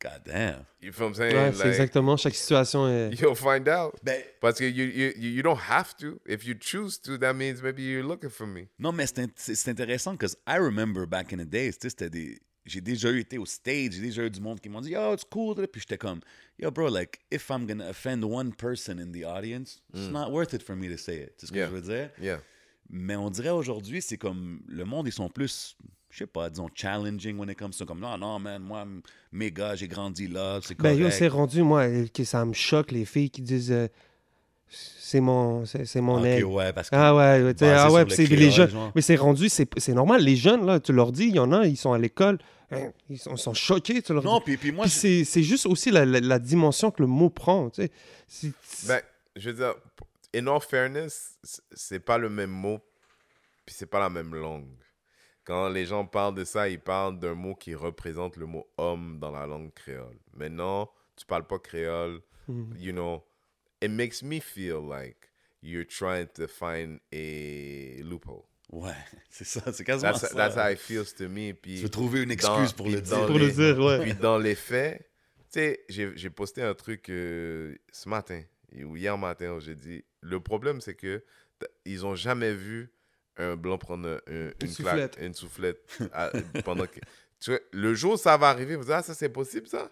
God damn. You feel what I'm saying? Ouais, c'est Like, exactement. Chaque situation est. You'll find out. Ben, Parce que you, you, you don't have to. If you choose to, that means maybe you're looking for me. non, mais c'est int- c'est c'est intéressant parce que I remember back in the days, tu sais, c'était des. J'ai déjà eu été au stage, j'ai déjà eu du monde qui m'ont dit Yo, it's cool. Puis j'étais comme Yo, bro, like, if I'm gonna offend one person in the audience, it's not worth it for me to say it. C'est ce que Mm. Yeah. je veux dire? Yeah. Mais on dirait aujourd'hui, c'est comme le monde, ils sont plus, je sais pas, disons, challenging when it comes to comme non, non, man, moi, mes gars, j'ai grandi là, c'est Ben correct. yo, c'est rendu, moi, que ça me choque, les filles qui disent euh, c'est mon, c'est mon Ok, aigle. ouais, parce que. Ah ouais, ah ouais, c'est les jeunes. genre. Mais c'est rendu, c'est c'est normal. Les jeunes, là, tu leur dis, il y en a, ils sont à l'école, ils sont, ils sont choqués, tu leur Non, puis, puis moi, Puis c'est c'est juste aussi la, la- la dimension que le mot prend, tu sais. Ben, je veux dire, in all fairness, c'est pas le même mot, puis c'est pas la même langue. Quand les gens parlent de ça, ils parlent d'un mot qui représente le mot homme dans la langue créole. Maintenant, tu parles pas créole, Mhm. you know, it makes me feel like you're trying to find a loophole. Ouais, c'est ça, c'est quasiment That's, ça. that's how it feels to me. Puis tu veux trouver une dans- excuse pour puis le dans dire. Pour le dire, ouais. Puis dans les faits, tu sais, j'ai j'ai posté un truc euh, ce matin, ou hier matin, où j'ai dit, le problème c'est que ils ont jamais vu un blanc prendre un- un- une, soufflette. claque, une soufflette à- pendant que... Tu vois, le jour où ça va arriver, vous dites, ah, ça c'est possible ça?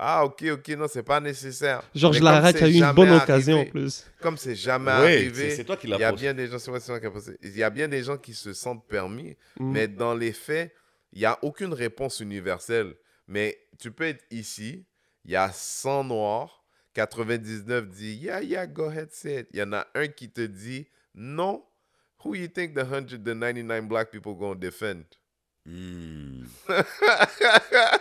Ah, ok, ok, non, c'est pas nécessaire. Georges Larac a eu une bonne arrivé- occasion en plus. Comme c'est jamais Oui, arrivé, c'est- c'est toi qui il l'as y a bien des gens, c'est moi, c'est moi qui ai posté. Il y a bien des gens qui se sentent permis, Mm. mais dans les faits, il n'y a aucune réponse universelle. Mais tu peux être ici, il y a 100 noirs, 99 dit yeah, yeah, go ahead, say it. Il y en a un qui te dit non. Who you think the 100, the 99 black people gonna defend? Hmm.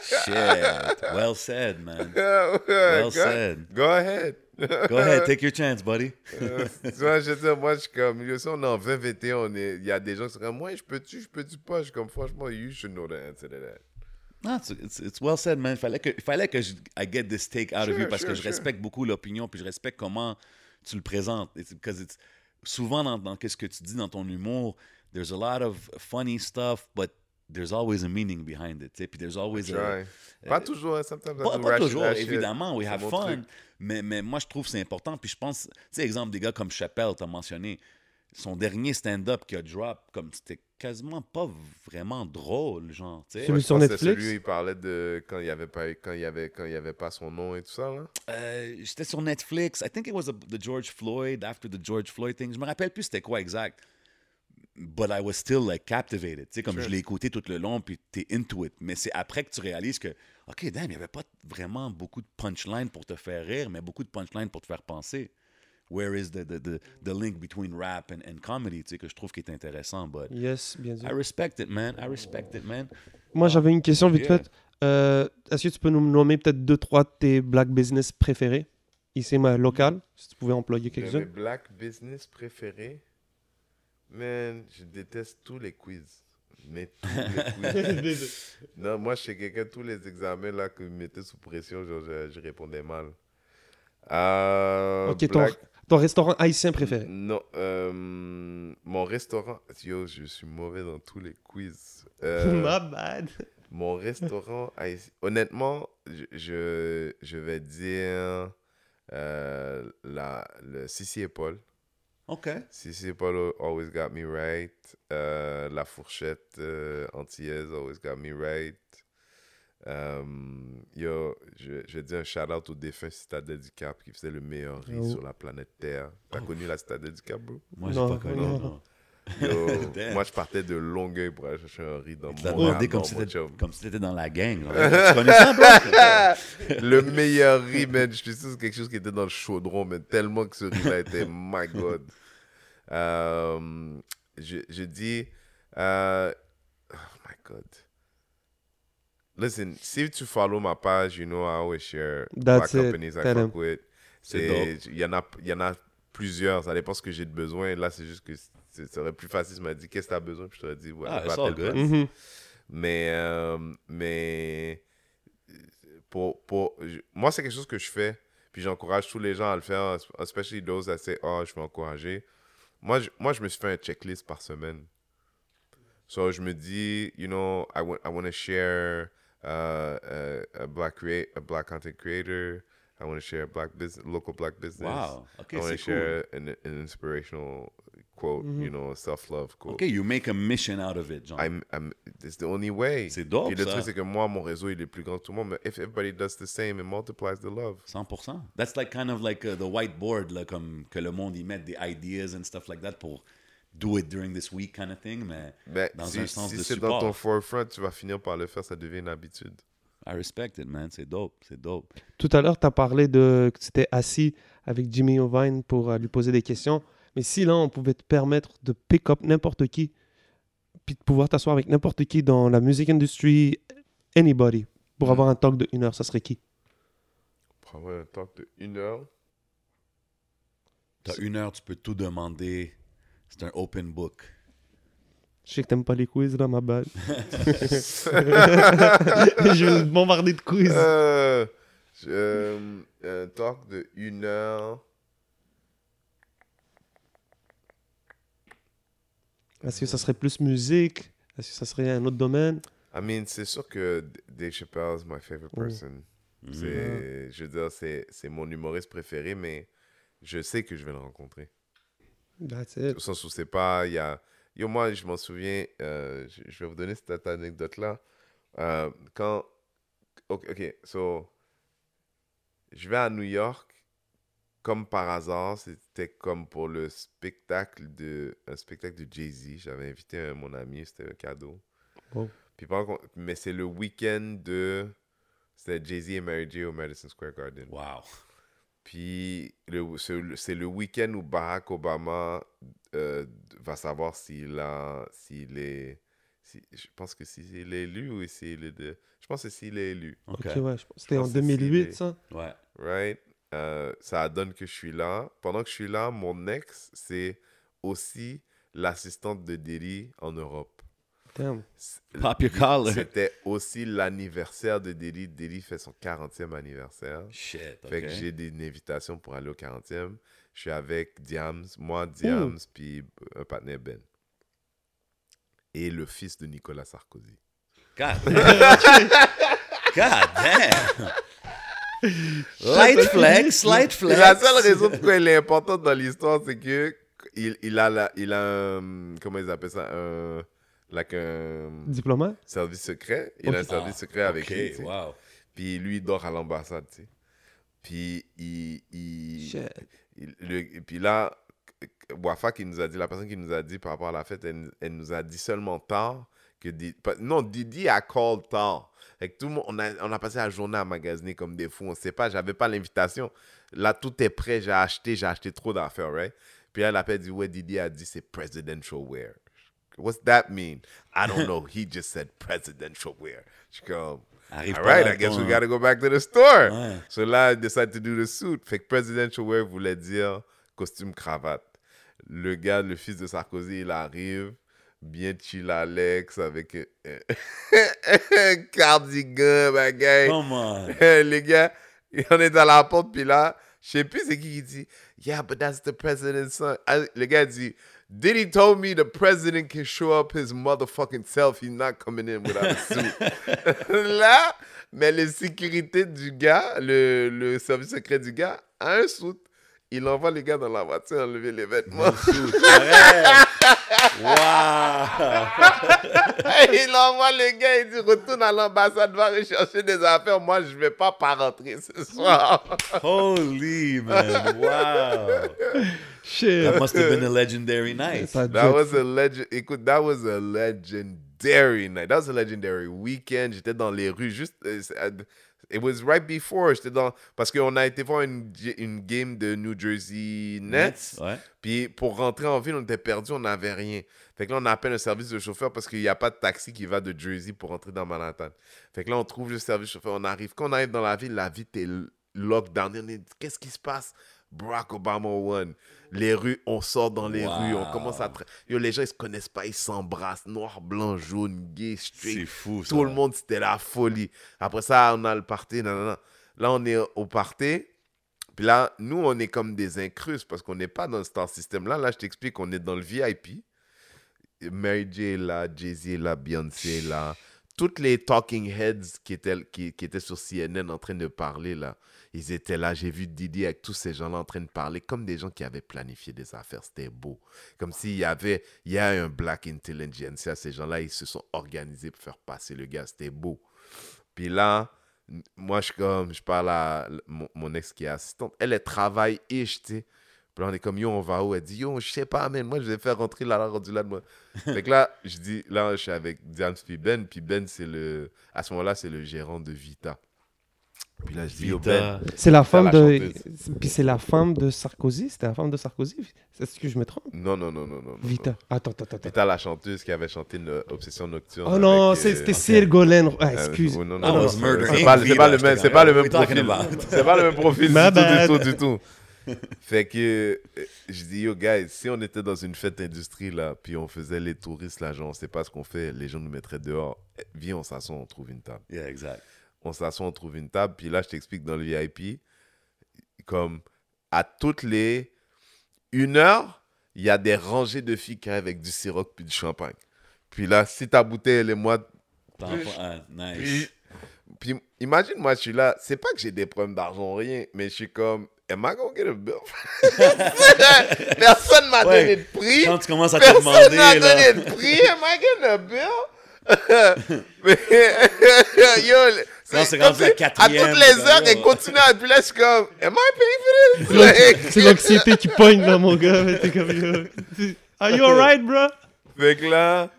Shit. Well said, man. Well well said. Go ahead. Go ahead, take your chance, buddy. Euh, tu vois, je dire, moi, je suis comme, si on est en 2021, on est- il y a des gens qui sont comme, moi, je peux-tu, je peux-tu pas? Je suis comme, franchement, you should know the answer to that. Non, it's, it's, well said, man. Fallait que, fallait que je, I get this take out of Sure, you parce sure, que je sure. respecte beaucoup l'opinion puis je respecte comment tu le présentes. It's, because it's, souvent, dans, dans qu'est-ce que tu dis dans ton humour, there's a lot of funny stuff, but there's always a meaning behind it. Puis there's always a, Try. Pas toujours, hein, sometimes Pas, pas toujours, évidemment, we have fun. Mais, mais moi, je trouve que c'est important. Puis je pense, tu sais, exemple, des gars comme Chappelle, tu as mentionné, son dernier stand-up qui a drop, comme c'était quasiment pas vraiment drôle, genre, tu sais. Celui sur Netflix? Celui où il parlait de quand il n'y avait, pas- quand il y avait, quand il y avait pas son nom et tout ça, là. Euh, J'étais sur Netflix. I think it was a- the George Floyd, after the George Floyd thing. Je me rappelle plus c'était quoi exact. But I was still like captivated. Tu sais, comme Sure. je l'ai écouté tout le long, puis t'es into it. Mais c'est après que tu réalises que, OK, damn, il n'y avait pas vraiment beaucoup de punchline pour te faire rire, mais beaucoup de punchline pour te faire penser. Where is the, the, the, the link between rap and, and comedy, tu sais, que je trouve qui est intéressant. But Yes, bien sûr. I respect it, man. I respect it, man. Moi, j'avais une question vite Yeah. faite. Euh, Est-ce que tu peux nous nommer peut-être deux, trois de tes black business préférés? Ici, ma local, si tu pouvais employer Mes quelques-uns. black business préférés, man, je déteste tous les quiz. Mais tous les quiz. non, moi, je suis quelqu'un, tous les examens là que vous mettez sous pression, genre, je, je répondais mal. Euh, Ok, ton, black- ton restaurant haïtien préféré? Non, euh, mon restaurant. Yo, je suis mauvais dans tous les quiz. Euh, My bad. mon restaurant. haïtien- Honnêtement, je, je, je vais dire euh, la, le Sissi et Paul. OK. Et Paul always got me right. Euh, la fourchette euh, antillaise always got me right. Euh, yo, je, je vais dire un shout-out au défunt Citadel du Cap qui faisait le meilleur riz Oh. sur la planète Terre. T'as connu la Citadel du Cap, bro? Moi, j'ai pas connu. non. non. Yo, moi, je partais de Longueuil pour aller chercher un riz dans mon demandé comme si comme si t'étais dans la gang. là. tu connais ça, bro? Le meilleur riz, man. Je suis sûr que c'est quelque chose qui était dans le chaudron, mais tellement que ce riz-là était, my God. Euh, je, je dis, euh, oh my God. Listen, si tu follow ma page, you know I always share That's it. companies I them. with. Il y, en a, il y en a plusieurs, ça dépend ce que j'ai de besoin. Là, c'est juste que ça serait plus facile si tu m'as dit qu'est-ce que tu as besoin, puis je t'aurais dit, ouais, Ah, good. place. Mhm. Mais, euh, mais pour, pour, je- moi, c'est quelque chose que je fais. Puis j'encourage tous les gens à le faire, especially those that say, oh, je vais encourager. Moi, je, moi, je me suis fait un checklist par semaine. So, je me dis, you know, I want, I want to share uh, uh, a black create a black content creator. I want to share a black business, local black business. Wow. OK, I want to cool. share an, an inspirational quote, you know, self love quote. OK, you make a mission out of it, genre. I'm, I'm, it's the only way. C'est dope, Puis le ça. truc, c'est que moi, mon réseau, il est plus grand que tout le monde. Mais if everybody does the same, it multiplies the love. 100%. That's like kind of like uh, the whiteboard, là, comme que le monde y met des ideas and stuff like that pour do it during this week kind of thing, mais Ben, dans si un sens si de c'est dans ton support. forefront, tu vas finir par le faire, ça devient une habitude. I respect it, man. C'est dope, c'est dope. Tout à l'heure, tu as parlé de que tu étais assis avec Jimmy Ovine pour euh, lui poser des questions. Mais si là, on pouvait te permettre de pick up n'importe qui, puis de pouvoir t'asseoir avec n'importe qui dans la music industry, anybody, pour Mm. avoir un talk de une heure, ça serait qui? Pour avoir un talk de une heure. T'as une heure, tu peux tout demander. C'est un open book. Je sais que t'aimes pas les quiz, là, ma bad. Je vais le bombarder de quiz. Euh, je- euh, un talk de une heure. Est-ce que ça serait plus musique? Est-ce que ça serait un autre domaine? I mean, c'est sûr que Dave Chappelle is my favorite Oh. person. Mm. C'est, je veux dire, c'est, c'est mon humoriste préféré, mais je sais que je vais le rencontrer. That's it. Au sens où c'est pas, il y a, yo, moi, je m'en souviens, euh, je, je vais vous donner cette anecdote-là. Euh, quand, ok, ok, so, je vais à New York, comme par hasard, c'était comme pour le spectacle de, un spectacle de Jay-Z. J'avais invité un- mon ami, c'était un cadeau. Wow. Puis pendant qu'on- mais c'est le week-end de, c'était Jay-Z et Mary J au Madison Square Garden. Wow. Puis le- c'est le- week-end où Barack Obama euh, va savoir s'il a, s'il est, si- je pense que s'il est élu ou s'il est de, je pense que s'il est élu, OK. Ouais, C'était en pense que c'est 2008, les- ça Ouais. right? Euh, ça donne que je suis là. Pendant que je suis là, mon ex, c'est aussi l'assistante de Diddy en Europe. Damn. Pop your collar. C'était aussi l'anniversaire de Diddy. Diddy fait son 40e anniversaire. Shit. Fait que j'ai des invitations pour aller au 40e. Je suis avec Diams, moi, Diams, puis un partenaire Ben. Et le fils de Nicolas Sarkozy. God damn. God damn. Light flex, light flex. la seule raison pourquoi elle est importante dans l'histoire, c'est que il, il a, la, il a un, comment ils appellent ça, un, like un Diplomate service secret. Il a un service secret avec lui, wow. Puis lui, il dort à l'ambassade, tu sais. Puis il... il, Shit. il- le- et puis là, Wafa qui nous a dit, la personne qui nous a dit par rapport à la fête, elle, elle nous a dit seulement tard que... Di- pas- non, Didi a call. Fait que tout le monde, on a, on a passé la journée à magasiner comme des fous. On sait pas, j'avais pas l'invitation. Là, tout est prêt, j'ai acheté, j'ai acheté trop d'affaires, right? Puis là, elle a dit, ouais, Didi a dit, c'est presidential wear. What's that mean? I don't know. He just said presidential wear. Je suis comme, Arrive all right, I guess ton- we gotta go back to the store. Ouais. So là, I decided to do the suit. Fait que presidential wear voulait dire costume cravate. Le gars, le fils de Sarkozy, il arrive, bien chill Alex, avec euh, un cardigan, ma guy. Come on. Les gars, on est à la porte, puis là, je sais plus c'est qui qui dit Yeah, but that's the president's son. Ah, Le gars dit Diddy told me the president can show up his motherfucking self? He's not coming in without a suit. là, mais la sécurité du gars, le, le service secret du gars, a un suit. Il envoie les gars dans la voiture enlever les vêtements. Wow. il envoie le gars, il dit retourne à l'ambassade, va rechercher des affaires. Moi, je vais pas pas rentrer ce soir. Holy man. Wow. Shit. That must have been a legendary night. That was a legend. Écoute, that was a legendary night. That was a legendary weekend. J'étais dans les rues juste. It was right before. J'étais dans parce qu'on a été voir une, une game de New Jersey Nets. Ouais. Puis pour rentrer en ville, on était perdu, on n'avait rien. Fait que là, on appelle un service de chauffeur parce qu'il n'y a pas de taxi qui va de Jersey pour rentrer dans Manhattan. Fait que là, on trouve le service chauffeur, on arrive. Quand on arrive dans la ville, la ville est lockdown. Qu'est-ce qui se passe? Barack Obama won. Les rues, on sort dans les Wow. rues, on commence à... Yo, les gens, ils se connaissent pas, ils s'embrassent. Noir, blanc, jaune, gay, C'est straight. fou, ça. Tout le monde, c'était la folie. Après ça, on a le party. Non. Là, on est au party. Puis là, nous, on est comme des incrustes parce qu'on n'est pas dans ce star system-là. Là, je t'explique, on est dans le VIP. Mary J est là, Jay-Z est là, Beyoncé est là. toutes les talking heads qui étaient, qui, qui étaient sur CNN en train de parler, là, ils étaient là. J'ai vu Didi avec tous ces gens-là en train de parler comme des gens qui avaient planifié des affaires. C'était beau. Comme s'il y avait, il y a un black intelligence. Ces gens-là, ils se sont organisés pour faire passer le gars. C'était beau. Puis là, moi, je comme, je parle à mon, mon ex qui est assistante. Elle, elle travaille et je sais. Puis là, on est comme, yo, on va où? Elle dit, yo, je sais pas, mais moi, je vais faire rentrer la rendu là de moi. fait que là, je dis, là, je suis avec Diane puis Ben. Puis Ben, c'est le, à ce moment-là, c'est le gérant de Vita. Puis là, je dis, yo, Ben. Vita. C'est la femme la de. Puis c'est la femme de Sarkozy. C'était la femme de Sarkozy. Est-ce que je me trompe? Non, non, non, non, non. Vita. non. Attends, attends, attends. Vita, la chanteuse qui avait chanté une Obsession Nocturne. Oh non, euh, c'était Ségolène. Ah, excuse. oh, non, non, non, C'est pas, le même, c'est pas le même what are we profil. C'est pas le même profil du tout, du tout, du tout. Fait que euh, je dis, yo, guys, si on était dans une fête industrie, là, puis on faisait les touristes, là, genre, on sait pas ce qu'on fait, les gens nous mettraient dehors. Eh, Viens, on s'assoit, on trouve une table. Yeah, exact. On s'assoit, on trouve une table, puis là, je t'explique dans le VIP, comme à toutes les une heure, il y a des rangées de filles qui arrivent avec du sirop puis du champagne. Puis là, si ta bouteille, elle est moi, T'en Puis- pas- ah, nice. puis, puis imagine, moi, je suis là. C'est pas que j'ai des problèmes d'argent, rien, mais je suis comme, am I gonna get a bill? Personne m'a Ouais. donné de prix. Quand tu commences à te Personne demander, m'a là. donné de prix. Am I bill? Mais, yo, Quand c'est rendu la à toutes les heures, elle continue à puis là, je suis comme, am I paying for C'est this? C'est l'anxiété qui pogne là, mon gars. mais t'es comme, yo. Are you alright, bro? fait que là,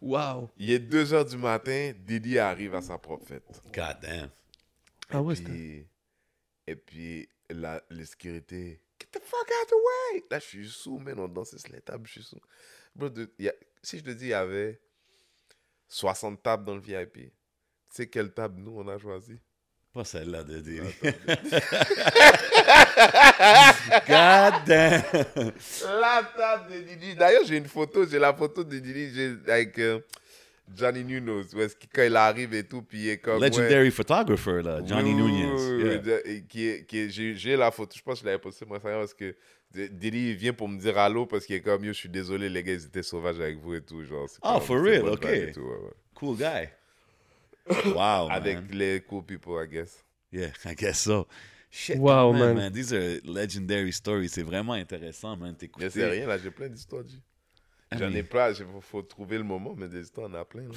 Wow. il est 2 heures du matin, Didi arrive à sa propre fête. God damn. Ah ouais, et puis, et puis la, la sécurité, get the fuck out of the way. Là, je suis sous, man, on dansait sur les tables, je suis sous. Bro, de- il y a- si je te dis, il y avait 60 tables dans le VIP, tu sais quelle table nous, on a choisi? Pas celle-là de Diddy. God damn. La table de Didi. D'ailleurs, j'ai une photo, j'ai la photo de Didi avec euh, Johnny Nunes, où est-ce quand il arrive et tout, puis il est comme... ouais, Legendary photographer, là, Johnny Yeah. et qui qui j'ai, la photo, je pense que je l'avais posté sur mon Instagram parce que D- Diddy il vient pour me dire allô parce qu'il est comme yo, je suis désolé, les gars, ils étaient sauvages avec vous et tout. Genre, Oh, for real, ok. tout, ouais, ouais. Cool guy. Wow, Avec man. les cool people, I guess. Yeah, I guess so. Shit, Wow, quand même, man. These are legendary stories. C'est vraiment intéressant, man. Mais T'écouter. c'est rien, là, j'ai plein d'histoires. G. J'en ai mean- plein, il faut, trouver le moment, mais des histoires, on en a plein. Là.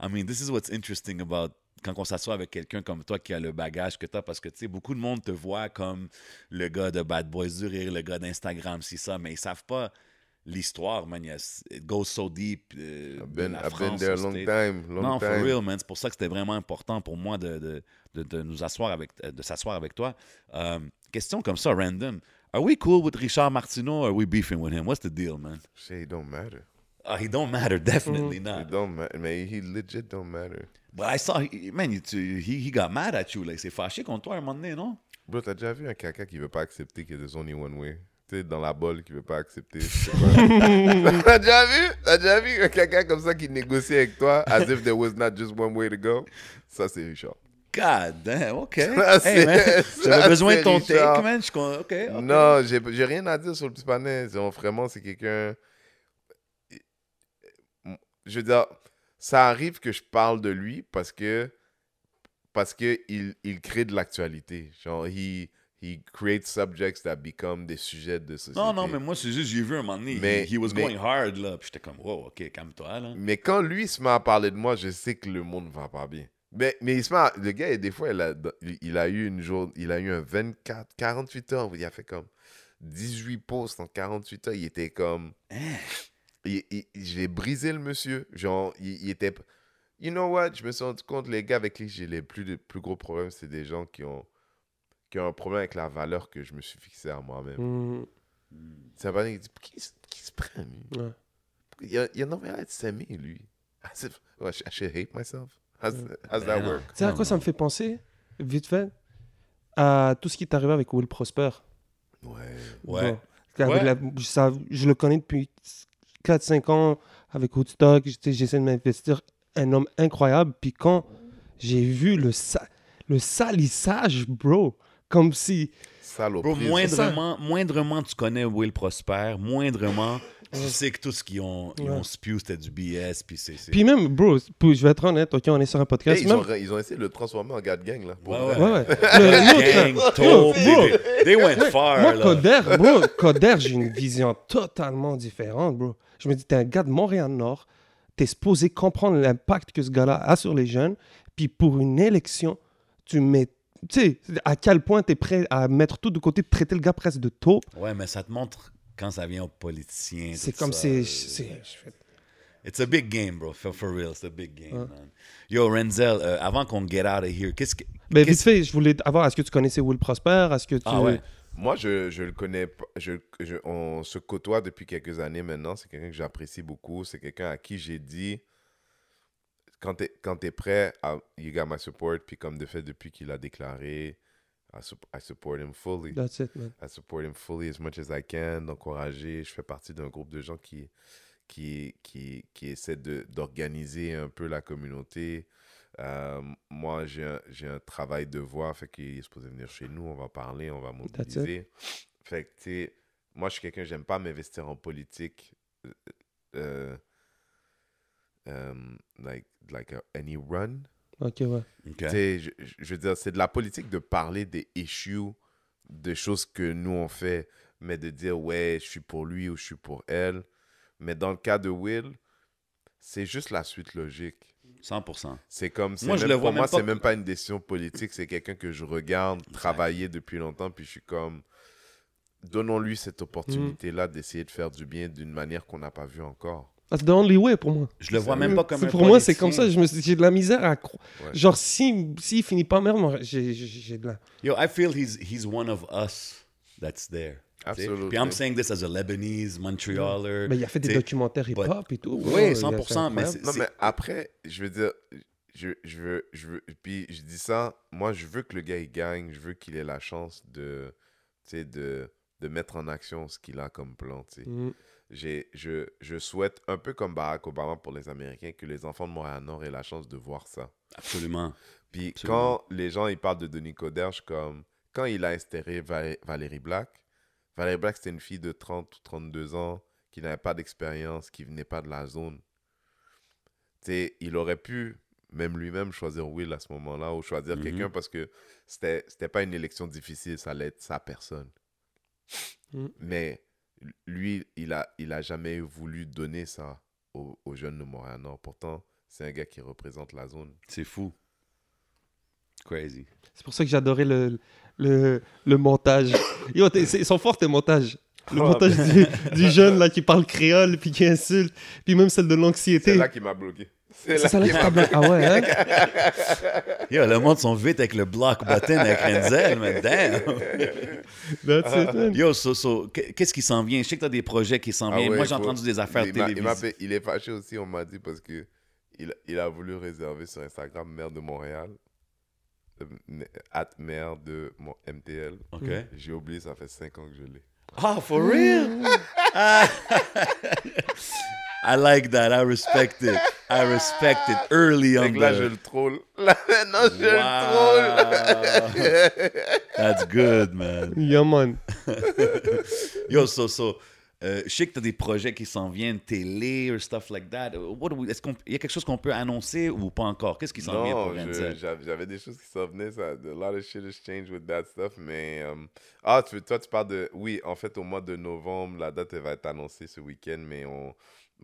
I mean, this is what's interesting about quand on s'assoit avec quelqu'un comme toi qui a le bagage que tu as, parce que, tu sais, beaucoup de monde te voit comme le gars de Bad Boys du Rire, le gars d'Instagram, c'est ça, mais ils savent pas l'histoire, man. It goes so deep. euh, I've been, la I've been France there a long time. Long non, time. for real, man. C'est pour ça que c'était vraiment important pour moi de, de, de, de nous asseoir avec, euh, de s'asseoir avec toi. Euh, question comme ça, random. Are we cool with Richard Martineau or are we beefing with him? What's the deal, man? Shit, it don't matter. Ah, he don't matter, definitely It not. don't matter. Mais he legit don't matter. But I saw, he- man, he, he got mad at you. Like, il s'est fâché contre toi à un moment donné, non? Bro, t'as déjà vu un caca qui veut pas accepter qu'il y a des only one way? Tu sais, dans la bolle qui veut pas accepter. T'as déjà vu? T'as déjà vu un caca comme ça qui négocie avec toi as if there was not just one way to go? Ça, c'est Richard. God damn, OK. Hey, j'avais besoin de ton Richard. take, man. Je suis con- OK, OK. Non, j'ai rien à dire sur le petit panel. Vraiment, c'est quelqu'un. Je veux dire, ça arrive que je parle de lui parce que parce que il, il crée de l'actualité. Genre, he, he creates subjects that become des sujets de société. Non, non, mais moi, c'est juste, j'ai vu un moment donné, Mais- he, he was mais- going hard, là. Puis j'étais comme, wow, OK, calme-toi, là. Mais quand lui se met à parler de moi, je sais que le monde va pas bien. Mais, mais il se met à- le gars, des fois, il a, il a eu une jour, il a eu un 24, 48 heures il a fait comme 18 posts en 48 heures. Il était comme. Il- J'ai brisé le monsieur. Genre, il, il était. You know what? Je me suis rendu compte, les gars avec qui j'ai les plus, de, plus gros problèmes, c'est des gens qui ont, qui ont un problème avec la valeur que je me suis fixé à moi-même. Mhm. C'est un pas qui dit Qui, se- qui se prend, lui? Ouais. Il y a, il y a non rien à s'aimer, lui. As if, oh, I should- hate myself. How's, how's that work? Tu sais à quoi ça me fait penser, vite fait À tout ce qui est arrivé avec Will Prosper. Ouais. Ouais. Bon, avec Ouais. la- je, ça- je le connais depuis 4-5 ans avec Woodstock. J'essaie de m'investir. Un homme incroyable. Puis quand j'ai vu le, sa- le salissage, bro, comme si. Saloperie. Bro, moindrement, moindrement tu connais Will Prosper, moindrement tu sais que tout ce qu'ils ont, ils Ouais. ont spew, c'était du BS, puis c'est... c'est- Puis même, bro, je vais être honnête, ok, on est sur un Hey, podcast. ils, même- ont, ils ont essayé de le transformer en gars de gang, là. Ouais. Ouais, ouais. Le- Gang, taupe, they, they went far, Moi, là. Coder, bro, Coder, j'ai une vision totalement différente, bro. Je me dis, t'es un gars de Montréal-Nord, t'es supposé comprendre l'impact que ce gars-là a sur les jeunes, puis pour une élection, tu mets. Tu sais, à quel point t'es prêt à mettre tout de côté, de traiter le gars presque de taupe. Ouais, mais ça te montre quand ça vient aux politiciens. C'est comme ça. c'est. It's a big game, bro. For, for real, it's a big game, man. Yo, Renzel, euh, avant qu'on get out of here, qu'est-ce que... Mais vite qu'est-ce- fait, je voulais avoir, est-ce que tu connaissais Will Prosper? Est-ce que tu. Ah ouais. Moi, je, je le connais. Je, je- on se côtoie depuis quelques années maintenant. C'est quelqu'un que j'apprécie beaucoup. C'est quelqu'un à qui j'ai dit quand tu es, prêt, à, you got my support. Puis, comme de fait, depuis qu'il a déclaré, I, sup- I support him fully. That's it, man. I support him fully as much as I can, d'encourager. Je fais partie d'un groupe de gens qui, qui, qui, qui essaient de- d'organiser un peu la communauté. Euh, moi, j'ai un, un travail de voix, fait qu'il est supposé venir chez nous, on va parler, on va mobiliser. Fait que, tu sais, moi, je suis quelqu'un, j'aime pas m'investir en politique. euh, euh, like, like a- any run. Ok, ouais. Je, veux dire, c'est de la politique de parler des issues, de choses que nous on fait, mais de dire ouais, je suis pour lui ou je suis pour elle. Mais dans le cas de Will, c'est juste la suite logique. 100%. C'est comme, Moi, je même- le pour moi, c'est même pas une décision politique, c'est quelqu'un que je regarde travailler depuis longtemps, puis je suis comme, donnons-lui cette opportunité-là d'essayer de faire du bien d'une manière qu'on n'a pas vue encore. That's the only way pour moi. Je le vois même pas comme un Pour moi, c'est comme ça. politicien. je me suis- J'ai de la misère à croire. Ouais. Genre, s'il si, finit pas merde, moi, j'ai j'ai- j'ai de la. Yo, I feel he's, he's one of us that's there. tu sais? Absolutely. Puis I'm saying this as a Lebanese, Montrealer. Mais il a fait des tu sais. documentaires hip-hop et tout. Oui, Ouais, il a 100%, fait mais c'est- Non, mais après, je veux dire, je, je veux, je veux, puis je dis ça, moi, je veux que le gars, il gagne, je veux qu'il ait la chance de, tu sais, de, de mettre en action ce qu'il a comme plan, tu sais. Mm. J'ai- Je, je souhaite, un peu comme Barack Obama pour les Américains, que les enfants de Montréal-Nord aient la chance de voir ça. Absolument. Puis Absolument. quand les gens, ils parlent de Denis Coderre, comme, quand il a instauré Val- Valérie Black, Valérie Black, c'était une fille de 30 ou 32 ans qui n'avait pas d'expérience, qui venait pas de la zone. Tu sais, il aurait pu, même lui-même, choisir Will à ce moment-là, ou choisir Mhm. quelqu'un parce que c'était c'était pas une élection difficile, ça allait être sa personne. Mhm. Mais lui, il a, il a jamais voulu donner ça aux, aux jeunes de Montréal-Nord. Pourtant, c'est un gars qui représente la zone. C'est fou. Crazy. C'est pour ça que j'adorais le, le, le montage. Yo, t'es- c'est- ils sont forts tes montages. Le Ah, montage du, du jeune là qui parle créole puis qui insulte. Puis même celle de C'est l'anxiété. là qui m'a bloqué. C'est ça t'a bloqué. Ah ouais, hein? Yo, le monde sont vite avec le block button avec Renzel, mais damn. That's it, man. Yo, so, so, qu- qu'est-ce qui s'en vient? Je sais que t'as des projets qui s'en Ah viennent. ouais, Moi, j'ai entendu des affaires il il télévisées. fait- il est fâché aussi, on m'a dit, parce que il, il a voulu réserver sur Instagram maire de Montréal, euh, at maire de mon MTL. OK. J'ai oublié, ça fait 5 ans que je l'ai. Ah, for real? I like that. I respect it. I respect it. Early on là, the- je le troll. Là, maintenant, je le troll. That's good, man. Yeah, man. Yo, so, so, euh, je sais que tu as des projets qui s'en viennent, télé or stuff like that. What do we- Est-ce qu'il y a quelque chose qu'on peut annoncer ou pas encore? Qu'est-ce qui s'en vient pour j'avais j'avais des choses qui s'en venaient. Ça, a lot of shit has changed with that stuff. Mais, euh, ah, tu, toi, tu parles de. Oui, en fait, au mois de novembre, la date elle va être annoncée ce week-end. Mais on,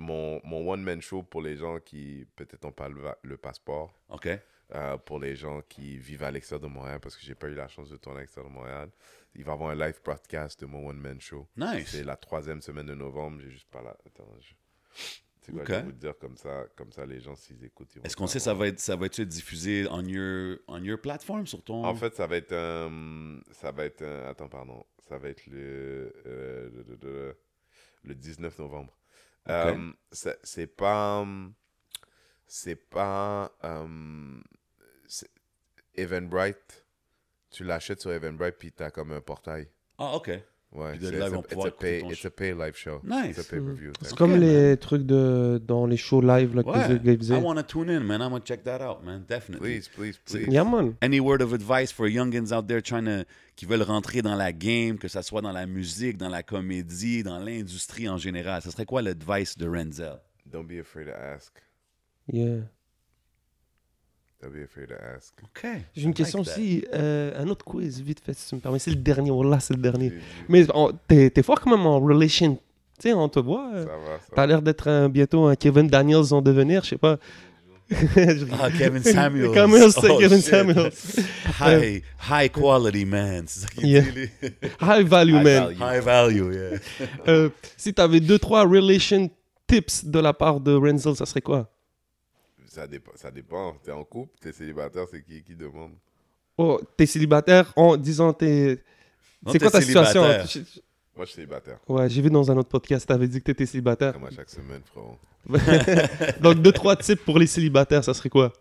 mon, mon one-man show pour les gens qui, peut-être, n'ont pas le, le passeport. OK. euh, pour les gens qui vivent à l'extérieur de Montréal, parce que j'ai pas eu la chance de tourner à l'extérieur de Montréal. Il va y avoir un live podcast de mon one-man show. Nice. C'est la troisième semaine de novembre. J'ai juste pas la. Attends, je... C'est quoi, Ok. je vais vous dire comme ça, comme ça, les gens, s'ils écoutent. Est-ce qu'on sait ça va être ça va être diffusé on your on your platform sur ton En fait, ça va être un. Ça va être un. Attends, pardon. Ça va être le. euh, le, le- le- le 19 novembre. Euh, c'est pas. hum, C'est pas. c'est- Eventbrite. Tu l'achètes sur Eventbrite, puis t'as comme un portail. Ah OK. Ouais, c'est- écouter pay, ton it's show. a pay live show. Nice. It's a pay-per-view. C'est comme les trucs de, dans les shows live là, que Ouais. les gars faisaient. I want to tune in, man. I'm going to check that out, man. Definitely. Please, please, please. Yeah, man. Any word of advice for youngins out there trying to, qui veulent rentrer dans la game, que ce soit dans la musique, dans la comédie, dans l'industrie en général? Ce serait quoi l'advice de Renzel? Don't be afraid to ask. Yeah. Don't be afraid to ask. OK. J'ai une I question like aussi, euh, un autre quiz, vite fait, si tu me permets. C'est le dernier, voilà, c'est le dernier. Mais t'es t'es fort quand même en relation. Tu sais, on te voit. euh, Ça va, ça T'as l'air d'être bientôt un Kevin Daniels en devenir, je sais pas. Ah, Kevin Samuels. Samuels, c'est Oh, Kevin shit. Samuels. High, high quality man. C'est ça qu'il Yeah. dit, lui. High value, High man. value. High value, yeah. Euh, si t'avais deux, trois relation tips de la part de Renzel, ça serait quoi? Ça dépend. Ça dépend. T'es en couple, t'es célibataire, c'est qui qui demande? Oh, t'es célibataire en disant t'es. C'est quoi ta situation? Moi, je suis célibataire. Ouais, j'ai vu dans un autre podcast, t'avais dit que t'étais célibataire. Comme à chaque semaine, frérot. Donc, deux, trois tips pour les célibataires, ça serait quoi?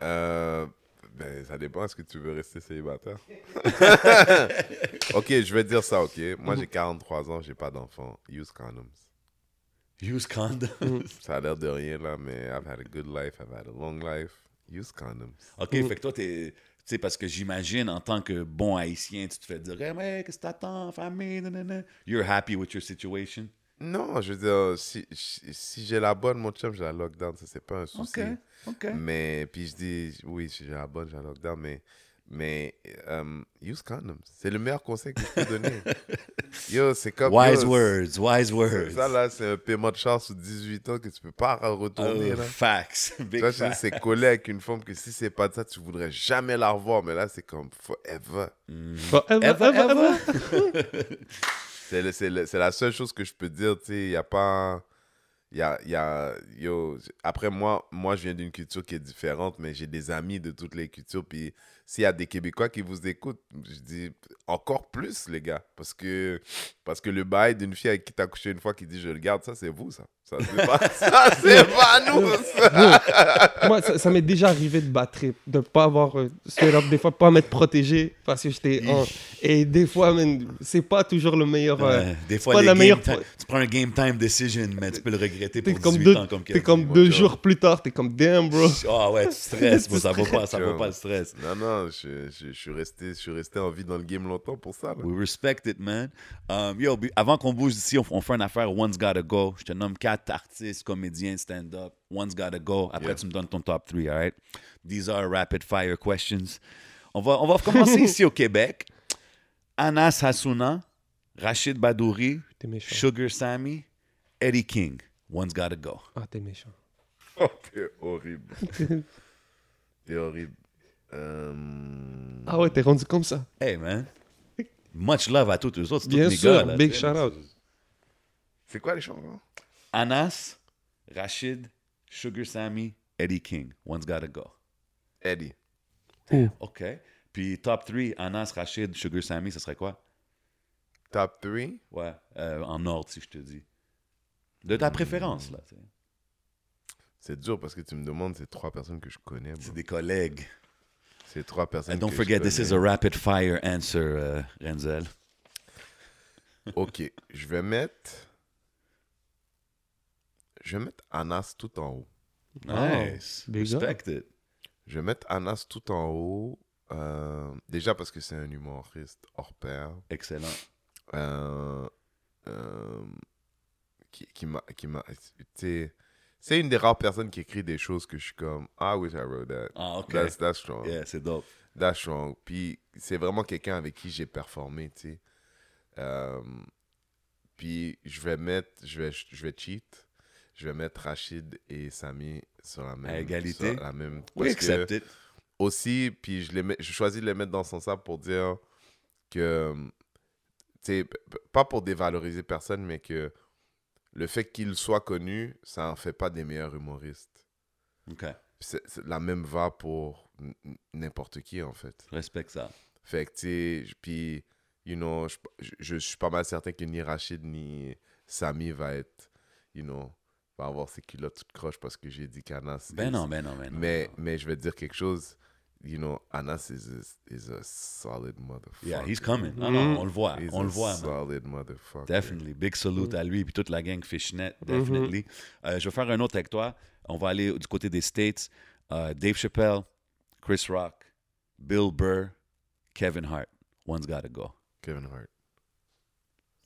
Euh, ben, ça dépend. Est-ce que tu veux rester célibataire? Ok, je vais te dire ça, ok. Moi, j'ai 43 ans, j'ai pas d'enfant. Use condoms. Use condom. Ça a l'air de rien, là, mais I've had a good life, I've had a long life. Use condoms. OK, Mm. fait que toi, t'es... Tu sais, parce que j'imagine, en tant que bon haïtien, tu te fais dire hey, mais qu'est-ce que t'attends, famille, nanana. You're happy with your situation? Non, je veux dire, si, si, si j'ai la bonne, mon chum, j'ai la lockdown, ça, c'est pas un souci. OK, OK. Mais, puis je dis, oui, si j'ai la bonne, j'ai la lockdown, mais, mais euh, use condoms. C'est le meilleur conseil que je peux donner. Yo, c'est comme. Wise yo, words, wise words. Ça, là, c'est un paiement de charge sous 18 ans que tu peux pas retourner, Oh, là. facts. Tu Big vois, c'est collé avec une femme que si c'est pas de ça, tu voudrais jamais la revoir. Mais là, c'est comme forever. Bon, Eva, Ever, ever? Eva. C'est le- c'est le- c'est la seule chose que je peux dire, tu sais, il n'y a pas... Y a, y a- yo, après, moi, moi, je viens d'une culture qui est différente, mais j'ai des amis de toutes les cultures. Puis s'il y a des Québécois qui vous écoutent, je dis encore plus, les gars. Parce que, parce que le bail d'une fille avec qui t'as couché une fois qui dit je le garde, ça, c'est vous, ça. Ça, c'est pas, ça, c'est pas nous, ça. Moi, ça, ça m'est déjà arrivé de battre, de pas avoir, euh, up, des fois, pas m'être protégé parce que j'étais en. Et des fois, c'est pas toujours le meilleur. euh, Ouais, des fois, pas la game meilleure time- tu prends un game time decision, mais tu peux le regretter pour comme 18 deux, ans comme t'es Kevin. comme deux jours plus tard, t'es comme damn, bro. Ah ouais, tu stresses, ça vaut pas, ça vaut pas le stress. Non, non, je, je, je suis resté, je suis resté en vie dans le game longtemps pour ça. là. We respect it, man. Um, yo, avant qu'on bouge d'ici, on, on fait une affaire One's Gotta Go. Je te nomme quatre artistes, comédiens, stand-up. One's Gotta Go. Après, Yeah. tu me donnes ton top 3, all right? These are rapid fire questions. On va, on va commencer ici au Québec. Anas Hassouna, Rachid Badouri. Sugar Sammy, Eddie King. One's Gotta Go. Ah, t'es méchant. Oh, t'es horrible. t'es horrible. Euh, Ah ouais, t'es rendu comme ça. Hey, man. Much love à tous eux autres. c'est tous Bien mes sûr, gars, là, big tu sais. shout out. C'est quoi les changements Anas, Rachid, Sugar Sammy, Eddie King. One's Gotta Go. Eddie. OK. Puis top 3, Anas, Rachid, Sugar Sammy, ce serait quoi? Top 3 Ouais, euh, en ordre, si je te dis. De ta préférence, là. tu sais. C'est dur parce que tu me demandes, c'est trois personnes que je connais. bro. C'est des collègues. C'est trois personnes And don't que forget, je this is a rapid fire answer, euh, Renzel. Ok, je vais mettre. Je vais mettre Anas tout en haut. Nice. up. Respect it. Je vais mettre Anas tout en haut. euh, déjà parce que c'est un humoriste hors pair. Excellent. euh, euh, qui, qui m'a. Qui m'a tu sais, c'est une des rares personnes qui écrit des choses que je suis comme I wish I wrote that. Ah, OK. That's, that's strong. Yeah, c'est dope. That's strong. Puis c'est vraiment quelqu'un avec qui j'ai performé, tu sais. Euh, puis je vais mettre, je vais, je vais cheat. Je vais mettre Rachid et Samy sur la même. égalité? sur la même We parce que- accept it. aussi, puis je, les mets- je choisis de les mettre dans son sac pour dire que, tu sais, pas pour dévaloriser personne, mais que le fait qu'ils soient connus, ça en fait pas des meilleurs humoristes. OK. C'est- la même va pour n'importe qui, en fait. Respecte ça. Fait que, tu sais, puis, you know, je, je, je suis pas mal certain que ni Rachid ni Samy va être, you know, va avoir ses culottes toutes croches parce que j'ai dit qu'Anas. Ben non, ben non, ben non. Mais, mais je vais te dire quelque chose. You know, Anas is a, is a solid motherfucker. Yeah, he's coming. Non, non, on le voit. He's on a le voit, man. motherfucker. Definitely. Big salute à lui et toute la gang Fishnet. Mm-hmm. Definitely. Euh, je vais faire un autre avec toi. On va aller du côté des States. Euh, Dave Chappelle, Chris Rock, Bill Burr, Kevin Hart. One's gotta go. Kevin Hart.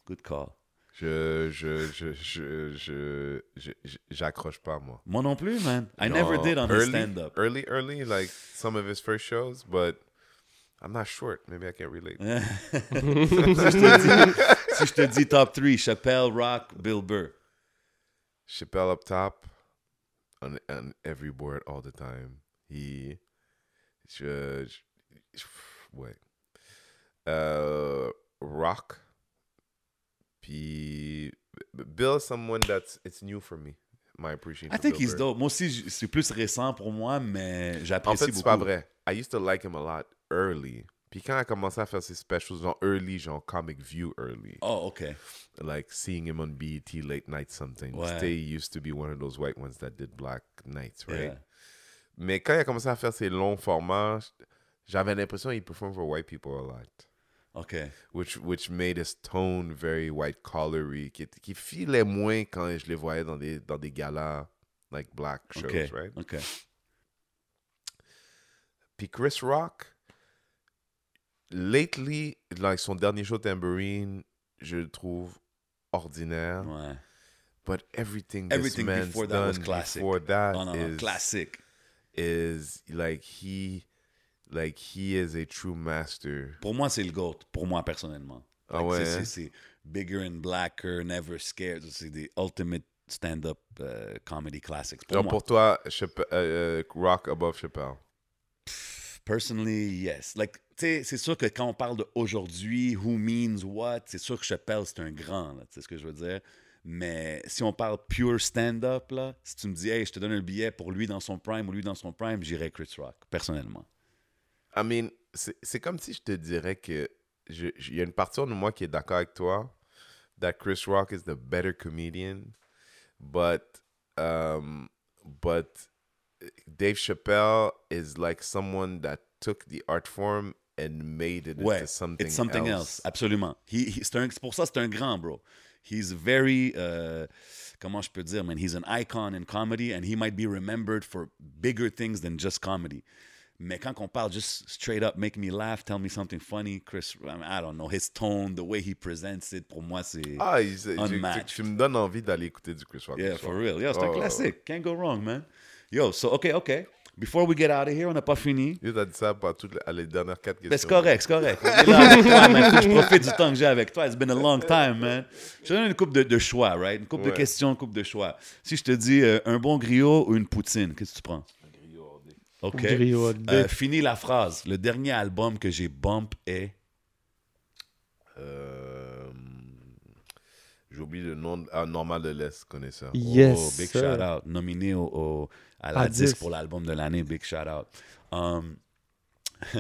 Good call. Je, je, je, je, je, je- je- j'accroche pas, moi. Moi non plus, man. I never did on stand-up. Early, early, like some of his first shows, but I'm not short. Maybe I can't relate. si, je te dis, si je te dis top 3, Chappelle, Rock, Bill Burr. Chappelle up top on, on every board all the time. He, je, uh, Rock? Puis Bill someone that's it's new for me. My appreciation. I think Bill he's Burr. dope. Moi aussi, c'est plus récent pour moi, mais En j'apprécie fait, c'est beaucoup. pas vrai. I used to like him a lot early. Puis quand il a commencé à faire ses specials, genre early, genre Comic View early. Oh, OK. like seeing him on BET late night something. Ouais. Stay used to be one of those white ones that did black nights, right? Yeah. Mais quand il a commencé à faire ses longs formats, j'avais l'impression qu'il performed for white people a lot. OK. Which, which made his tone very white collary, qui, qui filait moins quand je les voyais dans des, dans des galas, like black shows, OK. right? OK. Puis Chris Rock, lately, like son dernier show Tambourine, je le trouve ordinaire. Ouais. But everything, Everything before that was classic. before that non, non. is- Classique. is like he like he is a true master. Pour moi, c'est le GOAT. Pour moi, personnellement. Ah Like, ouais, c'est- hein? c'est- bigger and blacker, never scared. C'est des ultimate stand-up euh, comedy classics. Pour moi. pour toi, euh, euh, Rock above Chappelle. Personally, yes. Like, tu sais, c'est sûr que quand on parle d'aujourd'hui, who means what, c'est sûr que Chappelle, c'est un grand, tu sais ce que je veux dire. Mais si on parle pure stand-up, là, si tu me dis, hey, je te donne un billet pour lui dans son prime ou lui dans son prime, j'irais Chris Rock, personnellement. I mean, c'est c'est comme si je te dirais que il y a une partie de moi qui est d'accord avec toi that Chris Rock is the better comedian, but um, but Dave Chappelle is like someone that took the art form and made it Ouais, into something, it's something else. Absolument. He, he- un- c'est pour ça c'est un grand, bro. He's very, euh, comment je peux dire, man, he's an icon in comedy and he might be remembered for bigger things than just comedy. Mais quand on parle just straight up, make me laugh, tell me something funny, Chris, I, don't know, his tone, the way he presents it, pour moi, c'est... Ah, tu- tu, Unmatched. tu me donnes envie d'aller écouter du Chris Rock. Yeah, for real. Yo, c'est un Oh. classique. Can't go wrong, man. Yo, so, OK, OK. Before we get out of here, on n'a pas fini. Yo, t'as dit ça pour toutes les, dernières quatre questions. Ben, c'est correct, c'est correct. On est là avec toi, man. Faut que je profite du temps que j'ai avec toi. It's been a long time, man. Je te donne une coupe de, de choix, right? Une coupe de questions, une coupe de choix. Si je te dis euh, un bon griot ou une poutine, qu'est-ce que tu prends? OK. Euh, fini la phrase. Le dernier album que j'ai bump est... Euh, J'oublie le nom ah, normal de l'Est, connaisseur. Yes. Oh, big sir. shout out. Nominé au, au- à la À disque 10. pour l'album de l'année. Big shout out. Um,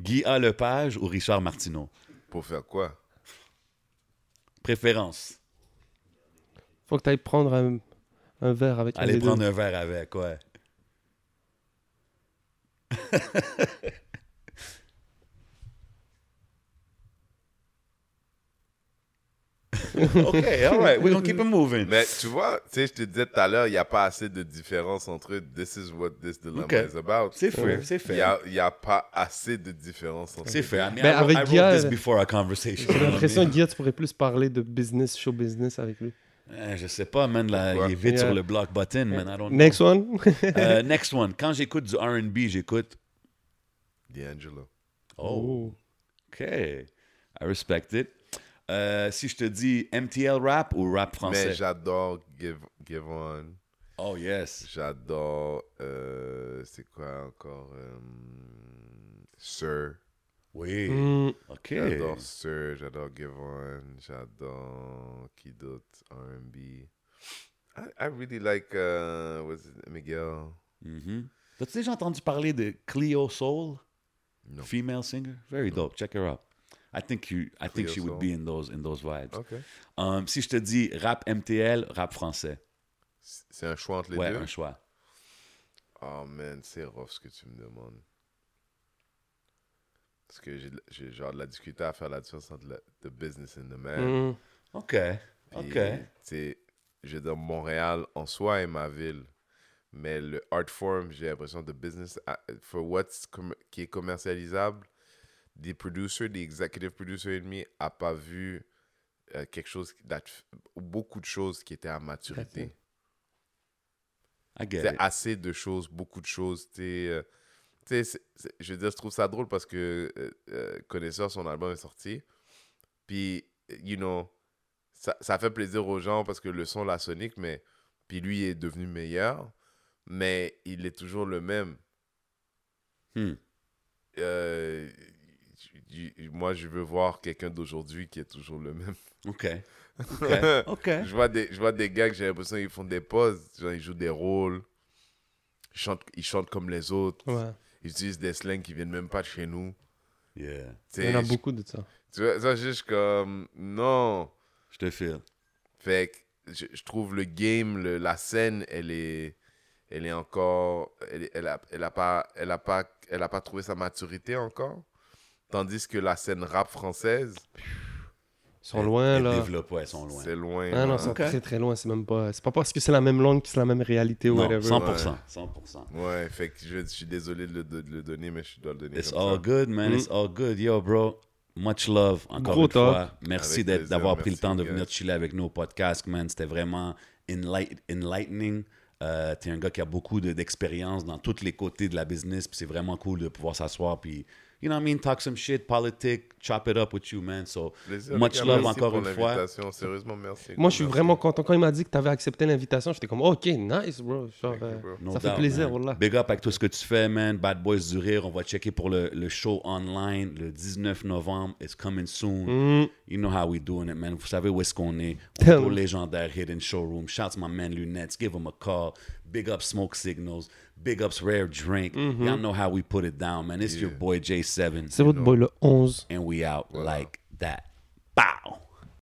Guy A. Lepage ou Richard Martineau? Pour faire quoi? Préférence. Faut que tu ailles prendre un, un verre avec deux. prendre un verre avec, ouais. OK, all right. We're gonna keep it moving. Mais tu vois, tu sais, je te disais tout à l'heure, il n'y a pas assez de différence entre this is what this dilemma Ok. is about. C'est fair, c'est Il fair. n'y a, il pas assez de différence entre C'est fait. I mean, Ben, I wrote, avec I wrote Guy, this before our conversation. J'ai l'impression que Guy, tu pourrais plus parler de business, show business avec lui. Know? Eh, je sais pas, man. Là, il est vite Yeah. sur le block button, man. I don't know. Next one? Euh, next one. Quand j'écoute du R&B, j'écoute... D'Angelo. Oh, OK. I respect it. Euh, si je te dis MTL rap ou rap français? Mais j'adore Give, Give On. Oh, yes. J'adore. euh, c'est quoi encore euh, Sir. Oui. Mm, OK. J'adore Sir. J'adore Give On. J'adore. Qui d'autre? RB. I, I really like. Uh, was it Miguel? Mhm. T'as-tu déjà entendu parler de Cleo Soul? No. Female singer? Very dope. Check her out. I think you I think she would be in those in those vibes. Ok. Um, si je te dis rap MTL, rap français. C'est un choix entre les ouais, deux? un choix. Oh man, c'est rough ce que tu me demandes. Parce que j'ai j'ai genre de la difficulté à faire la différence entre le the business and the man. Mm. OK. Puis, OK. tu sais, je veux dire, Montréal en soi est ma ville. Mais le art form, j'ai l'impression de business, for what's qui est commercialisable, des producers, des executive producers et demi, a pas vu euh, quelque chose, that- beaucoup de choses qui étaient à maturité. C'est assez de choses, beaucoup de choses. tu euh, tu sais, je veux dire, je trouve ça drôle parce que euh, euh, Connaisseur, son album est sorti. Puis, you know, ça, ça fait plaisir aux gens parce que le son, la sonique, mais. Puis lui est devenu meilleur, mais il est toujours le même. Hmm. Euh, moi, je veux voir quelqu'un d'aujourd'hui qui est toujours le même. OK. OK. OK. Je vois des, je vois des gars que j'ai l'impression qu'ils font des pauses, genre, ils jouent des rôles, ils chantent, ils chantent comme les autres, Ouais. Ils utilisent des slangs qui viennent même pas de chez nous. Yeah. Il y en a beaucoup de ça. Tu vois, ça, juste comme, non. Je te file. Fait que je, je trouve le game, le- la scène, elle est, elle est encore, elle, elle, a, elle, a pas, elle, a pas, elle a pas trouvé sa maturité encore. Tandis que la scène rap française, sont loin, Elles là. développent, ouais, sont loin. c'est loin. Ah non, ils sont très très loin. C'est même pas. C'est pas parce que c'est la même langue que c'est la même réalité ou Non, whatever. 100%. 100%. Ouais, fait que je, je suis désolé de le, de le donner, mais je dois le donner It's comme all ça. good, man. It's all good. Yo, bro. Much love, encore Gros une talk. fois. Merci d'avoir pris le temps de venir chiller avec nous au podcast, man. C'était vraiment enlight- enlightening. Euh, T'es un gars qui a beaucoup de- d'expérience dans tous les côtés de la business, puis c'est vraiment cool de pouvoir s'asseoir, puis, you know what I mean, talk some shit, politique, chop it up with you, man. So, Plaisir, much love Merci encore pour une fois. l'invitation. Sérieusement, merci. Moi, je suis vraiment content. Quand il m'a dit que tu avais accepté l'invitation, j'étais comme, OK, nice, bro. Genre, Thank you, euh, bro. No ça fait plaisir, man. wallah. Big up avec tout ce que tu fais, man. Bad Boys du Rire. On va checker pour le, le show online le 19 novembre. It's coming soon. Mm. You know how we doing it, man. Vous savez où est-ce qu'on est. Tell Au légendaire Hidden Showroom. Shouts my man Lunettes. Give him a call. Big up Smoke Signals. Big ups Rare Drink. Mm-hmm. Y'all know how we put it down, man. It's your boy J7. C'est votre boy le 11. And we out like that. Bow.